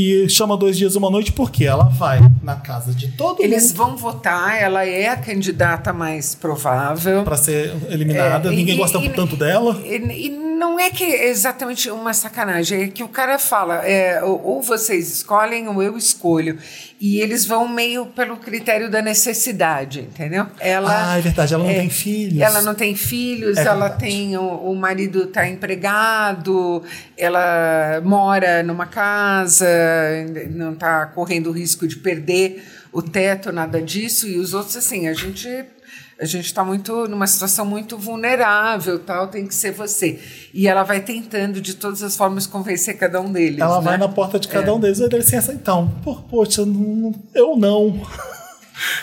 E chama dois dias uma noite porque ela vai na casa de todo Eles mundo vão votar, ela é a candidata mais provável. pra ser eliminada. É, Ninguém e- gosta e- tanto dela. E, e não é que é exatamente uma sacanagem, é que o cara fala, é, ou, vocês escolhem ou eu escolho. E eles vão meio pelo critério da necessidade, entendeu? Ela, Ah, é verdade, ela não tem filhos. Ela não tem filhos, É ela verdade. tem. O, o marido está empregado, ela mora numa casa, não está correndo o risco de perder o teto, nada disso, e os outros, assim, a gente. A gente está muito numa situação muito vulnerável, tal, tem que ser você. E ela vai tentando de todas as formas convencer cada um deles. Ela né? vai na porta de cada um deles e dá licença, então. Pô, poxa, não- eu não.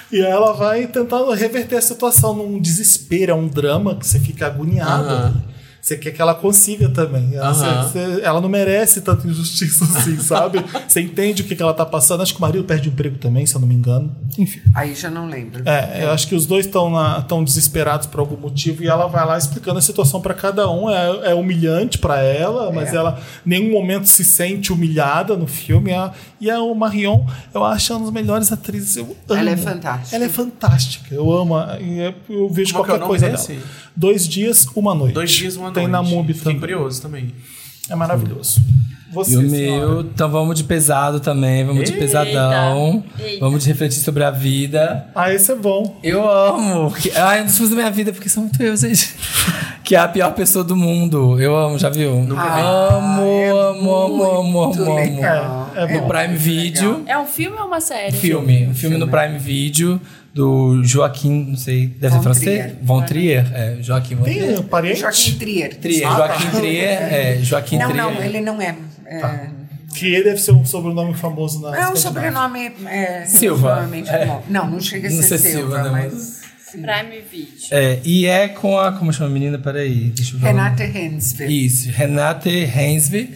E aí ela vai tentando reverter a situação num desespero, é um drama que você fica agoniado. Aham. Você quer que ela consiga também. Ela, Aham. você- você- ela não merece tanta injustiça assim, sabe? Você entende o que, que ela tá passando. Acho que o marido perde o emprego também, se eu não me engano. Enfim. Aí já não lembro. É, eu acho que os dois estão tão desesperados por algum motivo e ela vai lá explicando a situação para cada um. É, é humilhante para ela, mas É. ela em nenhum momento se sente humilhada no filme. A- e a Marion, eu acho uma das melhores atrizes. Eu amo. Ela é fantástica. Ela é fantástica. Eu amo. Eu vejo Como é qualquer coisa desse? dela. Dois dias, uma noite. Dois dias, uma Tem na MUBI Fiquei também. curioso também. É maravilhoso. Você, E o senhora? meu, então vamos de pesado também, vamos de Eita. pesadão. Eita. Vamos de refletir sobre a vida. Ah, esse é bom. Eu amo. Que, ai, um dos filmes da minha vida, porque são muito eu, gente. Que é a pior pessoa do mundo. Eu amo, já viu? Nunca vi. amo, é amo, amo, amo, amo, amo. É, é No. Prime Video. É um filme ou uma série? Filme. Um filme no Prime Video do Joaquim, não sei, deve ser Von francês? Trier. Von Trier. É, Joaquim Von Tem Trier. um parente? Joaquim Trier. Trier, Ah, Joaquim tá. Trier, é, Joaquim Não, Trier. não, ele não é. é Que ele deve ser um sobrenome famoso na É um sobrenome. É, Silva. É. Não, não chega a Não ser Silva, Silva, né, mas. Prime Video. É, e é com a. Como chama a menina? Peraí, deixa eu ver. Renate Hensver. Isso, Renate Hensby.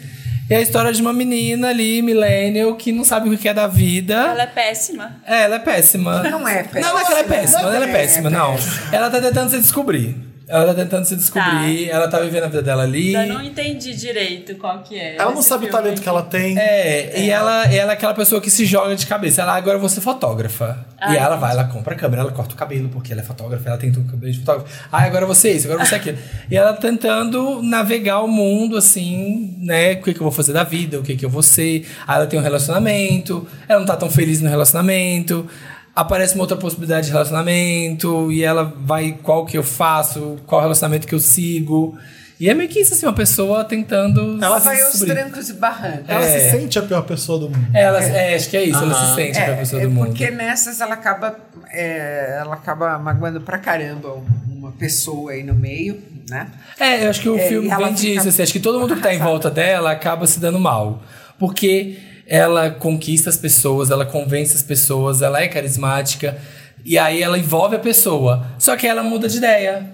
E é a história de uma menina ali, millennial, que não sabe o que é da vida. Ela é péssima. É, ela é péssima. Não é péssima. Não, não é que ela é péssima, Não ela é é péssima, não. Ela tá tentando se descobrir. Ela tá tentando se descobrir, ela tá vivendo a vida dela ali. Eu não entendi direito qual que é. Ela não sabe o talento que ela tem. É, e ela, ela é aquela pessoa que se joga de cabeça. Ela, "Ah, agora eu vou ser fotógrafa. Ah, e ela vai, ela compra a câmera, ela corta o cabelo, porque ela é fotógrafa, ela tem um cabelo de fotógrafa. Ah, agora vou ser isso, agora vou ser aquilo. e ela tentando navegar o mundo, assim, né? O que, que eu vou fazer da vida, o que, que eu vou ser. Aí ela tem um relacionamento, ela não tá tão feliz no relacionamento. Aparece uma outra possibilidade de relacionamento, e ela vai, qual que eu faço, qual relacionamento que eu sigo. E é meio que isso, assim, uma pessoa tentando. Ela vai aos trancos e barrancos. Ela É. se sente a pior pessoa do mundo. Ela, é, acho que é isso, ela se sente a É, pessoa é do mundo. porque nessas ela acaba, é, ela acaba magoando pra caramba uma pessoa aí no meio, né? É, eu acho que o É, filme vem fica disso, assim, acho que todo mundo que tá em volta dela acaba se dando mal. Porque ela conquista as pessoas, ela convence as pessoas, ela é carismática, e aí ela envolve a pessoa. Só que ela muda de ideia.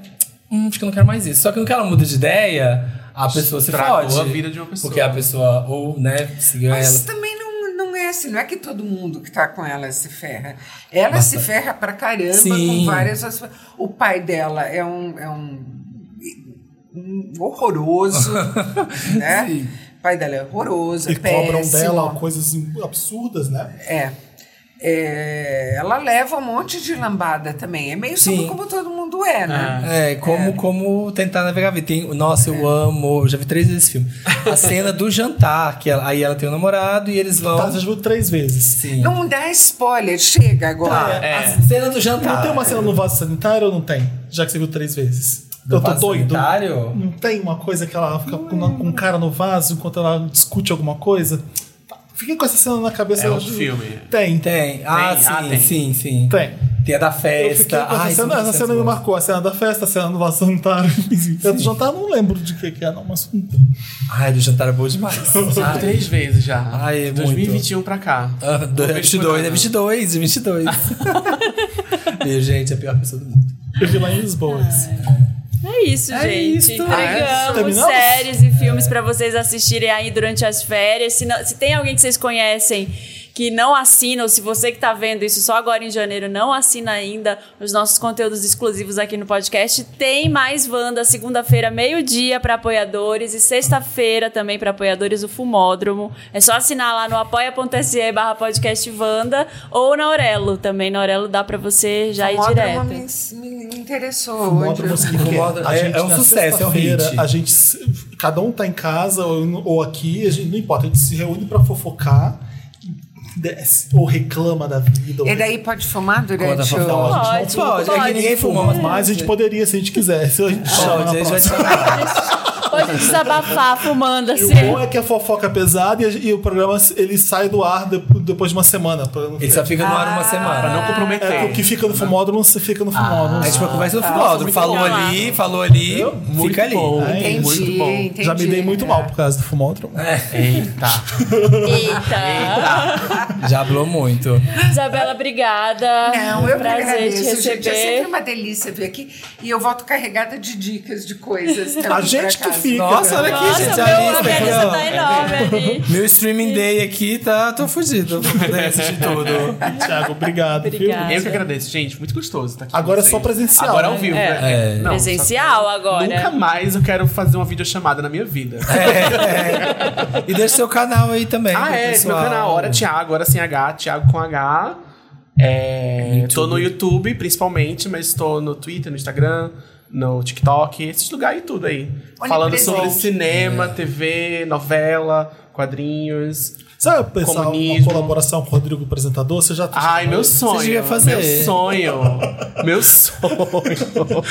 Hum, acho que eu não quero mais isso. Só que no que ela muda de ideia, a pessoa se Estragou fode. a vida de uma pessoa. Porque a pessoa, ou, né, seguiu Mas ela. também não, não é assim, não é que todo mundo que tá com ela se ferra. Ela se ferra pra caramba Sim. com várias. O pai dela é um, é um, um horroroso, né? Sim. O pai dela é horroroso, E é cobram péssimo. dela coisas absurdas, né? É. É, ela leva um monte de lambada também. É meio Sim. sobre como todo mundo é, né? É, como, como tentar navegar a vida. Tem, nossa, eu amo, eu já vi três vezes esse filme. A cena do jantar, que ela- aí ela tem um namorado e eles vão. Tá, você já viu três vezes. Sim. Não dá spoiler, chega agora. Tá, A cena do jantar. Não tem uma cena no vaso sanitário ou não tem? Já que você viu três vezes. Do eu tô vaso doido. sanitário? Não tem uma coisa que ela fica com, com um cara no vaso enquanto ela discute alguma coisa? Tá, Fiquei com essa cena na cabeça. É eu outro ju- filme. Tem, tem. Ah, Tem? sim, Ah, tem. sim, sim. Tem. Tem a da Eu festa. essa Ai, cena, essa cena me cenas marcou. A cena da festa, a cena do vaso sanitário. A do jantar eu não lembro de que, que é, não, mas. Ai, do jantar é boa demais. Ai, Três vezes já. Ai, é 2021 pra cá. Ah, do- é 22, é 22, é 22. Meu, gente, é a pior pessoa do mundo. Eu vi lá em Lisboa. esse. É isso, É gente. isso. Entregamos Terminamos? séries e filmes pra vocês assistirem aí durante as férias. Se, não- se tem alguém que vocês conhecem que não assina, ou se você que tá vendo isso só agora em janeiro não assina ainda os nossos conteúdos exclusivos aqui no podcast, tem mais Wanda segunda-feira, meio-dia para apoiadores e sexta-feira também para apoiadores o Fumódromo. É só assinar lá no apoia.se barra podcast Wanda ou na Aurelo. Também na Aurelo dá para você já ir Fumódromo direto. me, me interessou. Fumódromo, hoje. é? Fumódromo A é- gente, é um sucesso, é um hit. A gente, cada um tá em casa ou, ou aqui, a gente, não importa, a gente se reúne pra fofocar, ou reclama da vida. ou E daí pode fumar durante Conta o... Não, a gente Pode, não Pode, é que ninguém fuma, mas a gente poderia, se a gente quisesse. A gente Pode, a gente vai te. Pode desabafar fumando E assim. o bom é que a fofoca é pesada e, e o programa ele sai do ar de- depois de uma semana. pra Ele só fica no ar uma Pra semana. não comprometer. É, o que fica no fumódromo, você fica no fumódromo. É tipo a conversa no fumódromo. Falou ali, falou ali, Muito fica ali. bom. Entendi, Muito bom. entendi. Já me dei muito É. mal por causa do fumódromo. Eita. Eita. Já hablou muito. Isabela, obrigada. Não, eu Prazer agradeço, te gente. É sempre receber. uma delícia vir aqui. E eu volto carregada de dicas, de coisas. A gente pra que. Fica. Nossa, olha aqui, Nossa, gente. meu, A lista aqui, ó. tá enorme ali. Meu streaming day aqui tá. tô poder assistir tudo. Thiago, obrigado. Obrigada. Eu que agradeço, gente. Muito gostoso estar aqui. Agora é só presencial, Agora né? ao vivo. É. né? É. Não, Presencial agora. Nunca mais eu quero fazer uma videochamada na minha vida. E deixa seu canal aí também. Ah, é, esse meu pessoal. canal, Hora Thiago, Hora Sem H, Thiago com H. É, tô no YouTube, principalmente, mas tô no Twitter, no Instagram, no TikTok, esses lugares e tudo aí. Falando sobre cinema, TV, novela, quadrinhos. Sabe pensar uma Comunismo. colaboração com o Rodrigo apresentador? Você já Ai, meu sonho. devia fazer. Meu sonho. meu sonho.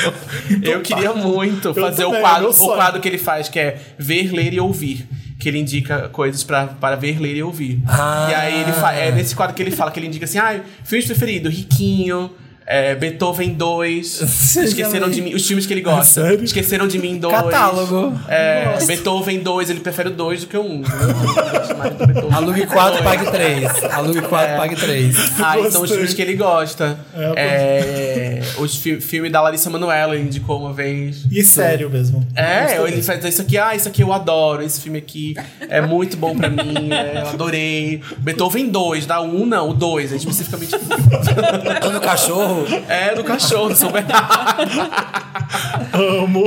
Eu queria muito Eu fazer também, o, quadro, o quadro que ele faz, que é ver, ler e ouvir. Que ele indica coisas para ver, ler e ouvir. Ah. E aí ele fa- é nesse quadro que ele fala, que ele indica assim, ah, filmes preferido, Riquinho. É, Beethoven 2, Esqueceram de mim, os filmes que ele gosta. Sério? Esqueceram de mim 2. Catálogo. É, Beethoven 2, ele prefere o 2 do que o 1. Um, Alugue Alugue 4, pague 3. Alugue 4, pague 3. Ah, então os filmes que ele gosta. É, É, os fi filme da Larissa Manoela, ele indicou uma vez. E sério mesmo. É, ele faz isso aqui, ah, isso aqui eu adoro, esse filme aqui é muito bom pra mim, é, eu adorei. Beethoven 2, da 1 não, o 2, é especificamente. Quando o cachorro. É, do cachorro, do São Bernardo. Amo.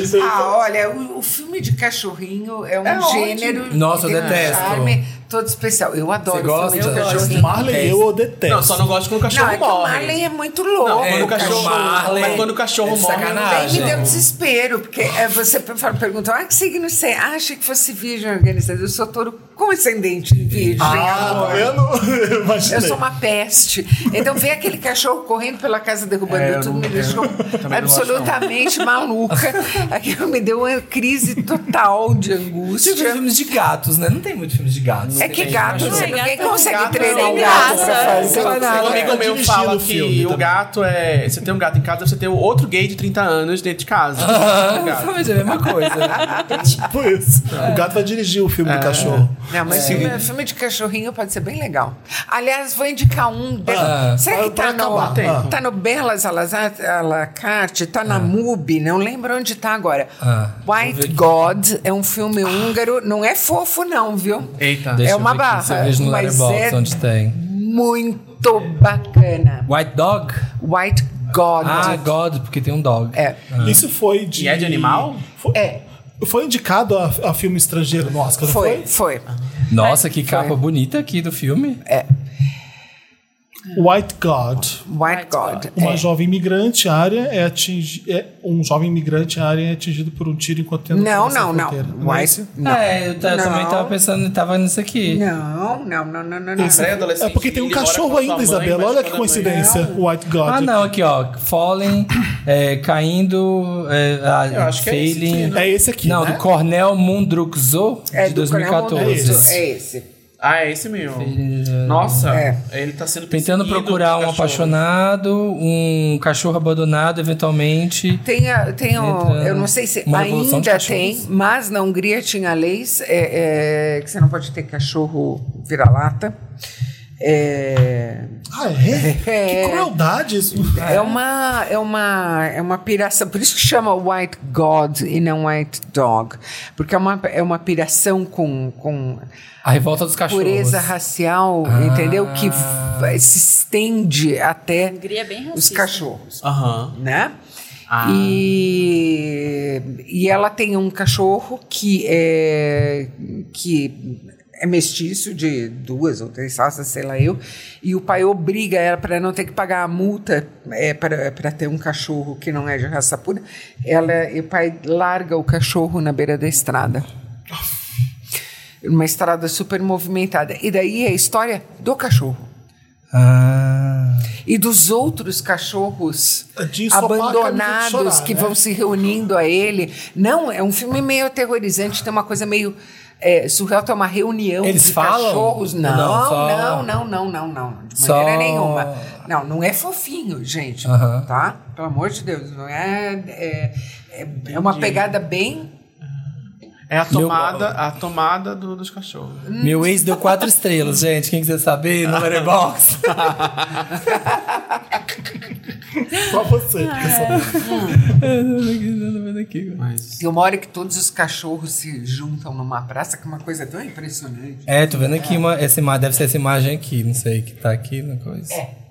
Você- Ah, olha, o, o filme de cachorrinho é um É gênero. Nossa, que eu tem um detesto. charme todo especial. Eu adoro Você gosta? filme de cachorrinho. Marley, eu detesto. Não, só não gosto quando o Não, cachorro é que o morre. Marley é muito louco. Não, quando É, o cachorro, Marley mas quando o cachorro é morre, Daí sacanagem. me deu desespero, porque é, você perguntou, ah, que signo você é? Ah, achei que fosse virgem organizada. Eu sou touro com ascendente em virgem. Ah, amor. tá vendo? Imaginei. Eu sou uma peste. Então, ver aquele cachorro correndo pela casa derrubando É, eu tudo não- me deixou não não. absolutamente maluca. Aquilo me deu uma crise total de Tipo, angústia. filmes de gatos, né? Não tem muitos filmes de gatos. É que gato, Não, você gato ninguém é consegue gato, treinar é um gato graça. pra fazer. Não é. Um amigo meu fala que filme o também. gato é. Você tem um gato em casa, você tem outro gay de 30 anos dentro de casa. Ah, Gato. Mas é a mesma coisa. Tipo isso. O gato vai dirigir o filme do cachorro. Não, mas filme, filme de cachorrinho pode ser bem legal. Aliás, vou indicar um. de- Ah. Será que tá no, acabar, tempo. tá no Belas Alazar- à la carte? Tá na MUBI? Não lembro onde tá agora. Ah, White. God é um filme húngaro. Não é fofo, não, viu? Eita. Deixa É eu uma barra, mas é- onde tem. Muito bacana. White Dog? White God. Ah, God, porque tem um dog. É. Isso foi de. E é de animal? Foi, É, foi indicado a, a filme estrangeiro no Oscar, não foi, foi. Nossa, que capa bonita aqui do filme. White God. White God. Uma é. jovem imigrante área é atingi é um jovem imigrante área é atingido por um tiro enquanto tenta Não, não, não. Não é White. esse? Não. É, eu, Não. também tava pensando, tava nisso aqui. Não, não, não, não, não, não. Esse É adolescente, é porque tem um cachorro ainda, mãe, Isabela. Olha que coincidência. White God. Ah, não, aqui, ó. Fallen, é, caindo, é, Eu acho que é esse Failing. aqui, É esse aqui, Não, né? do Cornel Mundruxo, É de do Coronel 2014. Monteiro. É esse. Ah, é esse mesmo. Nossa, É. ele tá sendo Tentando procurar um cachorro. apaixonado, um cachorro abandonado, eventualmente. Tem, a- tem o, Entra eu não sei se ainda tem, mas na Hungria tinha leis é, é, que você não pode ter cachorro vira-lata. É, Ah, é? É. Que crueldade isso. é uma é uma é uma piração, por isso que chama White God e não White Dog, porque é uma é uma piração com, com A revolta dos cachorros. pureza racial, entendeu? Que vai- se estende até é bem os cachorros. Aham. né? Ah. E, e ela tem um cachorro que é, que é mestiço de duas ou três raças, sei lá eu, e o pai obriga ela para não ter que pagar a multa é, para ter um cachorro que não é de raça pura. Ela, e o pai larga o cachorro na beira da estrada. Uma estrada super movimentada. E daí é a história do cachorro. Ah. E dos outros cachorros de abandonados chorar, que né? vão se reunindo a ele. Não, é um filme meio aterrorizante, tem uma coisa meio. É, surreal, tem uma reunião Eles de falam? cachorros. Não, Não, não, só- não, não, não, não, De Só- maneira nenhuma. Não, não é fofinho, gente. Aham. Tá? Pelo amor de Deus. Não é. É, é, é uma pegada bem. É a tomada, a tomada do- dos cachorros. Meu ex deu quatro estrelas, gente. Quem quiser saber, no Letterboxd. Só você. saber. Mas... Tem uma hora que todos os cachorros se juntam numa praça, que é uma coisa tão impressionante. É, tô vendo aqui uma, essa imagem, deve ser essa imagem aqui, não sei, que tá aqui na coisa. É.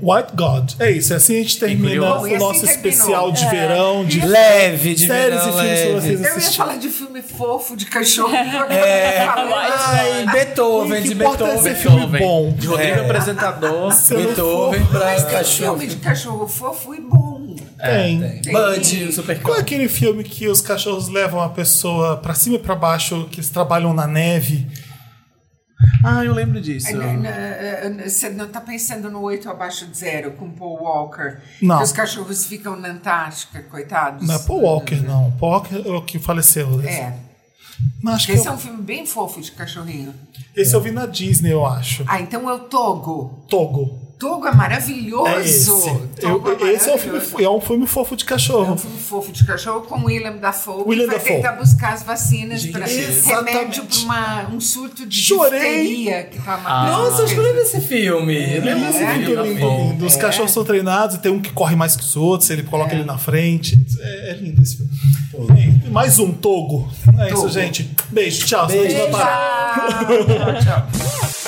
White God. É isso. Assim a gente termina o assim nosso terminou. especial de verão, de Leve, de séries verão, e filmes pra leve. vocês Eu ia falar de filme fofo, de cachorro. É. Ai, O Beethoven, que de é Beethoven. ser filme bom. De Rodrigo Apresentador. Beethoven for- pra Mas tem cachorro. filme de cachorro fofo e bom. Tem. Bud, o super Qual é aquele filme que os cachorros levam a pessoa pra cima e pra baixo, que eles trabalham na neve? Ah, eu lembro disso. Você não tá pensando no Oito Abaixo de Zero com Paul Walker? Não. Que os cachorros ficam na Antártica, coitados. Não é Paul Walker, não. Paul Walker é o que faleceu. É. Que Esse é eu- um filme bem fofo de cachorrinho. esse eu vi na Disney, eu acho. Ah, então é o Togo. Togo. Togo é maravilhoso. É esse. Togo Eu- esse é um, filme, é um filme fofo de É cachorro. um filme fofo de cachorro com William Dafoe. William que vai Dafoe. tentar buscar as vacinas para exatamente. remédio para um surto de Chorei. difteria que tá matando. Nossa, eu acho que eu lembro desse filme. Lembro desse Muito filme. lindo, lindo. Os cachorros são treinados, tem um que corre mais que os outros, ele coloca ele na frente. É, é lindo esse filme. E mais um, Togo. É isso, Togo. gente. Beijo, tchau. Beijo. Beijo. Tchau, tchau, tchau.